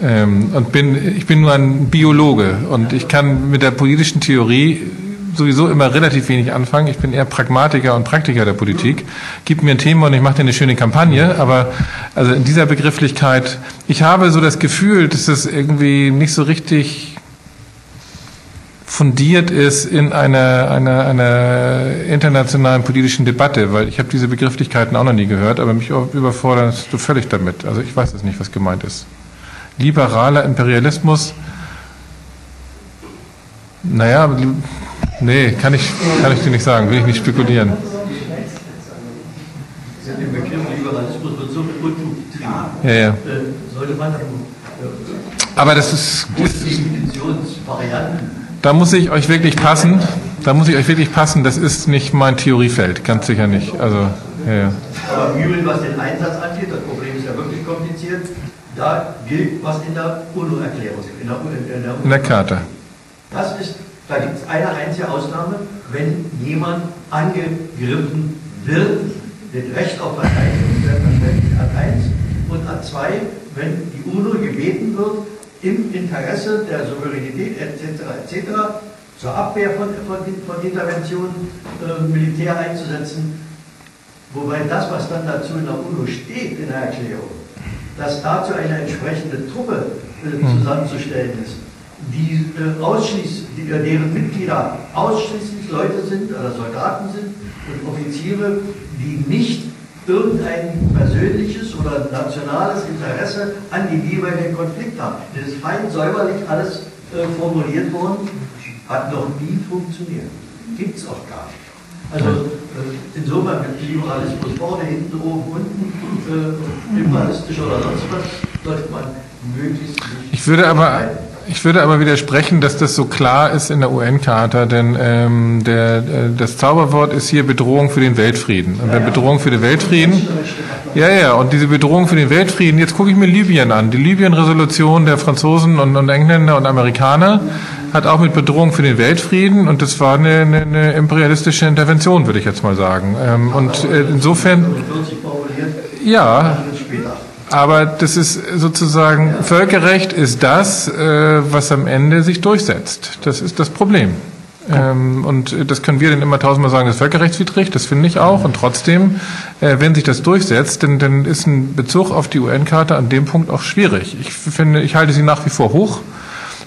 Ähm, und bin, ich bin nur ein Biologe und ich kann mit der politischen Theorie sowieso immer relativ wenig anfangen. Ich bin eher Pragmatiker und Praktiker der Politik. Gib mir ein Thema und ich mache dir eine schöne Kampagne. Aber also in dieser Begrifflichkeit, ich habe so das Gefühl, dass es irgendwie nicht so richtig fundiert ist in einer, einer, einer internationalen politischen Debatte, weil ich habe diese Begrifflichkeiten auch noch nie gehört, aber mich überfordert du völlig damit. Also ich weiß es nicht, was gemeint ist. Liberaler Imperialismus, naja, nee, kann ich, kann ich dir nicht sagen, will ich nicht spekulieren. Der Begriff Liberalismus wird so. Ja, ja. Äh, Sollte man dann Aber das ist, Definitionsvarianten da muss ich euch wirklich passen, da muss ich euch wirklich passen, das ist nicht mein Theoriefeld, ganz sicher nicht. Also, ja, ja. Aber im Übrigen, was den Einsatz angeht, das Problem ist ja wirklich kompliziert, da gilt, was in der UNO-Erklärung, in der, in der, In der Karte. Das ist, da gibt es eine einzige Ausnahme, wenn jemand angegriffen wird, mit Recht auf Verteidigung, selbstverständlich an 1 und an 2, wenn die UNO gebeten wird, im Interesse der Souveränität etc. etc. zur Abwehr von, von, von Interventionen äh, Militär einzusetzen. Wobei das, was dann dazu in der UNO steht, in der Erklärung, dass dazu eine entsprechende Truppe äh, zusammenzustellen ist, die äh, ausschließlich, die, äh, deren Mitglieder ausschließlich Leute sind oder Soldaten sind und Offiziere, die nicht irgendein persönliches oder nationales Interesse an dem jeweiligen Konflikt haben. Das ist fein säuberlich alles äh, formuliert worden, hat noch nie funktioniert. Gibt es auch gar nicht. Also äh, insofern mit Liberalismus vorne, hinten, oben, unten, äh, liberalistisch oder sonst was, sollte man möglichst nicht. Ich würde aber, ich würde aber widersprechen, dass das so klar ist in der UN-Charta, denn ähm, der, äh, das Zauberwort ist hier Bedrohung für den Weltfrieden. Und wenn Bedrohung für den Weltfrieden, ja, ja, und diese Bedrohung für den Weltfrieden, jetzt gucke ich mir Libyen an. Die Libyen-Resolution der Franzosen und, und Engländer und Amerikaner hat auch mit Bedrohung für den Weltfrieden und das war eine, eine, eine imperialistische Intervention, würde ich jetzt mal sagen. Ähm, und äh, insofern, 40 formuliert, ja. Aber das ist sozusagen, Völkerrecht ist das, äh, was am Ende sich durchsetzt. Das ist das Problem. Ähm, und das können wir dann immer tausendmal sagen, das ist völkerrechtswidrig, das finde ich auch. Und trotzdem, äh, wenn sich das durchsetzt, dann, dann ist ein Bezug auf die UN-Karte an dem Punkt auch schwierig. Ich finde, ich halte sie nach wie vor hoch.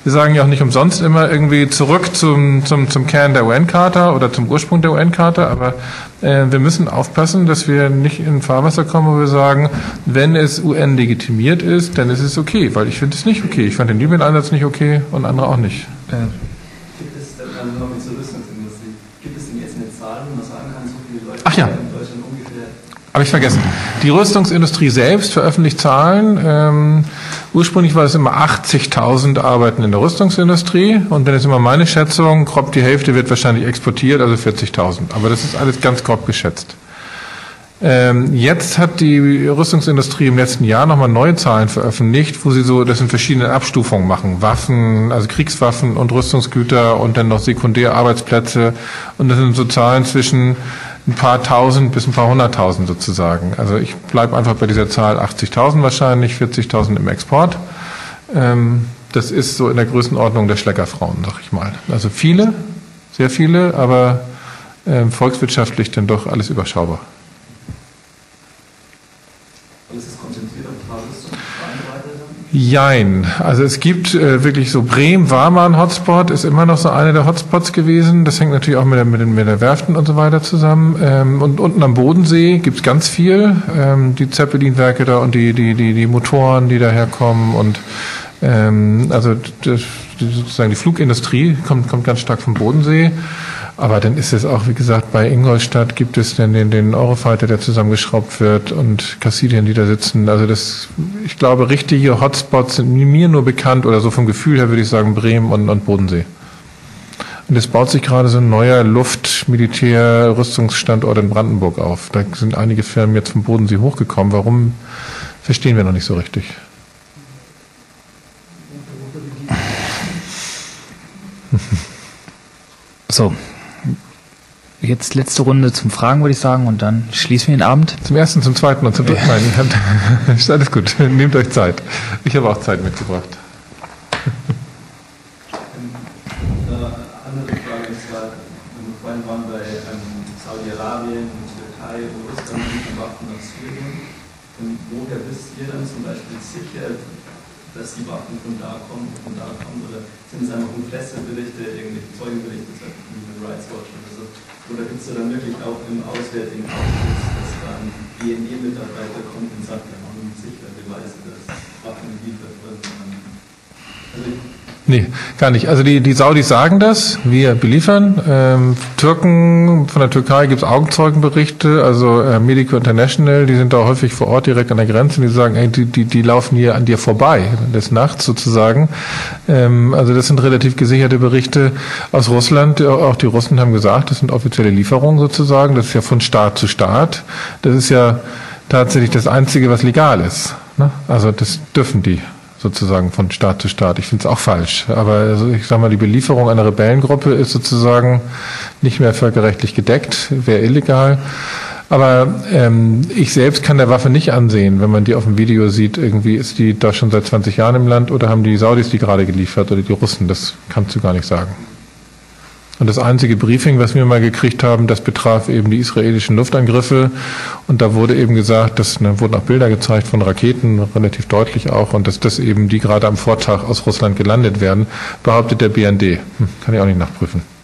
Wir sagen ja auch nicht umsonst immer irgendwie zurück zum, zum, zum Kern der UN-Charta oder zum Ursprung der UN-Charta, aber äh, wir müssen aufpassen, dass wir nicht in Fahrwasser kommen, wo wir sagen, wenn es UN legitimiert ist, dann ist es okay, weil ich finde es nicht okay. Ich fand den Libyen-Einsatz nicht okay und andere auch nicht. Gibt es, dann noch mit zur Rüstungsindustrie, gibt es denn jetzt eine Zahl, wo man sagen kann, so viele Leute Ach ja. in Deutschland ungefähr Habe ich vergessen. Die Rüstungsindustrie selbst veröffentlicht Zahlen. Ähm, ursprünglich war es immer 80.000 arbeiten in der Rüstungsindustrie und dann ist immer meine Schätzung, grob die Hälfte wird wahrscheinlich exportiert, also 40.000. Aber das ist alles ganz grob geschätzt. Ähm, jetzt hat die Rüstungsindustrie im letzten Jahr nochmal neue Zahlen veröffentlicht, wo sie so das in verschiedenen Abstufungen machen. Waffen, also Kriegswaffen und Rüstungsgüter und dann noch Sekundärarbeitsplätze. Und das sind so Zahlen zwischen ein paar tausend bis ein paar hunderttausend sozusagen. Also ich bleibe einfach bei dieser Zahl 80.000 wahrscheinlich, 40.000 im Export. Ähm, das ist so in der Größenordnung der Schleckerfrauen, sag ich mal. Also viele, sehr viele, aber ähm, volkswirtschaftlich dann doch alles überschaubar. alles ist konzentriert auf die Rüstung, Reichweite dann? Jein. Also es gibt äh, wirklich so Bremen war mal ein Hotspot, ist immer noch so einer der Hotspots gewesen. Das hängt natürlich auch mit der, mit den, mit der Werften und so weiter zusammen. Ähm, und unten am Bodensee gibt's ganz viel. Ähm, die Zeppelin-Werke da und die, die, die, die Motoren, die daherkommen und ähm, also das, sozusagen die Flugindustrie kommt, kommt ganz stark vom Bodensee. Aber dann ist es auch, wie gesagt, bei Ingolstadt gibt es dann den, den Eurofighter, der zusammengeschraubt wird und Kassidien, die da sitzen. Also das, ich glaube, richtige Hotspots sind mir nur bekannt oder so vom Gefühl her würde ich sagen Bremen und, und Bodensee. Und es baut sich gerade so ein neuer Luft-Militär-Rüstungsstandort in Brandenburg auf. Da sind einige Firmen jetzt vom Bodensee hochgekommen. Warum, verstehen wir noch nicht so richtig. So, Jetzt letzte Runde zum Fragen, würde ich sagen, und dann schließen wir den Abend. Zum ersten, zum zweiten und zum dritten. Nein, ist alles gut. Nehmt euch Zeit. Ich habe auch Zeit mitgebracht. Eine andere Frage, und zwar, vorhin waren bei ähm, Saudi-Arabien, Türkei Russland Waffen aus Syrien. Und woher wisst ihr dann zum Beispiel sicher, dass die Waffen von da kommen, von da kommen? Oder sind es einfach Presseberichte, irgendwelche Zeugenberichte, zum Beispiel Human Rights Watch oder? Oder gibt es da dann wirklich auch im Auswärtigen Ausschuss, dass dann BNE-Mitarbeiter kommen und sagen, wir haben sicher Beweise, dass Waffen geliefert wurden? Also Nee, gar nicht. Also die, die Saudis sagen das, wir beliefern. Ähm, Türken, von der Türkei gibt es Augenzeugenberichte, also äh, Medico International, die sind da häufig vor Ort direkt an der Grenze, die sagen, ey, die, die, die laufen hier an dir vorbei, des Nachts sozusagen. Ähm, also das sind relativ gesicherte Berichte aus Russland. Auch die Russen haben gesagt, das sind offizielle Lieferungen sozusagen. Das ist ja von Staat zu Staat. Das ist ja tatsächlich das Einzige, was legal ist. Ne? Also das dürfen die sozusagen von Staat zu Staat. Ich finde es auch falsch. Aber also ich sage mal, die Belieferung einer Rebellengruppe ist sozusagen nicht mehr völkerrechtlich gedeckt, wäre illegal. Aber ähm, ich selbst kann der Waffe nicht ansehen, wenn man die auf dem Video sieht, irgendwie ist die da schon seit 20 Jahren im Land oder haben die Saudis die gerade geliefert oder die Russen, das kannst du gar nicht sagen. Und das einzige Briefing, was wir mal gekriegt haben, das betraf eben die israelischen Luftangriffe. Und da wurde eben gesagt, dass da wurden auch Bilder gezeigt von Raketen, relativ deutlich auch, und dass das eben die gerade am Vortag aus Russland gelandet werden, behauptet der BND. Hm, kann ich auch nicht nachprüfen.